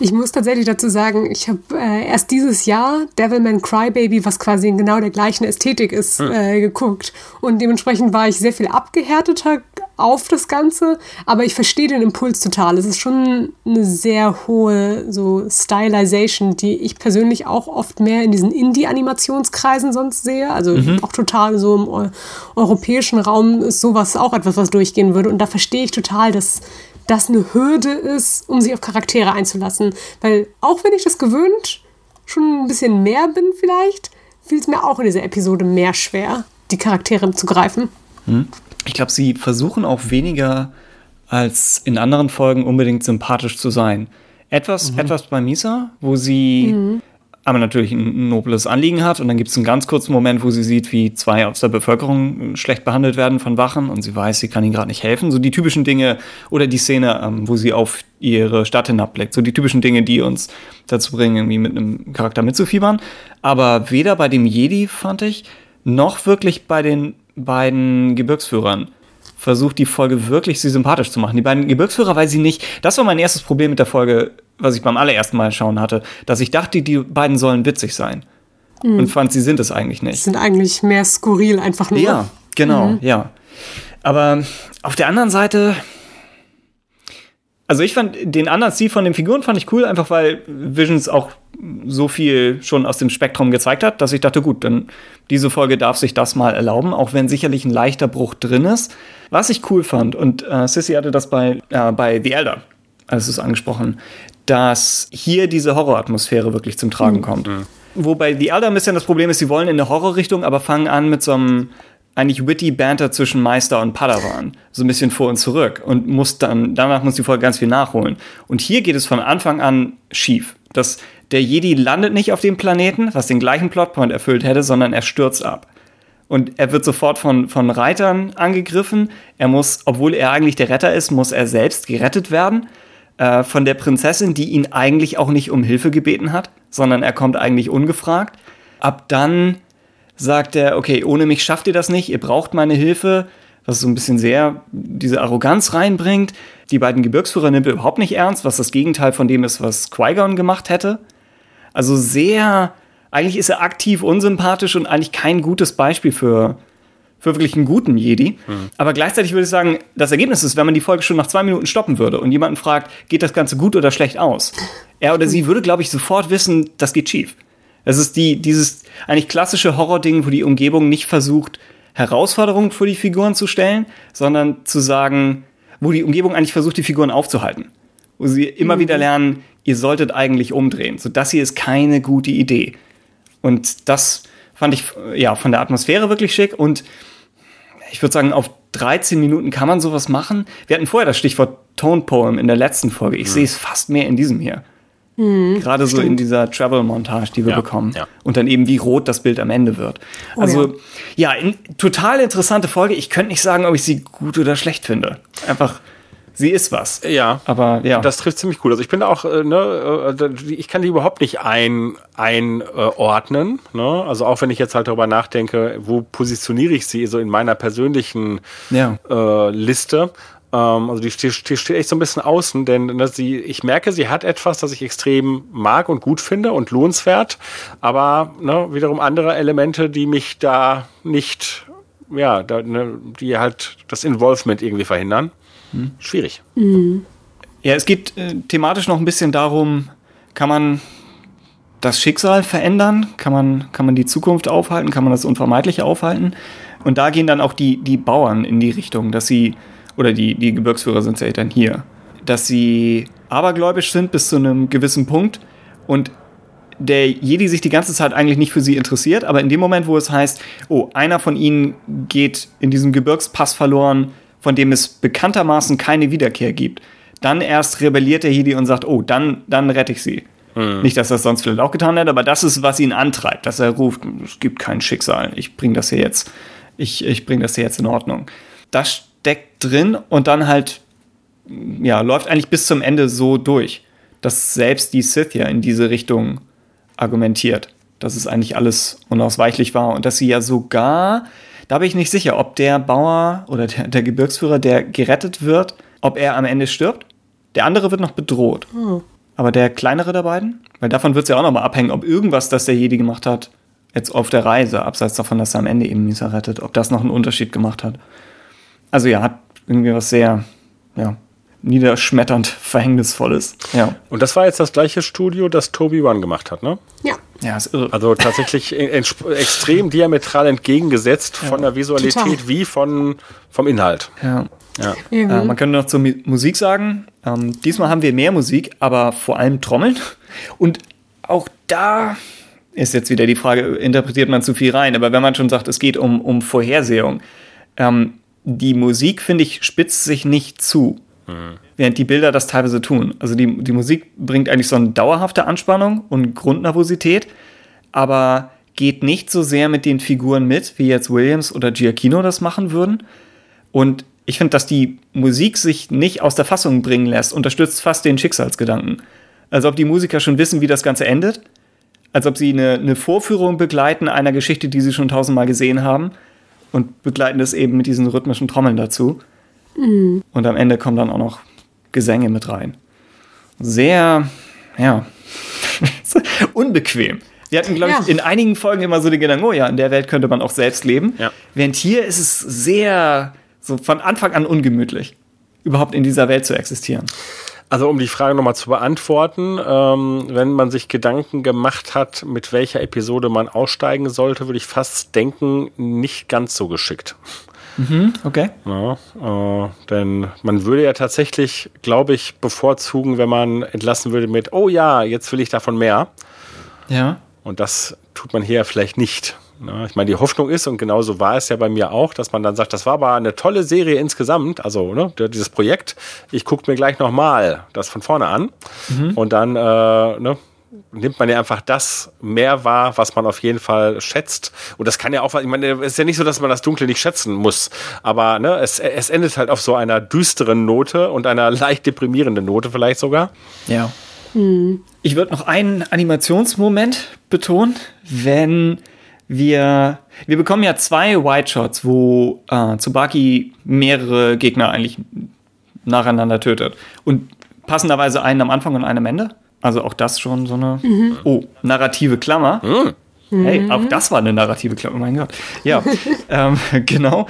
Ich muss tatsächlich dazu sagen, ich habe äh, erst dieses Jahr Devilman Crybaby, was quasi in genau der gleichen Ästhetik ist, hm. äh, geguckt. Und dementsprechend war ich sehr viel abgehärteter auf das Ganze, aber ich verstehe den Impuls total. Es ist schon eine sehr hohe so Stylization, die ich persönlich auch oft mehr in diesen Indie-Animationskreisen sonst sehe. Also mhm. auch total so im eu europäischen Raum ist sowas auch etwas, was durchgehen würde. Und da verstehe ich total, dass das eine Hürde ist, um sich auf Charaktere einzulassen. Weil auch wenn ich das gewöhnt schon ein bisschen mehr bin vielleicht, fiel es mir auch in dieser Episode mehr schwer, die Charaktere zu greifen. Hm. Ich glaube, sie versuchen auch weniger als in anderen Folgen unbedingt sympathisch zu sein. Etwas, mhm. etwas bei Misa, wo sie mhm aber natürlich ein nobles Anliegen hat. Und dann gibt es einen ganz kurzen Moment, wo sie sieht, wie zwei aus der Bevölkerung schlecht behandelt werden von Wachen und sie weiß, sie kann ihnen gerade nicht helfen. So die typischen Dinge oder die Szene, ähm, wo sie auf ihre Stadt hinabblickt. So die typischen Dinge, die uns dazu bringen, irgendwie mit einem Charakter mitzufiebern. Aber weder bei dem Jedi, fand ich, noch wirklich bei den beiden Gebirgsführern versucht die Folge wirklich sie sympathisch zu machen. Die beiden Gebirgsführer, weil sie nicht, das war mein erstes Problem mit der Folge, was ich beim allerersten Mal schauen hatte, dass ich dachte, die beiden sollen witzig sein. Mhm. Und fand, sie sind es eigentlich nicht. Sie sind eigentlich mehr skurril einfach nur. Ja, genau, mhm. ja. Aber auf der anderen Seite, also ich fand den anderen Stil von den Figuren fand ich cool, einfach weil Visions auch so viel schon aus dem Spektrum gezeigt hat, dass ich dachte, gut, dann diese Folge darf sich das mal erlauben, auch wenn sicherlich ein leichter Bruch drin ist. Was ich cool fand, und äh, Sissy hatte das bei, äh, bei The Elder, als es angesprochen, dass hier diese Horroratmosphäre wirklich zum Tragen mhm. kommt. Mhm. Wobei The Elder ein bisschen das Problem ist, sie wollen in eine Horrorrichtung, aber fangen an mit so einem eigentlich witty Banter zwischen Meister und Padawan. So ein bisschen vor und zurück. Und muss dann, danach muss die Folge ganz viel nachholen. Und hier geht es von Anfang an schief. Das, der Jedi landet nicht auf dem Planeten, was den gleichen Plotpoint erfüllt hätte, sondern er stürzt ab. Und er wird sofort von, von Reitern angegriffen. Er muss, obwohl er eigentlich der Retter ist, muss er selbst gerettet werden. Äh, von der Prinzessin, die ihn eigentlich auch nicht um Hilfe gebeten hat, sondern er kommt eigentlich ungefragt. Ab dann sagt er, okay, ohne mich schafft ihr das nicht, ihr braucht meine Hilfe, was so ein bisschen sehr diese Arroganz reinbringt. Die beiden Gebirgsführer nimmt er überhaupt nicht ernst, was das Gegenteil von dem ist, was Qui-Gon gemacht hätte. Also sehr, eigentlich ist er aktiv unsympathisch und eigentlich kein gutes Beispiel für, für wirklich einen guten Jedi. Mhm. Aber gleichzeitig würde ich sagen, das Ergebnis ist, wenn man die Folge schon nach zwei Minuten stoppen würde und jemanden fragt, geht das Ganze gut oder schlecht aus? Er oder sie würde, glaube ich, sofort wissen, das geht schief. Es ist die, dieses eigentlich klassische Horror-Ding, wo die Umgebung nicht versucht, Herausforderungen für die Figuren zu stellen, sondern zu sagen, wo die Umgebung eigentlich versucht, die Figuren aufzuhalten. Wo sie immer mhm. wieder lernen, ihr solltet eigentlich umdrehen. So, das hier ist keine gute Idee. Und das fand ich ja von der Atmosphäre wirklich schick und ich würde sagen, auf 13 Minuten kann man sowas machen. Wir hatten vorher das Stichwort Tone Poem in der letzten Folge. Ich mhm. sehe es fast mehr in diesem hier. Mhm, Gerade so in dieser Travel-Montage, die wir ja, bekommen. Ja. Und dann eben, wie rot das Bild am Ende wird. Oh, also, ja, ja in, total interessante Folge. Ich könnte nicht sagen, ob ich sie gut oder schlecht finde. Einfach sie ist was. Ja. Aber ja. Das trifft ziemlich cool. Also ich bin auch, äh, ne, äh, ich kann die überhaupt nicht ein, einordnen. Ne? Also auch wenn ich jetzt halt darüber nachdenke, wo positioniere ich sie so in meiner persönlichen ja. äh, Liste. Ähm, also die steht, die steht echt so ein bisschen außen, denn ne, sie, ich merke, sie hat etwas, das ich extrem mag und gut finde und lohnenswert, aber ne, wiederum andere Elemente, die mich da nicht, ja, da, ne, die halt das Involvement irgendwie verhindern. Hm. Schwierig. Mhm. Ja, es geht äh, thematisch noch ein bisschen darum, kann man das Schicksal verändern? Kann man, kann man die Zukunft aufhalten? Kann man das Unvermeidliche aufhalten? Und da gehen dann auch die, die Bauern in die Richtung, dass sie oder die, die Gebirgsführer sind ja dann hier, dass sie abergläubisch sind bis zu einem gewissen Punkt und der Jedi sich die ganze Zeit eigentlich nicht für sie interessiert, aber in dem Moment, wo es heißt, oh, einer von ihnen geht in diesem Gebirgspass verloren, von dem es bekanntermaßen keine Wiederkehr gibt, dann erst rebelliert der Jedi und sagt, oh, dann, dann rette ich sie. Mhm. Nicht, dass er es sonst vielleicht auch getan hätte, aber das ist, was ihn antreibt, dass er ruft, es gibt kein Schicksal, ich bringe das hier jetzt, ich, ich bringe das hier jetzt in Ordnung. Das steckt drin und dann halt, ja, läuft eigentlich bis zum Ende so durch, dass selbst die Sith ja in diese Richtung argumentiert, dass es eigentlich alles unausweichlich war und dass sie ja sogar, da bin ich nicht sicher, ob der Bauer oder der, der Gebirgsführer, der gerettet wird, ob er am Ende stirbt. Der andere wird noch bedroht. Oh. aber der kleinere der beiden? Weil davon wird es ja auch nochmal abhängen, ob irgendwas, das der Jedi gemacht hat, jetzt auf der Reise, abseits davon, dass er am Ende eben Misa rettet, ob das noch einen Unterschied gemacht hat. Also ja, hat irgendwie was sehr, ja, niederschmetternd Verhängnisvolles. Ja. Und das war jetzt das gleiche Studio, das Toby One gemacht hat, ne? Ja. Ja, ist irre. Also tatsächlich extrem diametral entgegengesetzt ja. von der Visualität Total. wie von, vom Inhalt. Ja. Ja. Äh, man könnte noch zur Musik sagen. Ähm, diesmal haben wir mehr Musik, aber vor allem Trommeln. Und auch da ist jetzt wieder die Frage, interpretiert man zu viel rein? Aber wenn man schon sagt, es geht um, um Vorhersehung, ähm, die Musik, finde ich, spitzt sich nicht zu. Mhm. Während die Bilder das teilweise tun. Also die, die Musik bringt eigentlich so eine dauerhafte Anspannung und Grundnervosität, aber geht nicht so sehr mit den Figuren mit, wie jetzt Williams oder Giacchino das machen würden. Und ich finde, dass die Musik sich nicht aus der Fassung bringen lässt, unterstützt fast den Schicksalsgedanken. Als ob die Musiker schon wissen, wie das Ganze endet. Als ob sie eine, eine Vorführung begleiten einer Geschichte, die sie schon tausendmal gesehen haben. Und begleiten das eben mit diesen rhythmischen Trommeln dazu. Mhm. Und am Ende kommen dann auch noch Gesänge mit rein. Sehr, ja, unbequem. Wir hatten, glaube ich, in einigen Folgen immer so den Gedanken, oh ja, in der Welt könnte man auch selbst leben. Ja. Während hier ist es sehr, so von Anfang an ungemütlich, überhaupt in dieser Welt zu existieren. Also um die Frage nochmal zu beantworten, ähm, wenn man sich Gedanken gemacht hat, mit welcher Episode man aussteigen sollte, würde ich fast denken, nicht ganz so geschickt. Mhm, okay. Ja, äh, denn man würde ja tatsächlich, glaube ich, bevorzugen, wenn man entlassen würde mit, oh ja, jetzt will ich davon mehr. Ja. Und das tut man hier vielleicht nicht. Ja, ich meine, die Hoffnung ist, und genauso war es ja bei mir auch, dass man dann sagt, das war aber eine tolle Serie insgesamt, also ne, dieses Projekt, ich gucke mir gleich nochmal das von vorne an. Mhm. Und dann äh, ne, nimmt man ja einfach das mehr wahr, was man auf jeden Fall schätzt. Und das kann ja auch, ich meine, es ist ja nicht so, dass man das Dunkle nicht schätzen muss. Aber ne, es, es endet halt auf so einer düsteren Note und einer leicht deprimierenden Note vielleicht sogar. Ja. Hm. Ich würde noch einen Animationsmoment betonen, wenn wir, wir bekommen ja zwei White Shots, wo äh, Tsubaki mehrere Gegner eigentlich nacheinander tötet. Und passenderweise einen am Anfang und einen am Ende. Also auch das schon so eine mhm. oh, narrative Klammer. Mhm. Hey, auch das war eine narrative Klammer, oh mein Gott. Ja, ähm, genau.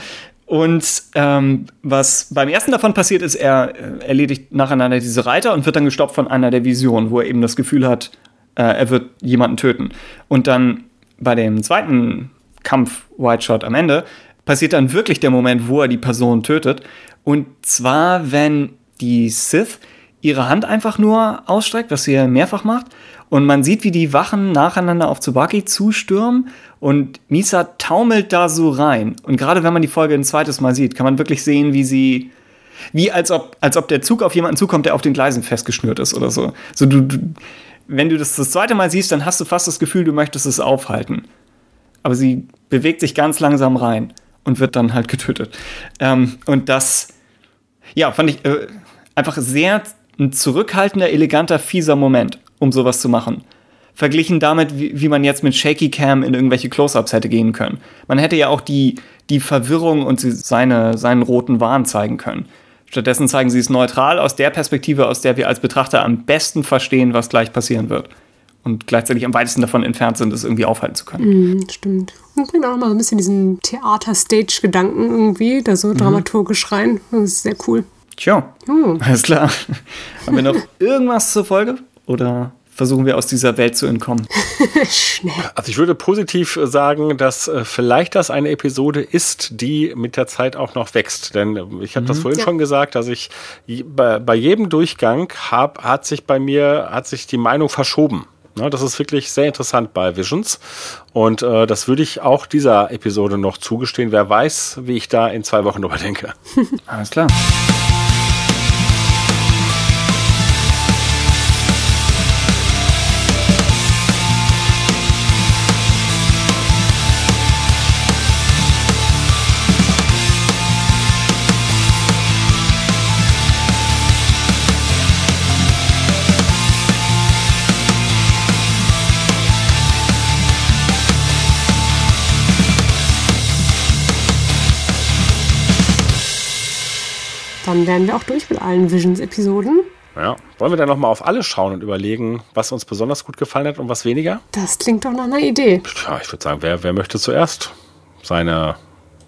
Und ähm, was beim ersten davon passiert ist, er äh, erledigt nacheinander diese Reiter und wird dann gestoppt von einer der Visionen, wo er eben das Gefühl hat, äh, er wird jemanden töten. Und dann bei dem zweiten Kampf White Shot am Ende passiert dann wirklich der Moment, wo er die Person tötet. Und zwar, wenn die Sith ihre Hand einfach nur ausstreckt, was sie mehrfach macht. Und man sieht, wie die Wachen nacheinander auf Tsubaki zustürmen und Misa taumelt da so rein. Und gerade wenn man die Folge ein zweites Mal sieht, kann man wirklich sehen, wie sie, wie als ob, als ob der Zug auf jemanden zukommt, der auf den Gleisen festgeschnürt ist oder so. So du, du wenn du das das zweite Mal siehst, dann hast du fast das Gefühl, du möchtest es aufhalten. Aber sie bewegt sich ganz langsam rein und wird dann halt getötet. Ähm, und das, ja, fand ich äh, einfach sehr ein zurückhaltender, eleganter, fieser Moment, um sowas zu machen. Verglichen damit, wie, wie man jetzt mit Shaky Cam in irgendwelche Close-Ups hätte gehen können. Man hätte ja auch die, die Verwirrung und seine, seinen roten Wahn zeigen können. Stattdessen zeigen sie es neutral aus der Perspektive, aus der wir als Betrachter am besten verstehen, was gleich passieren wird. Und gleichzeitig am weitesten davon entfernt sind, es irgendwie aufhalten zu können. Mm, stimmt. Und bringt auch mal so ein bisschen diesen Theater-Stage-Gedanken irgendwie, da so mhm. dramaturgisch rein. Das ist sehr cool. Tja, hm. alles klar. Haben wir noch irgendwas zur Folge? Oder versuchen wir aus dieser Welt zu entkommen? Schnell. Also ich würde positiv sagen, dass äh, vielleicht das eine Episode ist, die mit der Zeit auch noch wächst. Denn ich habe mhm. das vorhin ja. schon gesagt, dass ich bei, bei jedem Durchgang hab, hat sich bei mir, hat sich die Meinung verschoben. Ja, das ist wirklich sehr interessant bei Visions. Und äh, das würde ich auch dieser Episode noch zugestehen. Wer weiß, wie ich da in zwei Wochen drüber denke. Alles klar. Dann wären wir auch durch mit allen Visions-Episoden. Ja. Wollen wir dann nochmal auf alle schauen und überlegen, was uns besonders gut gefallen hat und was weniger? Das klingt doch nach einer Idee. Ja, ich würde sagen, wer, wer möchte zuerst seine,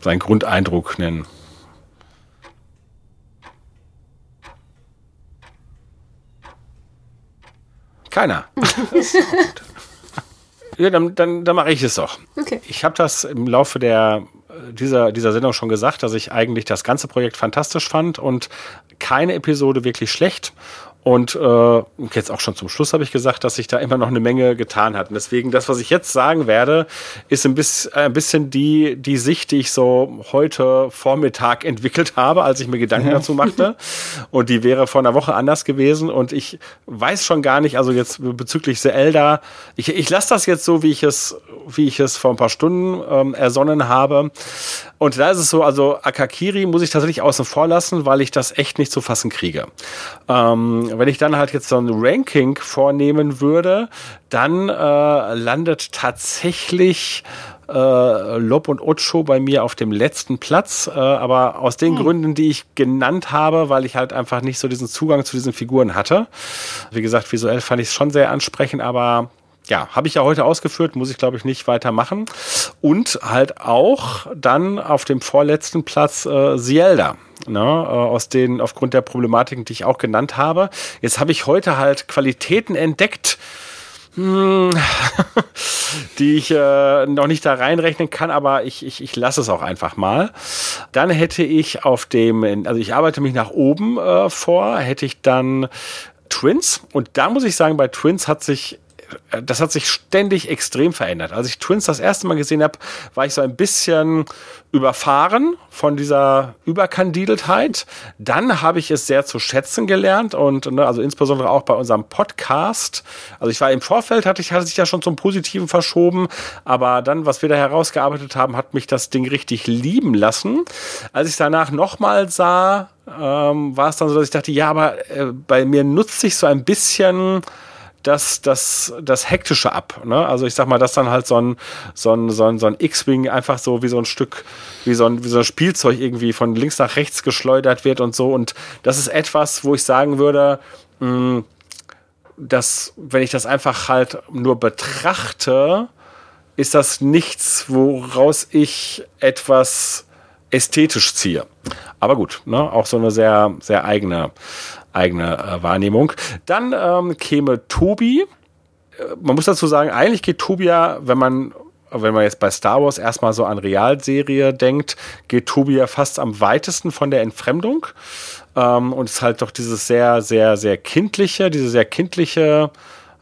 seinen Grundeindruck nennen? Keiner. ja, dann, dann, dann mache ich es doch. Okay. Ich habe das im Laufe der, dieser, dieser Sendung schon gesagt, dass ich eigentlich das ganze Projekt fantastisch fand und keine Episode wirklich schlecht. Und äh, jetzt auch schon zum Schluss habe ich gesagt, dass sich da immer noch eine Menge getan hat. Und deswegen, das, was ich jetzt sagen werde, ist ein bisschen, ein bisschen die, die Sicht, die ich so heute Vormittag entwickelt habe, als ich mir Gedanken ja. dazu machte. Und die wäre vor einer Woche anders gewesen. Und ich weiß schon gar nicht, also jetzt bezüglich Zelda, ich, ich lasse das jetzt so, wie ich es, wie ich es vor ein paar Stunden ähm, ersonnen habe. Und da ist es so, also Akakiri muss ich tatsächlich außen vor lassen, weil ich das echt nicht zu fassen kriege. Ähm, wenn ich dann halt jetzt so ein Ranking vornehmen würde, dann äh, landet tatsächlich äh, Lob und Ocho bei mir auf dem letzten Platz, äh, aber aus den hm. Gründen, die ich genannt habe, weil ich halt einfach nicht so diesen Zugang zu diesen Figuren hatte. Wie gesagt, visuell fand ich es schon sehr ansprechend, aber ja, habe ich ja heute ausgeführt, muss ich glaube ich nicht weitermachen. Und halt auch dann auf dem vorletzten Platz äh, Zelda. Ne, äh, aus den, aufgrund der Problematiken, die ich auch genannt habe. Jetzt habe ich heute halt Qualitäten entdeckt, hm, die ich äh, noch nicht da reinrechnen kann, aber ich, ich, ich lasse es auch einfach mal. Dann hätte ich auf dem, also ich arbeite mich nach oben äh, vor, hätte ich dann Twins. Und da muss ich sagen, bei Twins hat sich das hat sich ständig extrem verändert. Als ich Twins das erste Mal gesehen habe, war ich so ein bisschen überfahren von dieser Überkandideltheit. Dann habe ich es sehr zu schätzen gelernt und ne, also insbesondere auch bei unserem Podcast. Also ich war im Vorfeld, hatte ich hatte sich ja schon zum Positiven verschoben, aber dann, was wir da herausgearbeitet haben, hat mich das Ding richtig lieben lassen. Als ich danach nochmal sah, ähm, war es dann so, dass ich dachte, ja, aber äh, bei mir nutzt sich so ein bisschen das, das, das Hektische ab. Ne? Also ich sag mal, dass dann halt so ein, so ein, so ein, so ein X-Wing einfach so wie so ein Stück, wie so ein, wie so ein Spielzeug irgendwie von links nach rechts geschleudert wird und so. Und das ist etwas, wo ich sagen würde, mh, hm, dass, wenn ich das einfach halt nur betrachte, ist das nichts, woraus ich etwas ästhetisch ziehe. Aber gut, ne, auch so eine sehr, sehr eigene, eigene äh, Wahrnehmung. Dann ähm, käme Tobi. Äh, man muss dazu sagen, eigentlich geht Tobi ja, wenn man wenn man jetzt bei Star Wars erstmal so an Realserie denkt, geht Tobi ja fast am weitesten von der Entfremdung. Ähm, und ist halt doch dieses sehr, sehr, sehr kindliche, diese sehr kindliche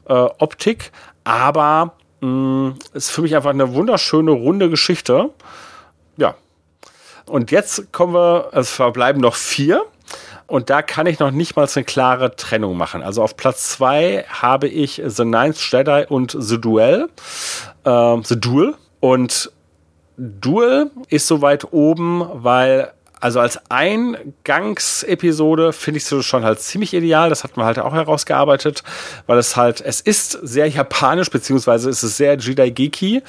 äh, Optik. Aber mh, mm, ist für mich einfach eine wunderschöne, runde Geschichte. Ja. Und jetzt kommen wir, es verbleiben noch vier. Und da kann ich noch nicht mal eine klare Trennung machen. Also auf Platz zwei habe ich The Ninth Jedi und The Duel. Äh, The Duel. Und Duel ist so weit oben, weil also als Eingangsepisode finde ich es schon halt ziemlich ideal. Das hat man halt auch herausgearbeitet, weil es halt, es ist sehr japanisch, beziehungsweise ist es sehr Jedi-Geeky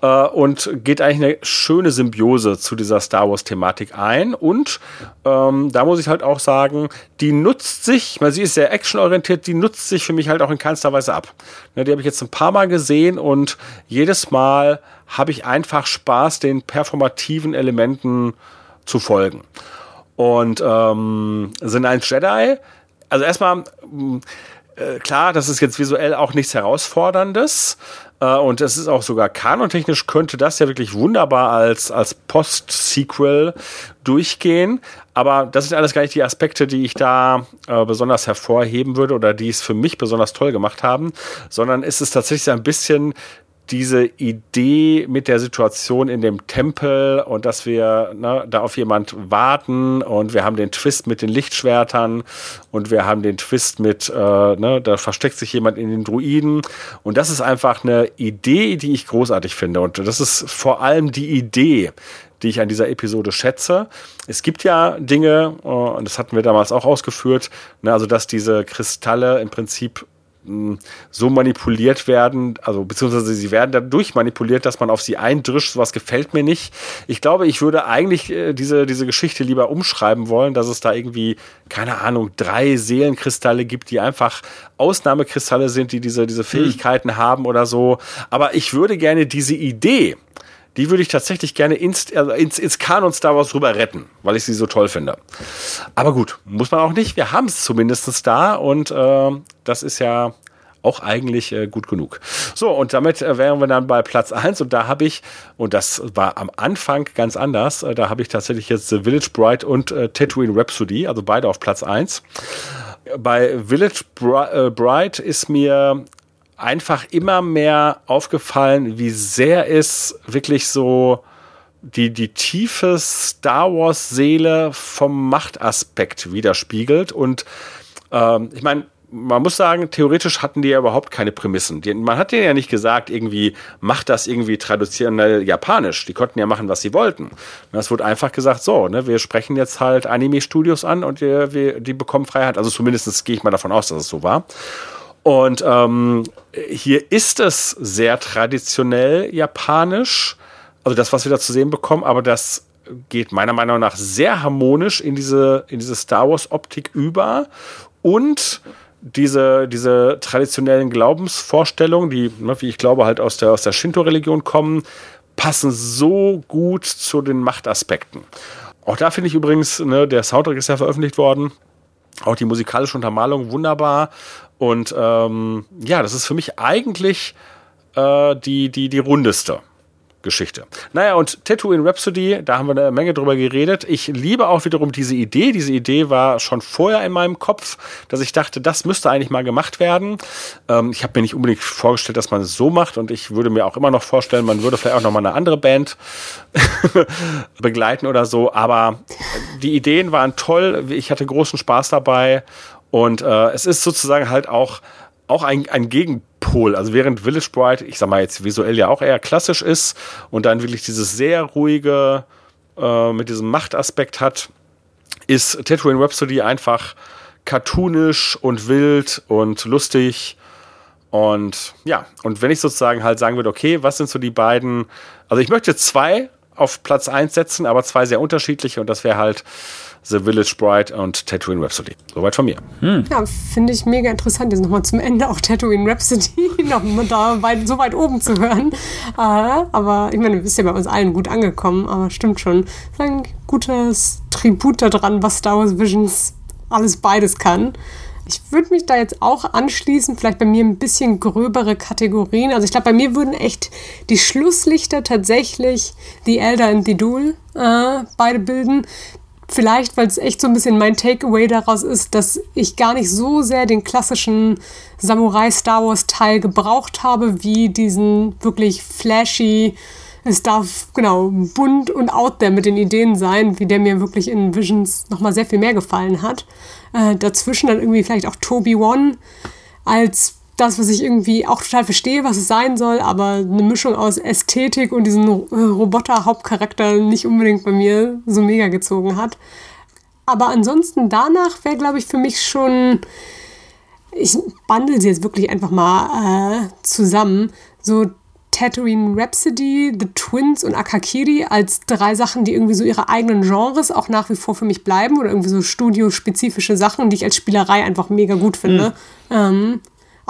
äh, und geht eigentlich eine schöne Symbiose zu dieser Star Wars-Thematik ein. Und ähm, da muss ich halt auch sagen, die nutzt sich, weil sie ist sehr actionorientiert, die nutzt sich für mich halt auch in keinster Weise ab. Ne, die habe ich jetzt ein paar Mal gesehen und jedes Mal habe ich einfach Spaß, den performativen Elementen zu folgen. Und ähm, sind ein Jedi, also erstmal, äh, klar, das ist jetzt visuell auch nichts Herausforderndes. Äh, und es ist auch sogar kanontechnisch könnte das ja wirklich wunderbar als, als Post-Sequel durchgehen. Aber das sind alles gar nicht die Aspekte, die ich da äh, besonders hervorheben würde oder die es für mich besonders toll gemacht haben, sondern ist es tatsächlich ein bisschen diese Idee mit der Situation in dem Tempel und dass wir ne, da auf jemand warten und wir haben den Twist mit den Lichtschwertern und wir haben den Twist mit, äh, ne, da versteckt sich jemand in den Druiden und das ist einfach eine Idee, die ich großartig finde und das ist vor allem die Idee, die ich an dieser Episode schätze. Es gibt ja Dinge, äh, und das hatten wir damals auch ausgeführt, ne, also dass diese Kristalle im Prinzip mh, so manipuliert werden, also beziehungsweise sie werden dadurch manipuliert, dass man auf sie eindrischt. Sowas gefällt mir nicht. Ich glaube, ich würde eigentlich äh, diese, diese Geschichte lieber umschreiben wollen, dass es da irgendwie, keine Ahnung, drei Seelenkristalle gibt, die einfach Ausnahmekristalle sind, die diese, diese Fähigkeiten hm. haben oder so. Aber ich würde gerne diese Idee, die würde ich tatsächlich gerne ins, also ins, ins Kanon Star Wars rüber retten, weil ich sie so toll finde. Aber gut, muss man auch nicht. Wir haben es zumindest da und äh, das ist ja auch eigentlich äh, gut genug. So, und damit äh, wären wir dann bei Platz eins und da habe ich, und das war am Anfang ganz anders, äh, da habe ich tatsächlich jetzt The Village Bride und äh, Tatooine Rhapsody, also beide auf Platz eins. Bei Village äh, Bride ist mir einfach immer mehr aufgefallen, wie sehr es wirklich so die, die tiefe Star Wars Seele vom Machtaspekt widerspiegelt. Und ähm, ich meine, man muss sagen, theoretisch hatten die ja überhaupt keine Prämissen. Die, man hat denen ja nicht gesagt, irgendwie, macht das irgendwie traditionell japanisch. Die konnten ja machen, was sie wollten. Und es wurde einfach gesagt, so, ne, wir sprechen jetzt halt Anime-Studios an und wir, wir, die bekommen Freiheit. Also zumindest gehe ich mal davon aus, dass es so war. Und ähm, hier ist es sehr traditionell japanisch, also das, was wir da zu sehen bekommen, aber das geht meiner Meinung nach sehr harmonisch in diese, in diese Star Wars-Optik über. Und diese, diese traditionellen Glaubensvorstellungen, die, ne, wie ich glaube, halt aus der, aus der Shinto-Religion kommen, passen so gut zu den Machtaspekten. Auch da finde ich übrigens, ne, der Soundtrack ist ja veröffentlicht worden. Auch die musikalische Untermalung wunderbar. Und ähm, ja, das ist für mich eigentlich äh, die, die, die rundeste Geschichte. Naja, und Tattoo in Rhapsody, da haben wir eine Menge drüber geredet. Ich liebe auch wiederum diese Idee. Diese Idee war schon vorher in meinem Kopf, dass ich dachte, das müsste eigentlich mal gemacht werden. Ähm, ich habe mir nicht unbedingt vorgestellt, dass man es so macht und ich würde mir auch immer noch vorstellen, man würde vielleicht auch noch mal eine andere Band begleiten oder so. Aber die Ideen waren toll. Ich hatte großen Spaß dabei und äh, es ist sozusagen halt auch, auch ein, ein Gegenpol. Also während Village Bride, ich sag mal jetzt visuell ja auch eher klassisch ist und dann wirklich dieses sehr ruhige äh, mit diesem Machtaspekt hat, ist Tatooine Rhapsody einfach cartoonisch und wild und lustig. Und ja, und wenn ich sozusagen halt sagen würde, okay, was sind so die beiden, also ich möchte zwei auf Platz eins setzen, aber zwei sehr unterschiedliche und das wäre halt The Village Bride und Tatooine Rhapsody. Soweit von mir. Hm. Ja, finde ich mega interessant, jetzt nochmal zum Ende auch Tatooine Rhapsody noch da weit, so weit oben zu hören. Äh, aber ich meine, du bist ja bei uns allen gut angekommen, aber stimmt schon. ist ein gutes Tribut daran, was Star Wars Visions alles beides kann. Ich würde mich da jetzt auch anschließen, vielleicht bei mir ein bisschen gröbere Kategorien. Also ich glaube, bei mir würden echt die Schlusslichter tatsächlich The Elder and the Duel äh, beide bilden. Vielleicht, weil es echt so ein bisschen mein Takeaway daraus ist, dass ich gar nicht so sehr den klassischen Samurai Star Wars Teil gebraucht habe, wie diesen wirklich flashy, es darf genau bunt und out there mit den Ideen sein, wie der mir wirklich in Visions nochmal sehr viel mehr gefallen hat. Äh, dazwischen dann irgendwie vielleicht auch Toby One als das, was ich irgendwie auch total verstehe, was es sein soll, aber eine Mischung aus Ästhetik und diesem äh, Roboter-Hauptcharakter nicht unbedingt bei mir so mega gezogen hat. Aber ansonsten danach wäre, glaube ich, für mich schon. Ich bundle sie jetzt wirklich einfach mal äh, zusammen. So Tatooine Rhapsody, The Twins und Akakiri als drei Sachen, die irgendwie so ihre eigenen Genres auch nach wie vor für mich bleiben oder irgendwie so studiospezifische Sachen, die ich als Spielerei einfach mega gut finde. Mhm. Ähm,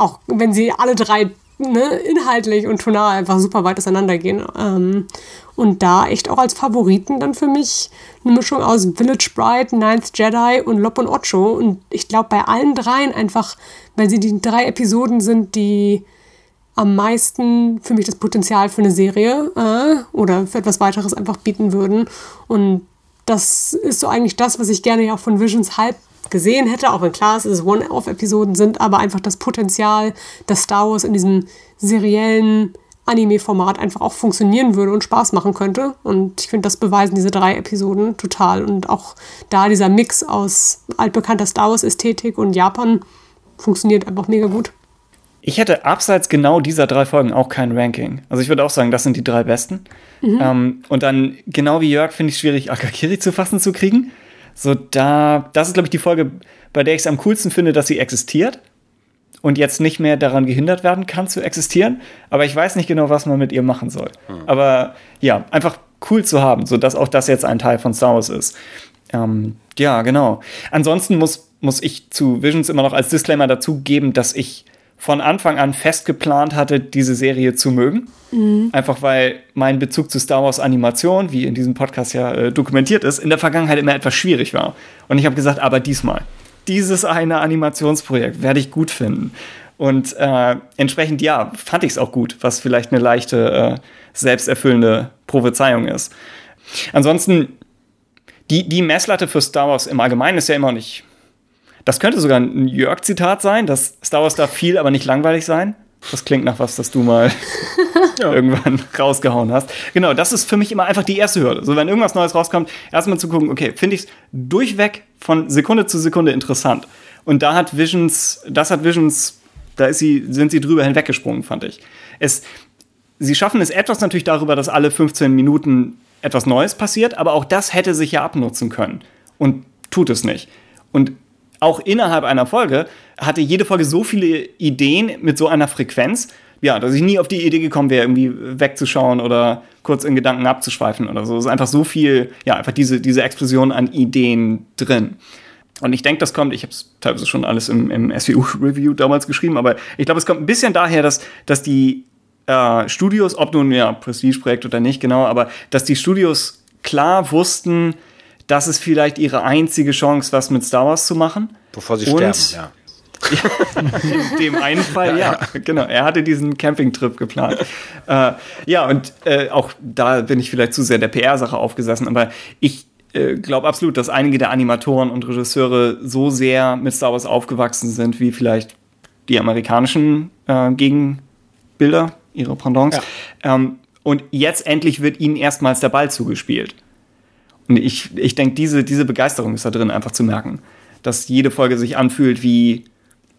auch wenn sie alle drei ne, inhaltlich und tonal einfach super weit auseinandergehen. Ähm, und da echt auch als Favoriten dann für mich eine Mischung aus Village Bride, Ninth Jedi und Lop und Ocho. Und ich glaube bei allen dreien einfach, weil sie die drei Episoden sind, die am meisten für mich das Potenzial für eine Serie äh, oder für etwas weiteres einfach bieten würden. Und das ist so eigentlich das, was ich gerne ja auch von Visions halb gesehen hätte, auch wenn klar ist, dass es One-Off-Episoden sind, aber einfach das Potenzial, dass Star Wars in diesem seriellen Anime-Format einfach auch funktionieren würde und Spaß machen könnte. Und ich finde, das beweisen diese drei Episoden total. Und auch da dieser Mix aus altbekannter Star Wars-Ästhetik und Japan funktioniert einfach mega gut. Ich hätte abseits genau dieser drei Folgen auch kein Ranking. Also ich würde auch sagen, das sind die drei besten. Mhm. Ähm, und dann, genau wie Jörg, finde ich es schwierig, Akakiri zu fassen zu kriegen. So, da, das ist, glaube ich, die Folge, bei der ich es am coolsten finde, dass sie existiert. und jetzt nicht mehr daran gehindert werden kann zu existieren. Aber ich weiß nicht genau, was man mit ihr machen soll. Hm. Aber ja, einfach cool zu haben, sodass auch das jetzt ein Teil von Star Wars ist. Ähm, ja, genau. Ansonsten muss, muss ich zu Visions immer noch als Disclaimer dazugeben, dass ich von Anfang an fest geplant hatte, diese Serie zu mögen. Mhm. Einfach weil mein Bezug zu Star Wars Animation, wie in diesem Podcast ja äh, dokumentiert ist, in der Vergangenheit immer etwas schwierig war. Und ich habe gesagt, aber diesmal, dieses eine Animationsprojekt werde ich gut finden. Und äh, entsprechend, ja, fand ich es auch gut, was vielleicht eine leichte, äh, selbsterfüllende Prophezeiung ist. Ansonsten, die, die Messlatte für Star Wars im Allgemeinen ist ja immer nicht. Das könnte sogar ein Jörg-Zitat sein, dass Star Wars darf viel, aber nicht langweilig sein. Das klingt nach was, das du mal ja. irgendwann rausgehauen hast. Genau, das ist für mich immer einfach die erste Hürde. So, wenn irgendwas Neues rauskommt, erstmal zu gucken, okay, finde ich es durchweg von Sekunde zu Sekunde interessant. Und da hat Visions, das hat Visions, da sie, sind sie drüber hinweggesprungen, fand ich. Es, sie schaffen es etwas natürlich darüber, dass alle 15 Minuten etwas Neues passiert, aber auch das hätte sich ja abnutzen können. Und tut es nicht. Und auch innerhalb einer Folge hatte jede Folge so viele Ideen mit so einer Frequenz, ja, dass ich nie auf die Idee gekommen wäre, irgendwie wegzuschauen oder kurz in Gedanken abzuschweifen oder so. Es ist einfach so viel, ja, einfach diese, diese Explosion an Ideen drin. Und ich denke, das kommt, ich habe es teilweise schon alles im, im SWU-Review damals geschrieben, aber ich glaube, es kommt ein bisschen daher, dass, dass die äh, Studios, ob nun ja Prestige-Projekt oder nicht, genau, aber dass die Studios klar wussten, das ist vielleicht ihre einzige Chance, was mit Star Wars zu machen. Bevor sie Und sterben, ja. in dem einen Fall, ja, genau. Er hatte diesen Campingtrip geplant. äh, ja, und äh, auch da bin ich vielleicht zu sehr der PR-Sache aufgesessen, aber ich äh, glaube absolut, dass einige der Animatoren und Regisseure so sehr mit Star Wars aufgewachsen sind, wie vielleicht die amerikanischen äh, Gegenbilder, ihre Pendants. Ja. Ähm, und jetzt endlich wird ihnen erstmals der Ball zugespielt. Und ich, ich denke, diese, diese Begeisterung ist da drin einfach zu merken. Dass jede Folge sich anfühlt wie,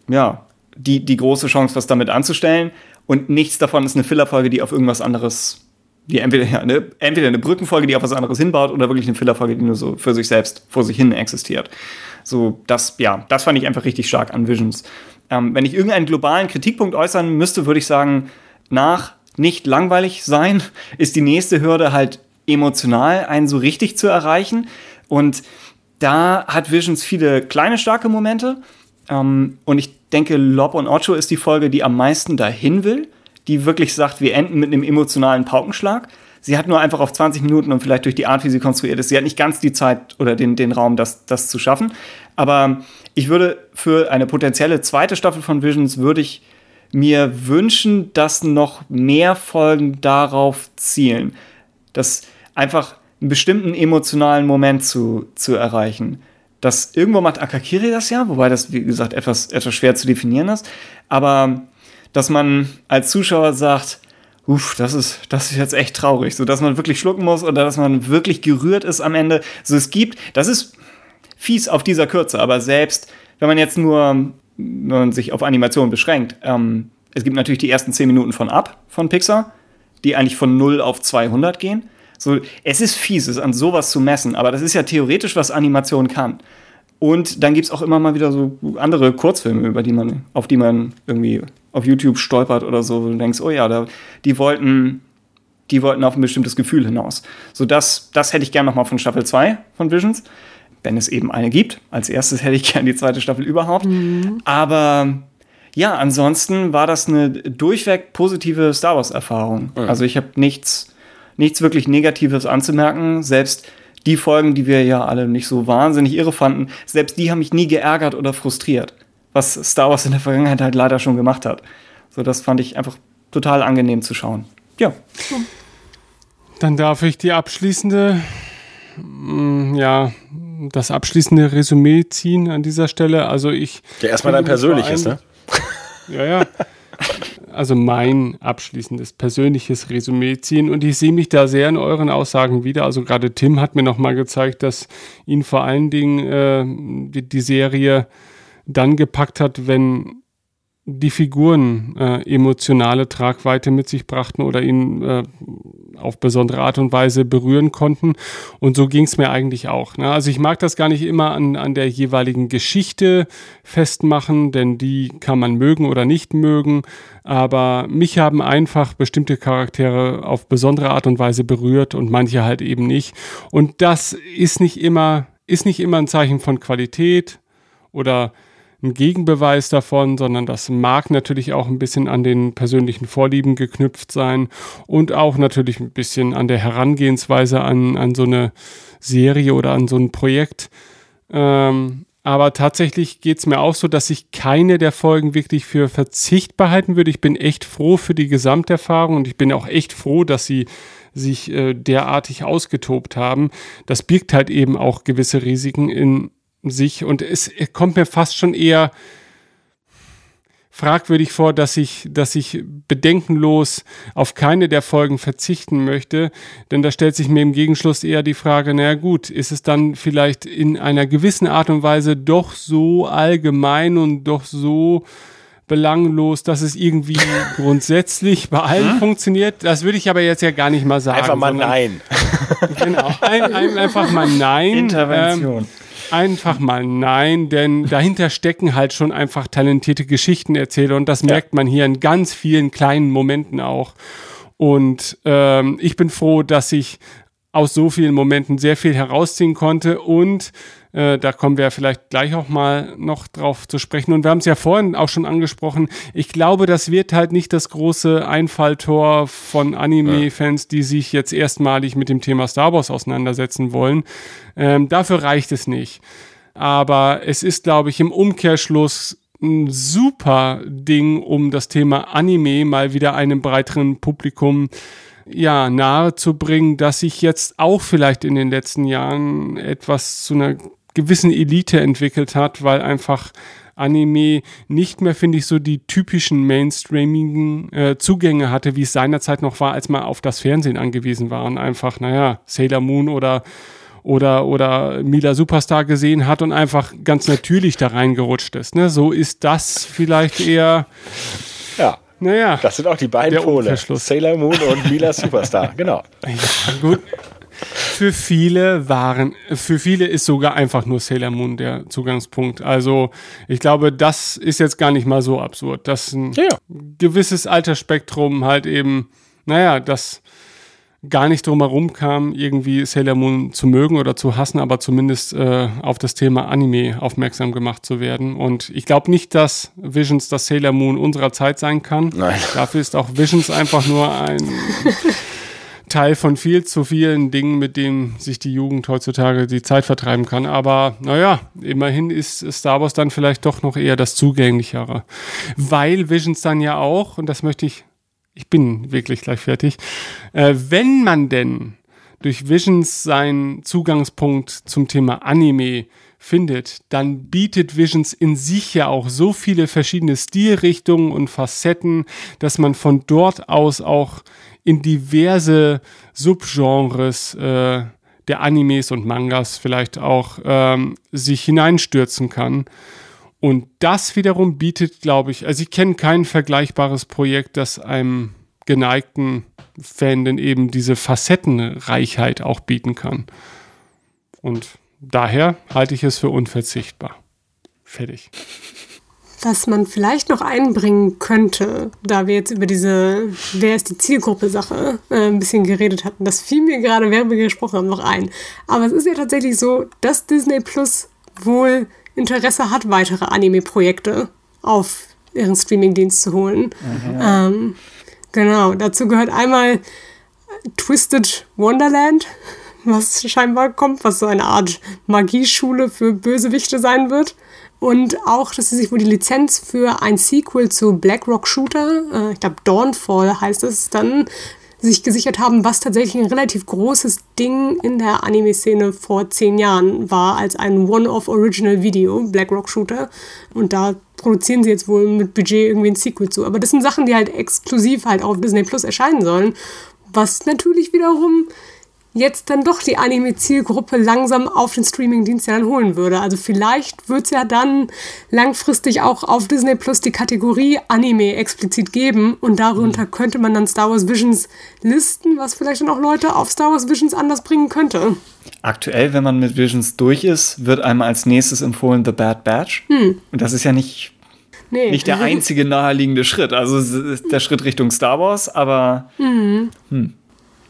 ja, die, die große Chance, was damit anzustellen. Und nichts davon ist eine Fillerfolge, die auf irgendwas anderes, die entweder, ja, eine, entweder eine Brückenfolge, die auf was anderes hinbaut, oder wirklich eine Fillerfolge, die nur so für sich selbst vor sich hin existiert. So, das, ja, das fand ich einfach richtig stark an Visions. Ähm, wenn ich irgendeinen globalen Kritikpunkt äußern müsste, würde ich sagen, nach nicht langweilig sein, ist die nächste Hürde halt emotional einen so richtig zu erreichen. Und da hat Visions viele kleine, starke Momente. Ähm, und ich denke, Lob und Ocho ist die Folge, die am meisten dahin will, die wirklich sagt, wir enden mit einem emotionalen Paukenschlag. Sie hat nur einfach auf 20 Minuten und vielleicht durch die Art, wie sie konstruiert ist, sie hat nicht ganz die Zeit oder den, den Raum, das, das zu schaffen. Aber ich würde für eine potenzielle zweite Staffel von Visions würde ich mir wünschen, dass noch mehr Folgen darauf zielen. Dass einfach einen bestimmten emotionalen Moment zu, zu erreichen. Das, irgendwo macht Akakiri das ja, wobei das, wie gesagt, etwas, etwas schwer zu definieren ist. Aber dass man als Zuschauer sagt, uff, das ist, das ist jetzt echt traurig, so dass man wirklich schlucken muss oder dass man wirklich gerührt ist am Ende. So es gibt, das ist fies auf dieser Kürze, aber selbst wenn man jetzt nur, wenn man sich auf Animation beschränkt, ähm, es gibt natürlich die ersten 10 Minuten von Up von Pixar, die eigentlich von 0 auf 200 gehen. So, es ist fies, es an sowas zu messen, aber das ist ja theoretisch, was Animation kann. Und dann gibt es auch immer mal wieder so andere Kurzfilme, über die man, auf die man irgendwie auf YouTube stolpert oder so und denkst, oh ja, da, die wollten, die wollten auf ein bestimmtes Gefühl hinaus. So, das, das hätte ich gerne nochmal von Staffel 2 von Visions, wenn es eben eine gibt. Als erstes hätte ich gerne die zweite Staffel überhaupt. Mhm. Aber ja, ansonsten war das eine durchweg positive Star Wars-Erfahrung. Mhm. Also ich habe nichts nichts wirklich Negatives anzumerken. Selbst die Folgen, die wir ja alle nicht so wahnsinnig irre fanden, selbst die haben mich nie geärgert oder frustriert. Was Star Wars in der Vergangenheit halt leider schon gemacht hat. So, das fand ich einfach total angenehm zu schauen. Ja. Dann darf ich die abschließende, mm, ja, das abschließende Resümee ziehen an dieser Stelle. Also ich. Ja, erstmal dein persönliches, ne? Ja, ja. also mein abschließendes persönliches Resümee ziehen. Und ich sehe mich da sehr in euren Aussagen wieder. Also gerade Tim hat mir nochmal gezeigt, dass ihn vor allen Dingen äh, die, die, Serie dann gepackt hat, wenn die Figuren äh, emotionale Tragweite mit sich brachten oder ihn äh, auf besondere Art und Weise berühren konnten. Und so ging es mir eigentlich auch. Ne? Also ich mag das gar nicht immer an, an der jeweiligen Geschichte festmachen, denn die kann man mögen oder nicht mögen. Aber mich haben einfach bestimmte Charaktere auf besondere Art und Weise berührt und manche halt eben nicht. Und das ist nicht immer, ist nicht immer ein Zeichen von Qualität oder ein Gegenbeweis davon, sondern das mag natürlich auch ein bisschen an den persönlichen Vorlieben geknüpft sein und auch natürlich ein bisschen an der Herangehensweise an, an so eine Serie oder an so ein Projekt. Ähm, aber tatsächlich geht es mir auch so, dass ich keine der Folgen wirklich für Verzicht behalten würde. Ich bin echt froh für die Gesamterfahrung und ich bin auch echt froh, dass sie sich äh, derartig ausgetobt haben. Das birgt halt eben auch gewisse Risiken in sich und es kommt mir fast schon eher fragwürdig vor, dass ich, dass ich bedenkenlos auf keine der Folgen verzichten möchte, denn da stellt sich mir im Gegenschluss eher die Frage, naja gut, ist es dann vielleicht in einer gewissen Art und Weise doch so allgemein und doch so belanglos, dass es irgendwie grundsätzlich bei allen hm? funktioniert. Das würde ich aber jetzt ja gar nicht mal sagen. Einfach mal Nein. Genau, ein, ein, einfach mal Nein. Intervention. Ähm, einfach mal nein, denn dahinter stecken halt schon einfach talentierte Geschichtenerzähler und das ja. merkt man hier in ganz vielen kleinen Momenten auch. Und ähm, ich bin froh, dass ich aus so vielen Momenten sehr viel herausziehen konnte und äh, da kommen wir vielleicht gleich auch mal noch drauf zu sprechen. Und wir haben es ja vorhin auch schon angesprochen. Ich glaube, das wird halt nicht das große Einfalltor von Anime-Fans, die sich jetzt erstmalig mit dem Thema Star Wars auseinandersetzen wollen. Ähm, dafür reicht es nicht. Aber es ist, glaube ich, im Umkehrschluss ein super Ding, um das Thema Anime mal wieder einem breiteren Publikum ja, nahe zu bringen, dass sich jetzt auch vielleicht in den letzten Jahren etwas zu einer gewissen Elite entwickelt hat, weil einfach Anime nicht mehr, finde ich, so die typischen mainstreamigen äh, Zugänge hatte, wie es seinerzeit noch war, als man auf das Fernsehen angewiesen war und einfach, naja, Sailor Moon oder oder oder Mila Superstar gesehen hat und einfach ganz natürlich da reingerutscht ist. Ne? So ist das vielleicht eher. Ja. Naja. Das sind auch die beiden Pole. Sailor Moon und Mila Superstar, genau. Ja, gut für viele waren, für viele ist sogar einfach nur Sailor Moon der Zugangspunkt. Also ich glaube, das ist jetzt gar nicht mal so absurd, dass ein ja. gewisses Altersspektrum halt eben, naja, das gar nicht drum herum kam, irgendwie Sailor Moon zu mögen oder zu hassen, aber zumindest äh, auf das Thema Anime aufmerksam gemacht zu werden. Und ich glaube nicht, dass Visions das Sailor Moon unserer Zeit sein kann. Nein. Dafür ist auch Visions einfach nur ein Teil von viel zu vielen Dingen, mit denen sich die Jugend heutzutage die Zeit vertreiben kann. Aber naja, immerhin ist Star Wars dann vielleicht doch noch eher das Zugänglichere. Weil Visions dann ja auch, und das möchte ich, ich bin wirklich gleich fertig, äh, wenn man denn durch Visions seinen Zugangspunkt zum Thema Anime findet, dann bietet Visions in sich ja auch so viele verschiedene Stilrichtungen und Facetten, dass man von dort aus auch in diverse Subgenres äh, der Animes und Mangas vielleicht auch ähm, sich hineinstürzen kann. Und das wiederum bietet, glaube ich, also ich kenne kein vergleichbares Projekt, das einem geneigten Fan denn eben diese Facettenreichheit auch bieten kann. Und daher halte ich es für unverzichtbar. Fertig. Was man vielleicht noch einbringen könnte, da wir jetzt über diese Wer ist die Zielgruppe-Sache äh, ein bisschen geredet hatten, das fiel mir gerade, während wir gesprochen haben, noch ein. Aber es ist ja tatsächlich so, dass Disney Plus wohl Interesse hat, weitere Anime-Projekte auf ihren Streamingdienst zu holen. Mhm. Ähm, genau, dazu gehört einmal Twisted Wonderland, was scheinbar kommt, was so eine Art Magieschule für Bösewichte sein wird. Und auch, dass sie sich wohl die Lizenz für ein Sequel zu Blackrock Shooter, äh, ich glaube Dawnfall heißt es dann, sich gesichert haben, was tatsächlich ein relativ großes Ding in der Anime-Szene vor zehn Jahren war, als ein One-Off-Original-Video, Blackrock Shooter. Und da produzieren sie jetzt wohl mit Budget irgendwie ein Sequel zu. Aber das sind Sachen, die halt exklusiv halt auf Disney Plus erscheinen sollen. Was natürlich wiederum jetzt dann doch die Anime-Zielgruppe langsam auf den Streaming-Dienst ja dann holen würde. Also vielleicht wird es ja dann langfristig auch auf Disney Plus die Kategorie Anime explizit geben und darunter mhm. könnte man dann Star Wars Visions listen, was vielleicht dann auch Leute auf Star Wars Visions anders bringen könnte. Aktuell, wenn man mit Visions durch ist, wird einem als nächstes empfohlen The Bad Batch. Hm. Und das ist ja nicht, nee. nicht der einzige naheliegende Schritt. Also der Schritt Richtung Star Wars, aber mhm. hm.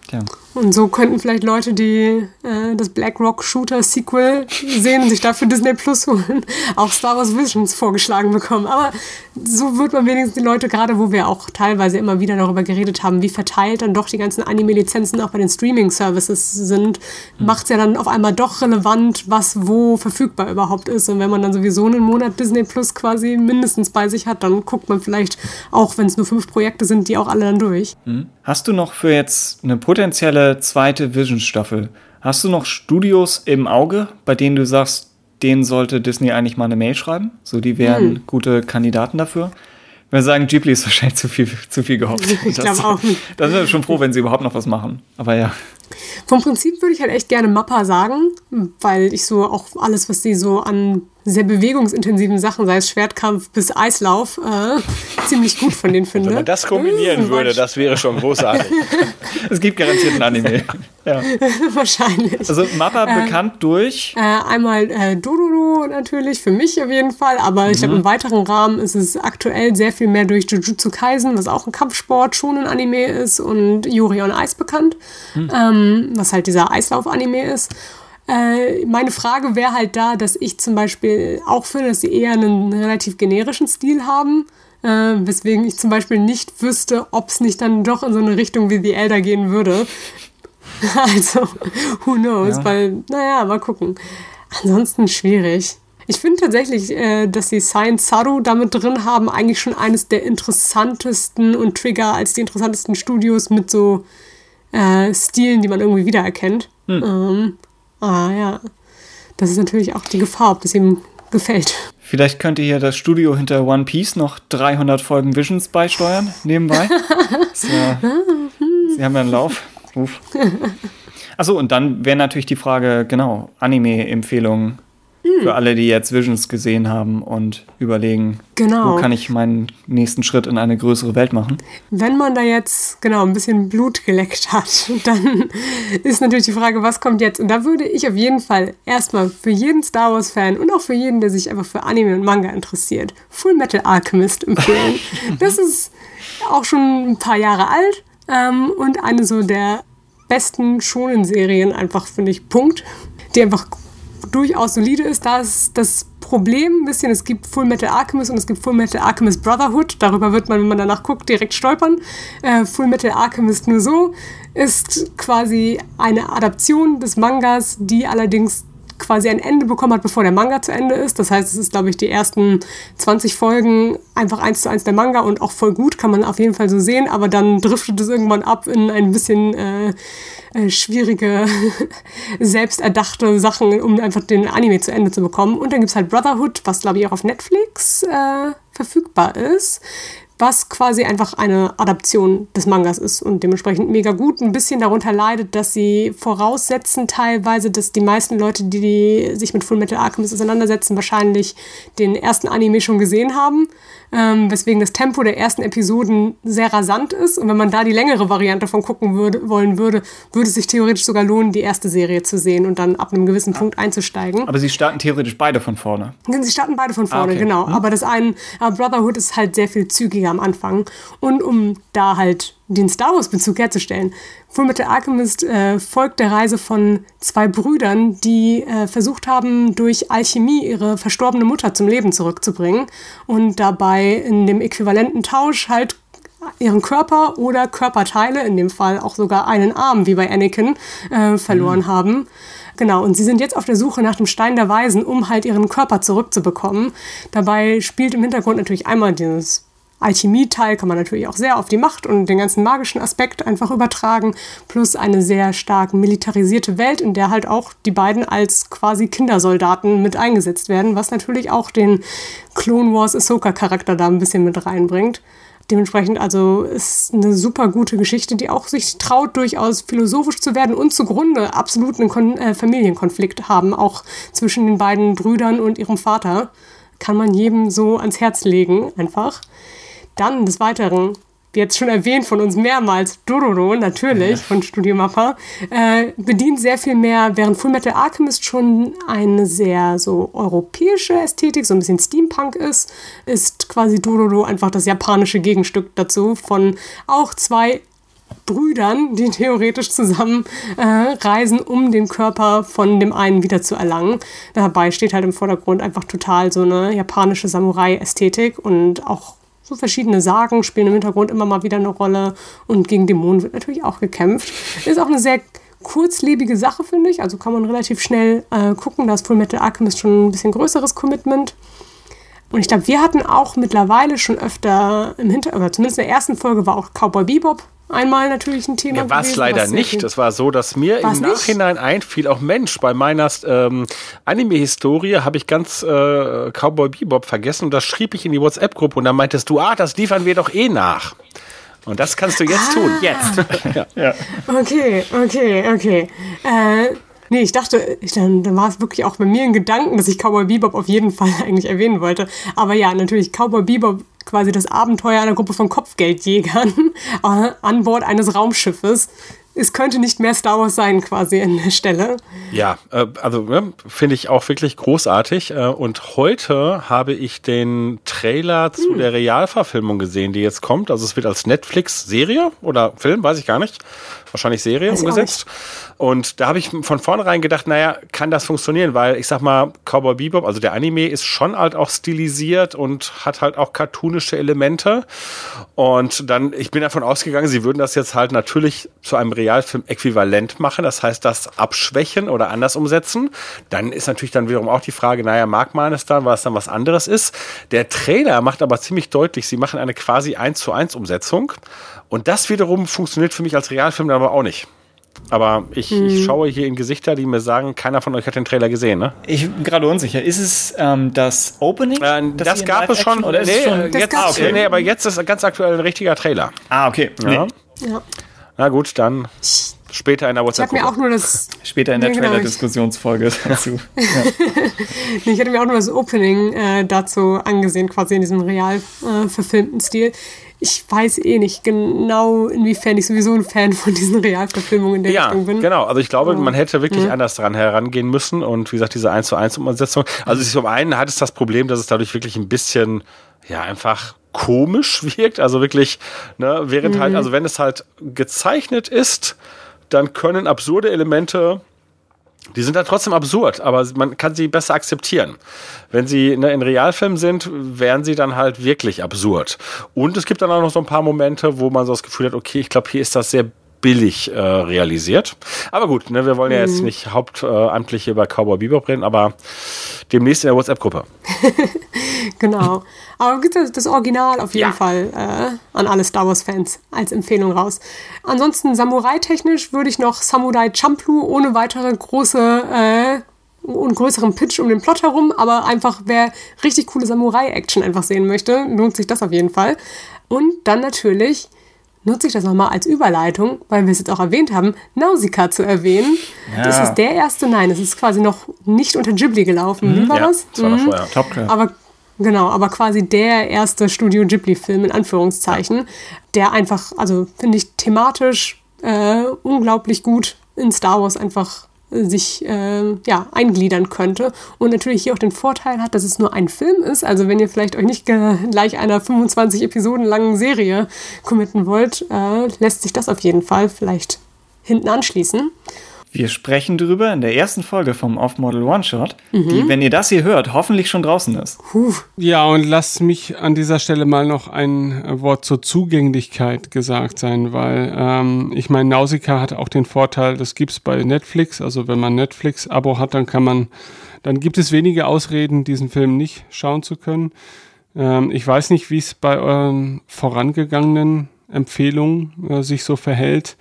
Tja. Und so könnten vielleicht Leute, die äh, das Black Rock Shooter Sequel sehen, sich dafür Disney Plus holen, auch Star Wars Visions vorgeschlagen bekommen. Aber so wird man wenigstens die Leute, gerade wo wir auch teilweise immer wieder darüber geredet haben, wie verteilt dann doch die ganzen Anime-Lizenzen auch bei den Streaming-Services sind, mhm. macht es ja dann auf einmal doch relevant, was wo verfügbar überhaupt ist. Und wenn man dann sowieso einen Monat Disney Plus quasi mindestens bei sich hat, dann guckt man vielleicht auch, wenn es nur fünf Projekte sind, die auch alle dann durch. Mhm. Hast du noch für jetzt eine potenzielle zweite Vision-Staffel, hast du noch Studios im Auge, bei denen du sagst, denen sollte Disney eigentlich mal eine Mail schreiben? So, die wären hm. gute Kandidaten dafür. Wir sagen, Ghibli ist wahrscheinlich zu viel, zu viel gehofft. Ich glaube auch. Da sind wir schon froh, wenn sie überhaupt noch was machen. Aber ja. Vom Prinzip würde ich halt echt gerne Mappa sagen, weil ich so auch alles, was sie so an sehr bewegungsintensiven Sachen, sei es Schwertkampf bis Eislauf, äh, ziemlich gut von denen finde. Wenn man das kombinieren würde, das wäre schon großartig. es gibt garantiert einen Anime. Ja. Wahrscheinlich. Also Mappa äh, bekannt durch? Äh, einmal äh, Dororo natürlich, für mich auf jeden Fall, aber mhm. ich glaube im weiteren Rahmen ist es aktuell sehr viel mehr durch Jujutsu Kaisen, was auch ein Kampfsport, schon ein Anime ist und Yuri on Ice bekannt, mhm. ähm, was halt dieser Eislauf-Anime ist. Äh, meine Frage wäre halt da, dass ich zum Beispiel auch finde, dass sie eher einen relativ generischen Stil haben. Äh, weswegen ich zum Beispiel nicht wüsste, ob es nicht dann doch in so eine Richtung wie The Elder gehen würde. also, who knows? Ja. Weil, naja, mal gucken. Ansonsten schwierig. Ich finde tatsächlich, äh, dass die Science Saru damit drin haben, eigentlich schon eines der interessantesten und Trigger als die interessantesten Studios mit so äh, Stilen, die man irgendwie wiedererkennt. Hm. Ähm, Ah ja, das ist natürlich auch die Gefahr, ob das ihm gefällt. Vielleicht könnte hier das Studio hinter One Piece noch 300 Folgen Visions beisteuern, nebenbei. ja, Sie haben ja einen Lauf. Ruf. Achso, und dann wäre natürlich die Frage, genau, Anime-Empfehlungen für alle, die jetzt Visions gesehen haben und überlegen, genau. wo kann ich meinen nächsten Schritt in eine größere Welt machen. Wenn man da jetzt genau ein bisschen Blut geleckt hat, dann ist natürlich die Frage, was kommt jetzt? Und da würde ich auf jeden Fall erstmal für jeden Star Wars-Fan und auch für jeden, der sich einfach für Anime und Manga interessiert, Full Metal Alchemist empfehlen. das ist auch schon ein paar Jahre alt ähm, und eine so der besten Shonen-Serien einfach, finde ich, Punkt. Die einfach durchaus solide ist. Da ist das Problem ein bisschen, es gibt Full Metal Alchemist und es gibt Full Metal Alchemist Brotherhood. Darüber wird man, wenn man danach guckt, direkt stolpern. Äh, Full Metal Alchemist nur so ist quasi eine Adaption des Mangas, die allerdings quasi ein Ende bekommen hat, bevor der Manga zu Ende ist. Das heißt, es ist, glaube ich, die ersten 20 Folgen einfach eins zu eins der Manga und auch voll gut, kann man auf jeden Fall so sehen, aber dann driftet es irgendwann ab in ein bisschen äh, äh, schwierige, selbsterdachte Sachen, um einfach den Anime zu Ende zu bekommen. Und dann gibt es halt Brotherhood, was glaube ich auch auf Netflix äh, verfügbar ist was quasi einfach eine Adaption des Mangas ist und dementsprechend mega gut. Ein bisschen darunter leidet, dass sie voraussetzen teilweise, dass die meisten Leute, die, die sich mit Full Metal Alchemist auseinandersetzen, wahrscheinlich den ersten Anime schon gesehen haben ähm, weswegen das Tempo der ersten Episoden sehr rasant ist. Und wenn man da die längere Variante von gucken würde, wollen würde, würde es sich theoretisch sogar lohnen, die erste Serie zu sehen und dann ab einem gewissen Punkt einzusteigen. Aber sie starten theoretisch beide von vorne. Sie starten beide von vorne, ah, okay. genau. Hm. Aber das eine, uh, Brotherhood ist halt sehr viel zügiger am Anfang. Und um da halt den Star Wars-Bezug herzustellen. Fullmetal Alchemist äh, folgt der Reise von zwei Brüdern, die äh, versucht haben, durch Alchemie ihre verstorbene Mutter zum Leben zurückzubringen und dabei in dem äquivalenten Tausch halt ihren Körper oder Körperteile, in dem Fall auch sogar einen Arm, wie bei Anakin, äh, verloren mhm. haben. Genau, und sie sind jetzt auf der Suche nach dem Stein der Weisen, um halt ihren Körper zurückzubekommen. Dabei spielt im Hintergrund natürlich einmal dieses Alchemie-Teil kann man natürlich auch sehr auf die Macht und den ganzen magischen Aspekt einfach übertragen, plus eine sehr stark militarisierte Welt, in der halt auch die beiden als quasi Kindersoldaten mit eingesetzt werden, was natürlich auch den Clone Wars Ahsoka-Charakter da ein bisschen mit reinbringt. Dementsprechend also ist eine super gute Geschichte, die auch sich traut, durchaus philosophisch zu werden und zugrunde absolut einen Kon äh, Familienkonflikt haben, auch zwischen den beiden Brüdern und ihrem Vater. Kann man jedem so ans Herz legen, einfach. Dann des Weiteren jetzt schon erwähnt von uns mehrmals, Dororo, natürlich, ja. von Studio Mappa, äh, bedient sehr viel mehr, während Fullmetal Alchemist schon eine sehr so europäische Ästhetik, so ein bisschen Steampunk ist, ist quasi Dororo einfach das japanische Gegenstück dazu von auch zwei Brüdern, die theoretisch zusammen äh, reisen, um den Körper von dem einen wieder zu erlangen. Dabei steht halt im Vordergrund einfach total so eine japanische Samurai-Ästhetik und auch so verschiedene Sagen spielen im Hintergrund immer mal wieder eine Rolle und gegen Dämonen wird natürlich auch gekämpft. Ist auch eine sehr kurzlebige Sache, finde ich. Also kann man relativ schnell äh, gucken. Da ist Full Metal Alchemist schon ein bisschen größeres Commitment. Und ich glaube, wir hatten auch mittlerweile schon öfter im Hintergrund, oder zumindest in der ersten Folge war auch Cowboy Bebop einmal natürlich ein Thema. Ja, war es leider nicht. Es war so, dass mir war's im Nachhinein nicht? einfiel, auch Mensch, bei meiner ähm, Anime-Historie habe ich ganz äh, Cowboy Bebop vergessen und das schrieb ich in die WhatsApp-Gruppe und dann meintest du, ah, das liefern wir doch eh nach. Und das kannst du jetzt ah. tun, jetzt. ja. ja. Okay, okay, okay. Äh, Nee, ich dachte, ich, dann, dann war es wirklich auch bei mir ein Gedanken, dass ich Cowboy Bebop auf jeden Fall eigentlich erwähnen wollte. Aber ja, natürlich, Cowboy Bebop quasi das Abenteuer einer Gruppe von Kopfgeldjägern an Bord eines Raumschiffes. Es könnte nicht mehr Star Wars sein, quasi an der Stelle. Ja, äh, also finde ich auch wirklich großartig. Äh, und heute habe ich den Trailer zu hm. der Realverfilmung gesehen, die jetzt kommt. Also es wird als Netflix-Serie oder Film, weiß ich gar nicht. Wahrscheinlich Serie weiß umgesetzt. Und da habe ich von vornherein gedacht, naja, kann das funktionieren? Weil ich sag mal, Cowboy Bebop, also der Anime ist schon halt auch stilisiert und hat halt auch cartoonische Elemente. Und dann, ich bin davon ausgegangen, sie würden das jetzt halt natürlich zu einem Realfilm äquivalent machen. Das heißt, das abschwächen oder anders umsetzen. Dann ist natürlich dann wiederum auch die Frage, naja, mag man es dann, weil es dann was anderes ist. Der Trailer macht aber ziemlich deutlich, sie machen eine quasi eins zu eins Umsetzung. Und das wiederum funktioniert für mich als Realfilm aber auch nicht. Aber ich, hm. ich, schaue hier in Gesichter, die mir sagen, keiner von euch hat den Trailer gesehen, ne? Ich bin gerade unsicher. Ist es ähm, das Opening? Äh, das, das gab es schon. Oder nee, schon jetzt, ah, okay. nee, aber jetzt ist ganz aktuell ein richtiger Trailer. Ah, okay. Ja. Nee. ja. Na gut, dann später in der WhatsApp. Ich mir auch nur das. Später in der genau, Trailer-Diskussionsfolge dazu. Ja. ich hatte mir auch nur das Opening äh, dazu angesehen, quasi in diesem real äh, verfilmten Stil ich weiß eh nicht genau, inwiefern ich sowieso ein Fan von diesen Realverfilmungen in der ja, Richtung bin. Genau, also ich glaube, ja. man hätte wirklich ja. anders dran herangehen müssen und wie gesagt, diese 1 zu 1 Umsetzung. Also zum einen hat es das Problem, dass es dadurch wirklich ein bisschen, ja, einfach komisch wirkt. Also wirklich, ne, während halt, mhm. halt, also wenn es halt gezeichnet ist, dann können absurde Elemente die sind dann trotzdem absurd, aber man kann sie besser akzeptieren. Wenn sie ne, in Realfilmen sind, wären sie dann halt wirklich absurd. Und es gibt dann auch noch so ein paar Momente, wo man so das Gefühl hat, okay, ich glaube, hier ist das sehr billig äh, realisiert. Aber gut, ne, wir wollen ja jetzt mhm. nicht hauptamtlich äh, über Cowboy Bebop reden, aber demnächst in der WhatsApp-Gruppe. genau. Aber gibt das, Original auf jeden ja. Fall äh, an alle Star Wars-Fans als Empfehlung raus. Ansonsten Samurai-technisch würde ich noch Samurai Champloo ohne weitere große äh, und größeren Pitch um den Plot herum, aber einfach wer richtig coole Samurai-Action einfach sehen möchte, lohnt sich das auf jeden Fall. Und dann natürlich nutze ich das nochmal als Überleitung, weil wir es jetzt auch erwähnt haben, Nausicaa zu erwähnen. Ja. Das ist der erste, nein, es ist quasi noch nicht unter Ghibli gelaufen. Mhm. Wie war ja, das? das war mhm. vorher. Top Aber Genau, aber quasi der erste Studio Ghibli-Film in Anführungszeichen, der einfach, also finde ich thematisch äh, unglaublich gut in Star Wars einfach sich äh, ja, eingliedern könnte. Und natürlich hier auch den Vorteil hat, dass es nur ein Film ist. Also wenn ihr vielleicht euch nicht gleich einer 25 Episoden langen Serie committen wollt, äh, lässt sich das auf jeden Fall vielleicht hinten anschließen. Wir sprechen drüber in der ersten Folge vom Off-Model One-Shot, mhm. die, wenn ihr das hier hört, hoffentlich schon draußen ist. Puh. Ja, und lasst mich an dieser Stelle mal noch ein Wort zur Zugänglichkeit gesagt sein, weil ähm, ich meine, Nausicaa hat auch den Vorteil, das gibt's bei Netflix. Also wenn man Netflix-Abo hat, dann kann man, dann gibt es wenige Ausreden, diesen Film nicht schauen zu können. Ähm, ich weiß nicht, wie es bei euren vorangegangenen Empfehlungen äh, sich so verhält.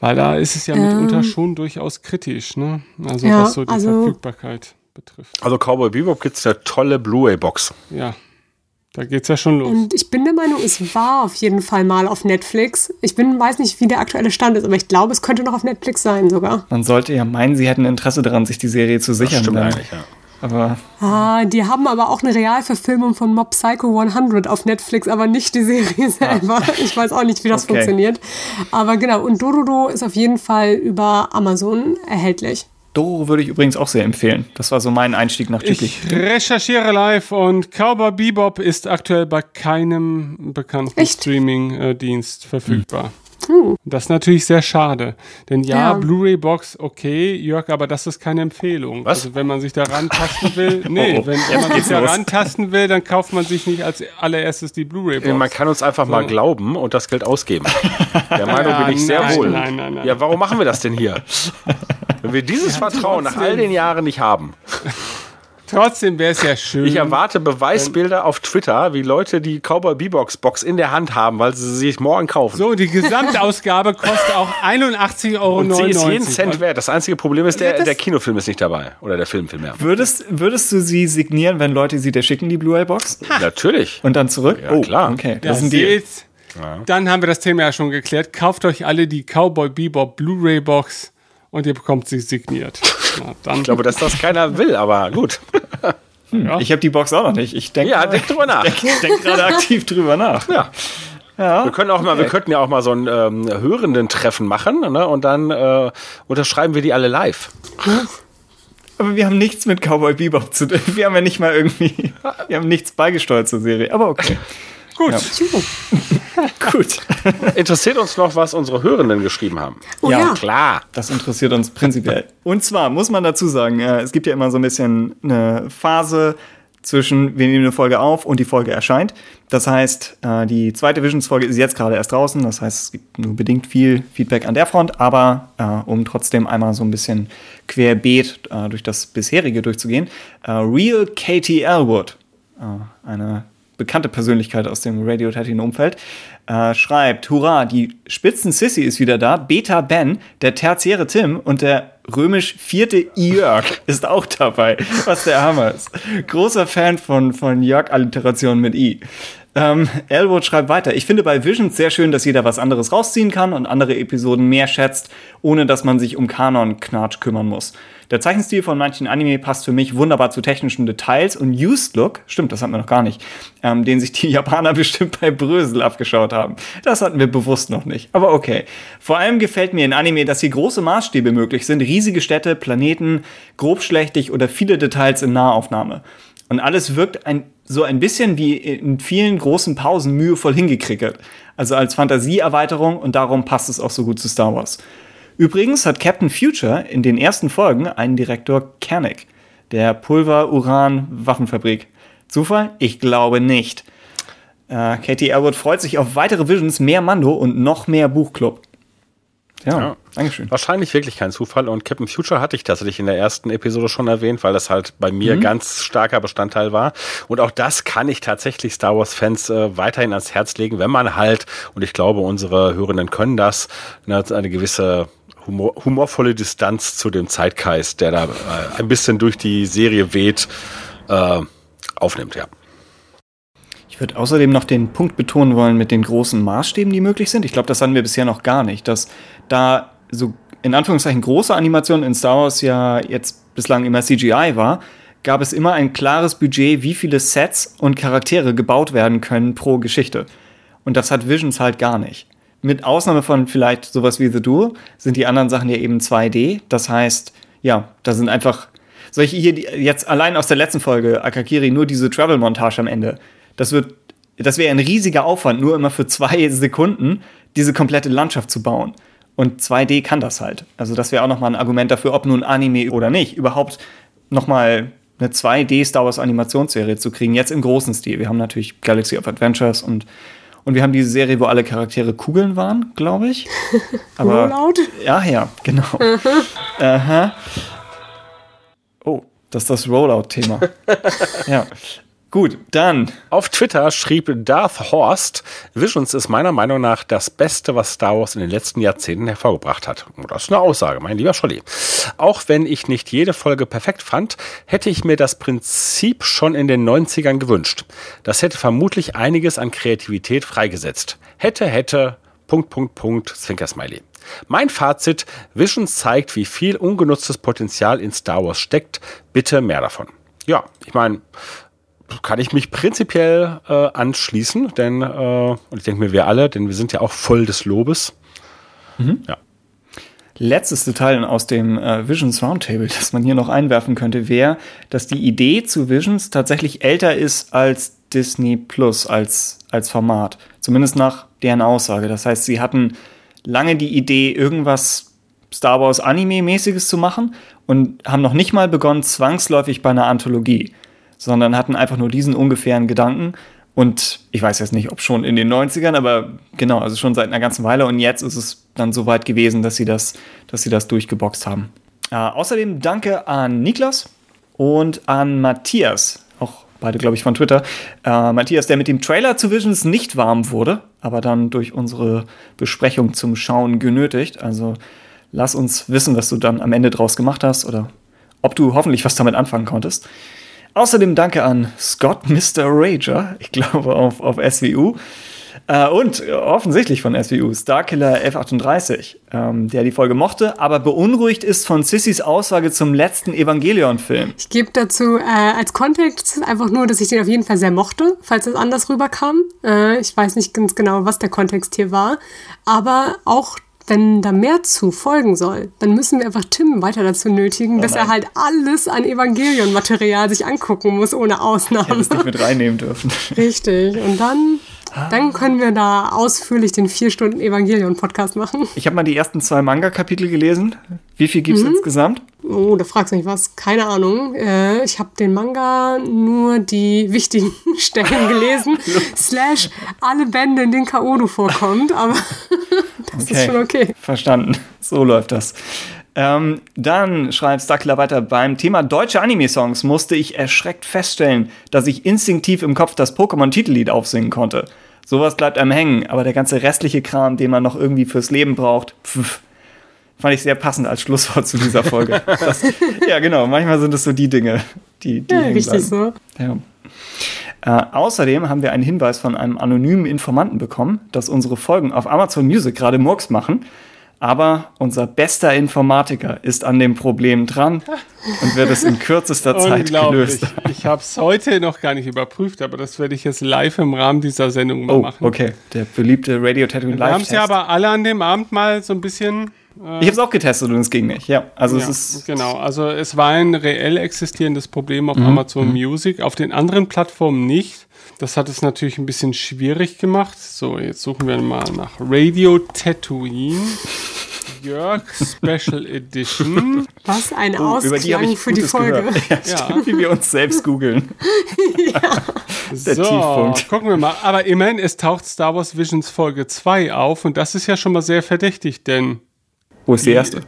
Weil da ist es ja mitunter ähm, schon durchaus kritisch, ne? Also ja, was so die also, Verfügbarkeit betrifft. Also Cowboy Bebop gibt es eine tolle Blu-ray-Box. Ja. Da geht's ja schon los. Und ich bin der Meinung, es war auf jeden Fall mal auf Netflix. Ich bin, weiß nicht, wie der aktuelle Stand ist, aber ich glaube, es könnte noch auf Netflix sein sogar. Man sollte ja meinen, sie hätten Interesse daran, sich die Serie zu sichern. Das stimmt dann. eigentlich, ja. Aber Ah, die haben aber auch eine Realverfilmung von Mob Psycho 100 auf Netflix, aber nicht die Serie selber. Ich weiß auch nicht, wie das Okay. funktioniert. Aber genau, und Dororo ist auf jeden Fall über Amazon erhältlich. Doro würde ich übrigens auch sehr empfehlen. Das war so mein Einstieg nach Ghibli. Ich recherchiere live und Cowboy Bebop ist aktuell bei keinem bekannten? Streaming-Dienst verfügbar. Das ist natürlich sehr schade. Denn ja, Ja. Blu-ray-Box, okay, Jörg, aber das ist keine Empfehlung. Was? Also wenn man sich da rantasten will, nee, Oh, oh, wenn, wenn man sich da los. rantasten will, dann kauft man sich nicht als allererstes die Blu-ray-Box. Man kann uns einfach mal glauben und das Geld ausgeben. Der Meinung Ja, bin ich sehr nein, wohl. nein, nein, nein. Ja, warum machen wir das denn hier? Wenn wir dieses Vertrauen nach all den Jahren nicht haben. Trotzdem wäre es ja schön. Ich erwarte Beweisbilder auf Twitter, wie Leute die Cowboy Bebox Box in der Hand haben, weil sie sie sich morgen kaufen. so, die Gesamtausgabe kostet auch 81,99 Euro. und sie ist jeden Cent wert. Das einzige Problem ist, der, Ja, das- der Kinofilm ist nicht dabei. Oder der Filmfilm, ja. Würdest, würdest du sie signieren, wenn Leute sie dir schicken, die Blu-ray-Box? Natürlich. Und dann zurück? Ja, klar. Okay, Ja, das ist ein Deal. Dann haben wir das Thema ja schon geklärt. Kauft euch alle die Cowboy Bebop Blu-ray Box und ihr bekommt sie signiert. Dann Ich glaube, dass das keiner will, aber gut. ja. Ich habe die Box auch noch nicht. Ich denke Ja, denk drüber nach. denk, denk gerade aktiv drüber nach. Ja. Wir können auch mal, wir könnten ja auch mal so ein ähm, Hörenden-Treffen machen, ne? Und dann äh, unterschreiben wir die alle live. Aber wir haben nichts mit Cowboy Bebop zu tun. Wir haben ja nicht mal irgendwie, wir haben nichts beigesteuert zur Serie. Aber okay. Gut. Gut. Interessiert uns noch, was unsere Hörenden geschrieben haben? Oh Ja, ja. Klar. Das interessiert uns prinzipiell. Und zwar muss man dazu sagen, äh, es gibt ja immer so ein bisschen eine Phase zwischen, wir nehmen eine Folge auf und die Folge erscheint. Das heißt, äh, die zweite Visions-Folge ist jetzt gerade erst draußen. Das heißt, es gibt nur bedingt viel Feedback an der Front. Aber äh, um trotzdem einmal so ein bisschen querbeet äh, durch das bisherige durchzugehen, äh, Real Katie Elwood, eine bekannte Persönlichkeit aus dem Radio Tatooine Umfeld, äh, schreibt, hurra, die Spitzen Sissy ist wieder da, Beta Ben, der tertiäre Tim und der römisch vierte Jörg ist auch dabei, was der Hammer ist. Großer Fan von, von Jörg-Alliterationen mit I. Ähm, Elwood schreibt weiter, ich finde bei Visions sehr schön, dass jeder was anderes rausziehen kann und andere Episoden mehr schätzt, ohne dass man sich um Kanon-Knatsch kümmern muss. Der Zeichenstil von manchen Anime passt für mich wunderbar zu technischen Details und Used Look, stimmt, das hatten wir noch gar nicht, ähm, den sich die Japaner bestimmt bei Brösel abgeschaut haben. Das hatten wir bewusst noch nicht, aber okay. Vor allem gefällt mir in Anime, dass hier große Maßstäbe möglich sind, riesige Städte, Planeten, grobschlächtig oder viele Details in Nahaufnahme. Und alles wirkt ein, so ein bisschen wie in vielen großen Pausen mühevoll hingekrickert. Also als Fantasieerweiterung und darum passt es auch so gut zu Star Wars. Übrigens hat Captain Future in den ersten Folgen einen Direktor Kernick, der Pulver-Uran-Waffenfabrik. Zufall? Ich glaube nicht. Äh, Katie Elwood freut sich auf weitere Visions, mehr Mando und noch mehr Buchclub. Ja, Ja. Dankeschön. Wahrscheinlich wirklich kein Zufall. Und Captain Future hatte ich tatsächlich in der ersten Episode schon erwähnt, weil das halt bei mir ganz starker Bestandteil war. Und auch das kann ich tatsächlich Star Wars-Fans äh, weiterhin ans Herz legen, wenn man halt, und ich glaube, unsere Hörenden können das, eine, eine gewisse humor, humorvolle Distanz zu dem Zeitgeist, der da äh, ein bisschen durch die Serie weht, äh, aufnimmt, ja. Ich würde außerdem noch den Punkt betonen wollen mit den großen Maßstäben, die möglich sind. Ich glaube, das hatten wir bisher noch gar nicht, dass da so in Anführungszeichen große Animationen in Star Wars ja jetzt bislang immer CGI war, gab es immer ein klares Budget, wie viele Sets und Charaktere gebaut werden können pro Geschichte. Und das hat Visions halt gar nicht. Mit Ausnahme von vielleicht sowas wie The Duel sind die anderen Sachen ja eben 2D. Das heißt, ja, da sind einfach solche hier jetzt allein aus der letzten Folge Akakiri nur diese Travel-Montage am Ende. Das wird, das wäre ein riesiger Aufwand, nur immer für zwei Sekunden diese komplette Landschaft zu bauen. Und 2D kann das halt. Also das wäre auch nochmal ein Argument dafür, ob nun Anime oder nicht, überhaupt nochmal eine 2D Star Wars Animationsserie zu kriegen, jetzt im großen Stil. Wir haben natürlich Galaxy of Adventures und, und wir haben diese Serie, wo alle Charaktere Kugeln waren, glaube ich. Aber, Rollout? ja, ja, genau. Aha. Oh, das ist das Rollout-Thema. ja. Gut, dann. Auf Twitter schrieb Darth Horst, Visions ist meiner Meinung nach das Beste, was Star Wars in den letzten Jahrzehnten hervorgebracht hat. Das ist eine Aussage, mein lieber Scholli. Auch wenn ich nicht jede Folge perfekt fand, hätte ich mir das Prinzip schon in den 90ern gewünscht. Das hätte vermutlich einiges an Kreativität freigesetzt. Hätte, hätte, Punkt, Punkt, Punkt, Zwinker-Smiley. Mein Fazit, Visions zeigt, wie viel ungenutztes Potenzial in Star Wars steckt. Bitte mehr davon. Ja, ich meine, kann ich mich prinzipiell äh, anschließen, denn äh, und ich denke mir wir alle, denn wir sind ja auch voll des Lobes. Mhm. Ja. Letztes Detail aus dem äh, Visions Roundtable, das man hier noch einwerfen könnte, wäre, dass die Idee zu Visions tatsächlich älter ist als Disney Plus als, als Format. Zumindest nach deren Aussage. Das heißt, sie hatten lange die Idee, irgendwas Star Wars Anime-mäßiges zu machen und haben noch nicht mal begonnen, zwangsläufig bei einer Anthologie sondern hatten einfach nur diesen ungefähren Gedanken. Und ich weiß jetzt nicht, ob schon in den 90ern, aber genau, also schon seit einer ganzen Weile. Und jetzt ist es dann so weit gewesen, dass sie das, dass sie das durchgeboxt haben. Äh, außerdem danke an Niklas und an Matthias, auch beide, glaube ich, von Twitter. Äh, Matthias, der mit dem Trailer zu Visions nicht warm wurde, aber dann durch unsere Besprechung zum Schauen genötigt. Also lass uns wissen, was du dann am Ende draus gemacht hast oder ob du hoffentlich was damit anfangen konntest. Außerdem danke an Scott Mr. Rager, ich glaube auf, auf SWU. Äh, und offensichtlich von SWU, Starkiller F38, ähm, der die Folge mochte, aber beunruhigt ist von Sissys Aussage zum letzten Evangelion-Film. Ich gebe dazu äh, als Kontext einfach nur, dass ich den auf jeden Fall sehr mochte, falls es anders rüberkam. Äh, ich weiß nicht ganz genau, was der Kontext hier war, aber auch wenn da mehr zu folgen soll, dann müssen wir einfach Tim weiter dazu nötigen, oh dass er halt alles an Evangelion-Material sich angucken muss, ohne Ausnahme. Hätte es nicht mit reinnehmen dürfen. Richtig. Und dann dann können wir da ausführlich den vier Stunden Evangelion-Podcast machen. Ich habe mal die ersten zwei Manga-Kapitel gelesen. Wie viel gibt es mhm. insgesamt? Oh, da fragst du mich was. Keine Ahnung. Äh, ich habe den Manga nur die wichtigen Stellen gelesen. slash alle Bände, in denen Kaoru vorkommt. Aber das okay. ist schon okay. Verstanden. So läuft das. Ähm, dann schreibt Stuckler weiter, beim Thema deutsche Anime-Songs musste ich erschreckt feststellen, dass ich instinktiv im Kopf das Pokémon-Titellied aufsingen konnte. Sowas bleibt einem hängen, aber der ganze restliche Kram, den man noch irgendwie fürs Leben braucht, pff, fand ich sehr passend als Schlusswort zu dieser Folge. das, ja, genau, manchmal sind es so die Dinge, die, die ja, richtig so. Ja. Äh, außerdem haben wir einen Hinweis von einem anonymen Informanten bekommen, dass unsere Folgen auf Amazon Music gerade Murks machen aber unser bester Informatiker ist an dem Problem dran und wird es in kürzester Zeit gelöst. Ich habe es heute noch gar nicht überprüft, aber das werde ich jetzt live im Rahmen dieser Sendung mal oh, machen. Okay, der beliebte Radio Tattoo Live. Wir haben es ja aber alle an dem Abend mal so ein bisschen. Äh, ich habe es auch getestet und es ging nicht. Ja, also ja, es ist genau. Also es war ein reell existierendes Problem auf mhm. Amazon mhm. Music, auf den anderen Plattformen nicht. Das hat es natürlich ein bisschen schwierig gemacht. So, jetzt suchen wir mal nach Radio Tatooine. Jörg Special Edition. Was ein oh, Ausklang für die Folge. Ja, ja. Wie wir uns selbst googeln. ja. Der so, Tiefpunkt. gucken wir mal. Aber immerhin, es taucht Star Wars Visions Folge 2 auf und das ist ja schon mal sehr verdächtig, denn. Wo ist die, die erste?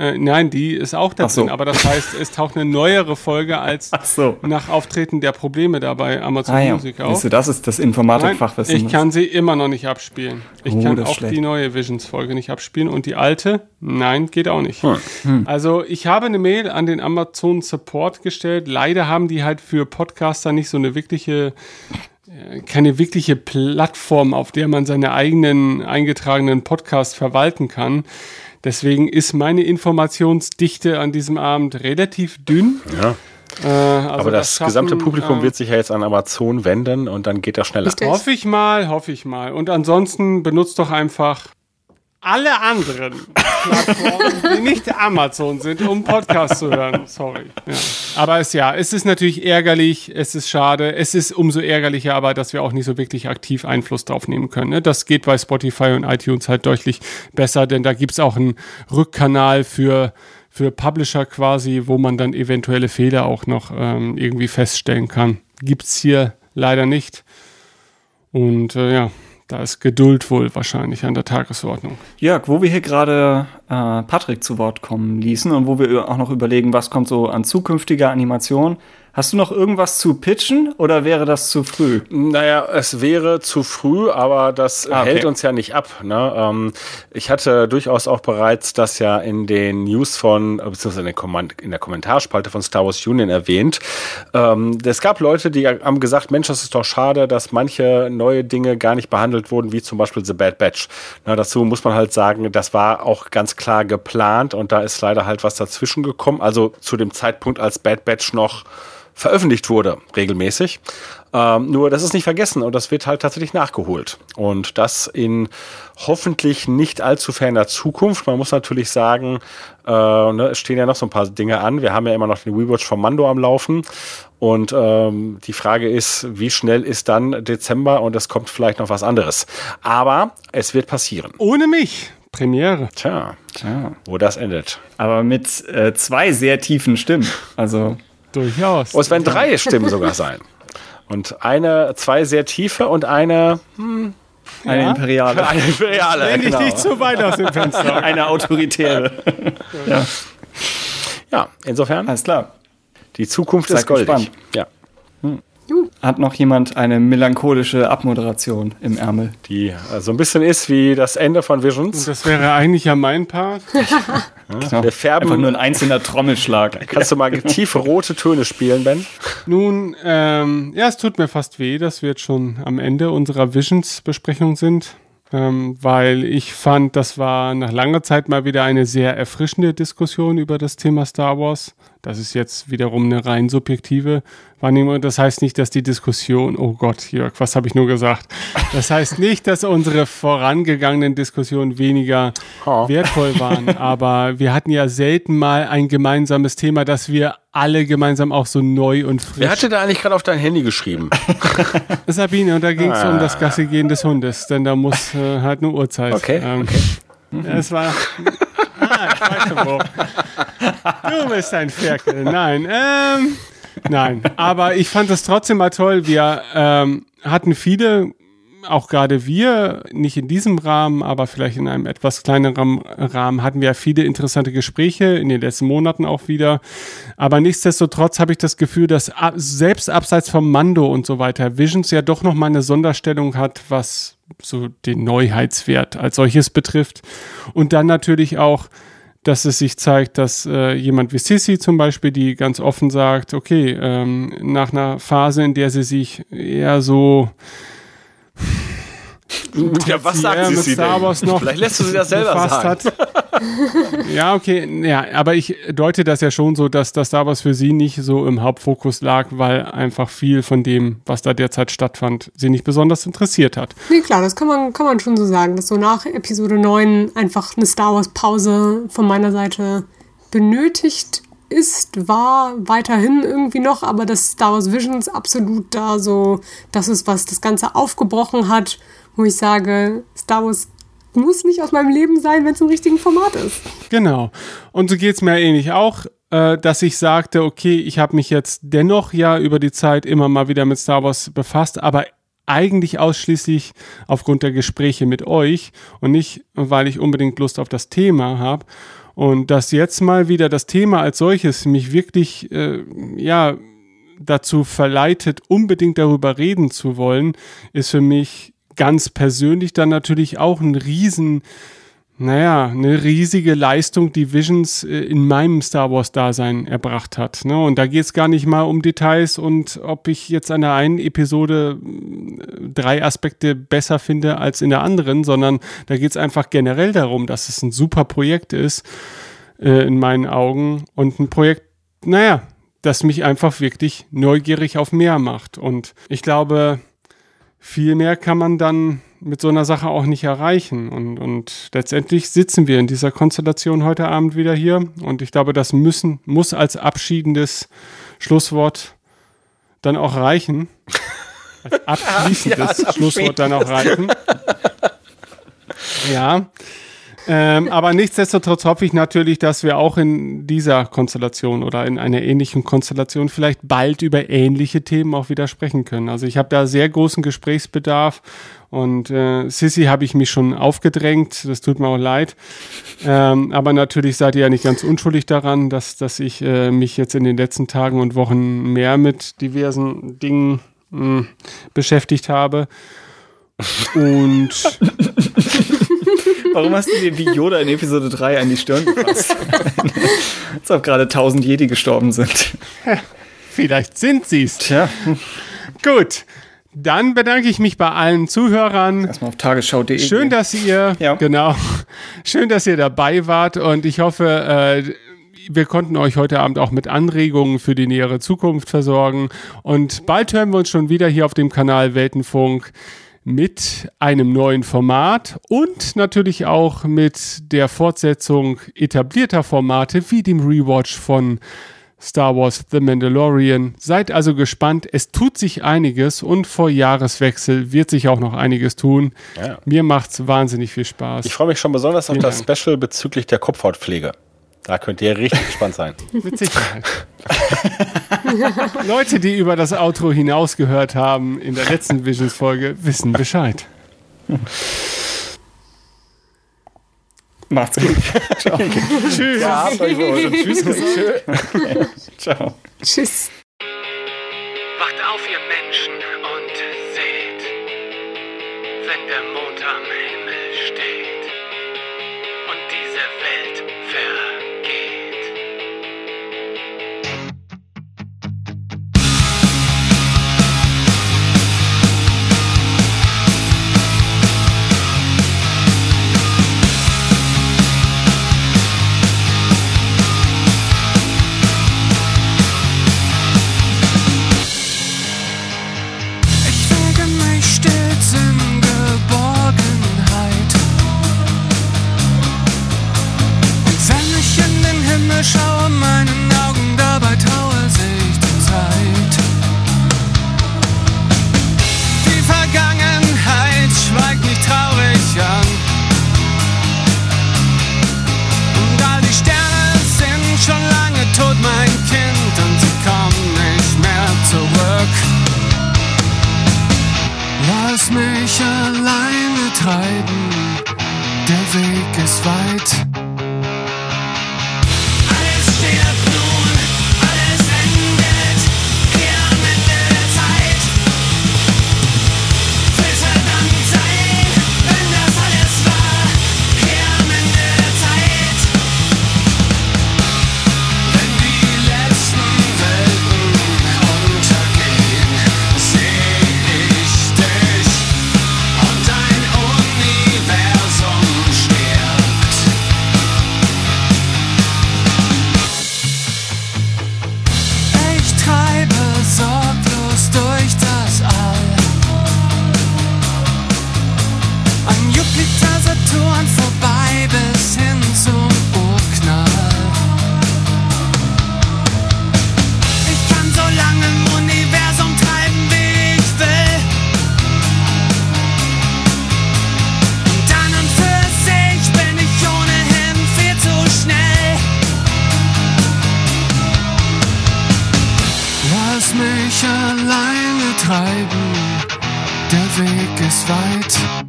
Äh, nein, die ist auch da drin, aber das heißt, es taucht eine neuere Folge als so. nach Auftreten der Probleme dabei Amazon ah, ja. Music auf. Weißt du, das ist das Informatikfachwissen. Ich kann sie immer noch nicht abspielen. Ich oh, kann auch schlecht. die neue Visions-Folge nicht abspielen und die alte, nein, geht auch nicht. Hm. Hm. Also ich habe eine Mail an den Amazon Support gestellt. Leider haben die halt für Podcaster nicht so eine wirkliche äh, keine wirkliche Plattform, auf der man seine eigenen eingetragenen Podcasts verwalten kann. Deswegen ist meine Informationsdichte an diesem Abend relativ dünn. Ja. Äh, also Aber das, das schaffen, gesamte Publikum äh, wird sich ja jetzt an Amazon wenden und dann geht das schneller. Hoffe ich mal, hoffe ich mal. Und ansonsten benutzt doch einfach alle anderen Plattformen, die nicht Amazon sind, um Podcasts zu hören. Sorry. Ja. Aber es ja, es ist natürlich ärgerlich, es ist schade, es ist umso ärgerlicher, aber dass wir auch nicht so wirklich aktiv Einfluss drauf nehmen können. Ne? Das geht bei Spotify und iTunes halt deutlich besser, denn da gibt's auch einen Rückkanal für für Publisher quasi, wo man dann eventuelle Fehler auch noch ähm, irgendwie feststellen kann. Gibt's hier leider nicht. Und äh, ja, da ist Geduld wohl wahrscheinlich an der Tagesordnung. Jörg, wo wir hier gerade äh, Patrick zu Wort kommen ließen und wo wir auch noch überlegen, was kommt so an zukünftiger Animation. Hast du noch irgendwas zu pitchen oder wäre das zu früh? Naja, es wäre zu früh, aber das ah, okay. hält uns ja nicht ab. Ne? Ähm, ich hatte durchaus auch bereits das ja in den News von, beziehungsweise in, den in der Kommentarspalte von Star Wars Union erwähnt. Ähm, es gab Leute, die haben gesagt, Mensch, das ist doch schade, dass manche neue Dinge gar nicht behandelt wurden, wie zum Beispiel The Bad Batch. Na, dazu muss man halt sagen, das war auch ganz klar geplant und da ist leider halt was dazwischen gekommen. Also zu dem Zeitpunkt, als Bad Batch noch veröffentlicht wurde, regelmäßig. Ähm, nur das ist nicht vergessen und das wird halt tatsächlich nachgeholt. Und das in hoffentlich nicht allzu ferner Zukunft. Man muss natürlich sagen, äh, ne, es stehen ja noch so ein paar Dinge an. Wir haben ja immer noch den Rewatch vom Mando am Laufen. Und ähm, die Frage ist, wie schnell ist dann Dezember und es kommt vielleicht noch was anderes. Aber es wird passieren. Ohne mich. Premiere. Tja, Tja. wo das endet. Aber mit äh, zwei sehr tiefen Stimmen. Also Durchaus. Und es werden drei Stimmen sogar sein. Und eine, zwei sehr tiefe und eine, hm, eine ja? imperiale. Eine imperiale. Nenn genau. nicht zu weit aus dem Fenster. eine autoritäre. ja. ja, insofern. Alles klar. Die Zukunft Seid ist goldig. Gespannt. Ja. Hm. Hat noch jemand eine melancholische Abmoderation im Ärmel? Die äh, so ein bisschen ist wie das Ende von Visions. Das wäre eigentlich ja mein Part. genau. Wir färben Einfach nur ein einzelner Trommelschlag. Kannst du mal tiefe rote Töne spielen, Ben? Nun, ähm, ja, es tut mir fast weh, dass wir jetzt schon am Ende unserer Visions-Besprechung sind ähm, weil ich fand, das war nach langer Zeit mal wieder eine sehr erfrischende Diskussion über das Thema Star Wars. Das ist jetzt wiederum eine rein subjektive Wahrnehmung. Das heißt nicht, dass die Diskussion, oh Gott, Jörg, was habe ich nur gesagt? Das heißt nicht, dass unsere vorangegangenen Diskussionen weniger oh. wertvoll waren. Aber wir hatten ja selten mal ein gemeinsames Thema, das wir alle gemeinsam auch so neu und frisch. Wer hatte da eigentlich gerade auf dein Handy geschrieben? Sabine, und da ging es ah. um das Gassigehen des Hundes, denn da muss äh, halt eine Uhrzeit. Okay. Ähm, okay. Es war. Ah, ich weiß schon wo. Du bist ein Ferkel. Nein, ähm, nein. Aber ich fand es trotzdem mal toll. Wir ähm, hatten viele auch gerade wir, nicht in diesem Rahmen, aber vielleicht in einem etwas kleineren Rahmen, hatten wir viele interessante Gespräche in den letzten Monaten auch wieder. Aber nichtsdestotrotz habe ich das Gefühl, dass selbst abseits vom Mando und so weiter Visions ja doch nochmal eine Sonderstellung hat, was so den Neuheitswert als solches betrifft. Und dann natürlich auch, dass es sich zeigt, dass äh, jemand wie Sissy zum Beispiel, die ganz offen sagt, okay, ähm, nach einer Phase, in der sie sich eher so ja, was sagt sie, sie Star Wars noch Vielleicht lässt du sie das selber sagen. Hat. ja, okay, ja, aber ich deute das ja schon so, dass das Star Wars für sie nicht so im Hauptfokus lag, weil einfach viel von dem, was da derzeit stattfand, sie nicht besonders interessiert hat. Nee, klar, das kann man, kann man schon so sagen, dass so nach Episode 9 einfach eine Star Wars Pause von meiner Seite benötigt ist, war weiterhin irgendwie noch, aber das Star Wars Visions absolut da so, das ist, was das Ganze aufgebrochen hat, wo ich sage, Star Wars muss nicht aus meinem Leben sein, wenn es im richtigen Format ist. Genau. Und so geht es mir ähnlich auch, äh, dass ich sagte, okay, ich habe mich jetzt dennoch ja über die Zeit immer mal wieder mit Star Wars befasst, aber eigentlich ausschließlich aufgrund der Gespräche mit euch und nicht, weil ich unbedingt Lust auf das Thema habe. Und dass jetzt mal wieder das Thema als solches mich wirklich, äh, ja, dazu verleitet, unbedingt darüber reden zu wollen, ist für mich ganz persönlich dann natürlich auch ein riesen naja, eine riesige Leistung, die Visions äh, in meinem Star Wars-Dasein erbracht hat. Ne? Und da geht es gar nicht mal um Details und ob ich jetzt an der einen Episode äh, drei Aspekte besser finde als in der anderen, sondern da geht es einfach generell darum, dass es ein super Projekt ist, äh, in meinen Augen. Und ein Projekt, naja, das mich einfach wirklich neugierig auf mehr macht. Und ich glaube, viel mehr kann man dann mit so einer Sache auch nicht erreichen. Und, und letztendlich sitzen wir in dieser Konstellation heute Abend wieder hier. Und ich glaube, das müssen, muss als abschiedendes Schlusswort dann auch reichen. Als abschließendes ja, Schlusswort dann auch reichen. ja. Ähm, aber nichtsdestotrotz hoffe ich natürlich, dass wir auch in dieser Konstellation oder in einer ähnlichen Konstellation vielleicht bald über ähnliche Themen auch wieder sprechen können. Also ich habe da sehr großen Gesprächsbedarf und äh, Sissy habe ich mich schon aufgedrängt, das tut mir auch leid. Ähm, aber natürlich seid ihr ja nicht ganz unschuldig daran, dass, dass ich äh, mich jetzt in den letzten Tagen und Wochen mehr mit diversen Dingen mh, hm, beschäftigt habe. Und Warum hast du dir wie Yoda in Episode 3 an die Stirn gefasst? Als ob gerade 1000 Jedi gestorben sind. Vielleicht sind sie's. Tja. Gut. Dann bedanke ich mich bei allen Zuhörern. Erstmal auf tagesschau.de. Schön, dass ihr, ja. genau, schön, dass ihr dabei wart und ich hoffe, äh, wir konnten euch heute Abend auch mit Anregungen für die nähere Zukunft versorgen und bald hören wir uns schon wieder hier auf dem Kanal Weltenfunk mit einem neuen Format und natürlich auch mit der Fortsetzung etablierter Formate wie dem Rewatch von Star Wars The Mandalorian. Seid also gespannt, es tut sich einiges und vor Jahreswechsel wird sich auch noch einiges tun. Ja. Mir macht's wahnsinnig viel Spaß. Ich freue mich schon besonders auf das Special bezüglich der Kopfhautpflege. Da könnt ihr richtig gespannt sein. Mit Sicherheit. Leute, die über das Outro hinaus gehört haben in der letzten Visions-Folge, wissen Bescheid. Macht's gut. Ciao. Tschüss. Ja, wohl. Tschüss. Ciao. Tschüss. dabei traue sich die Zeit. Die Vergangenheit schweigt mich traurig an. Und all die Sterne sind schon lange tot, mein Kind, und sie kommen nicht mehr zurück. Lass mich alleine treiben, der Weg ist weit. Jupiter, Saturn vorbei bis hin zum Urknall. Ich kann so lange im Universum treiben, wie ich will. Und dann und bin ich ohnehin viel zu schnell. Lass mich alleine treiben, der Weg ist weit.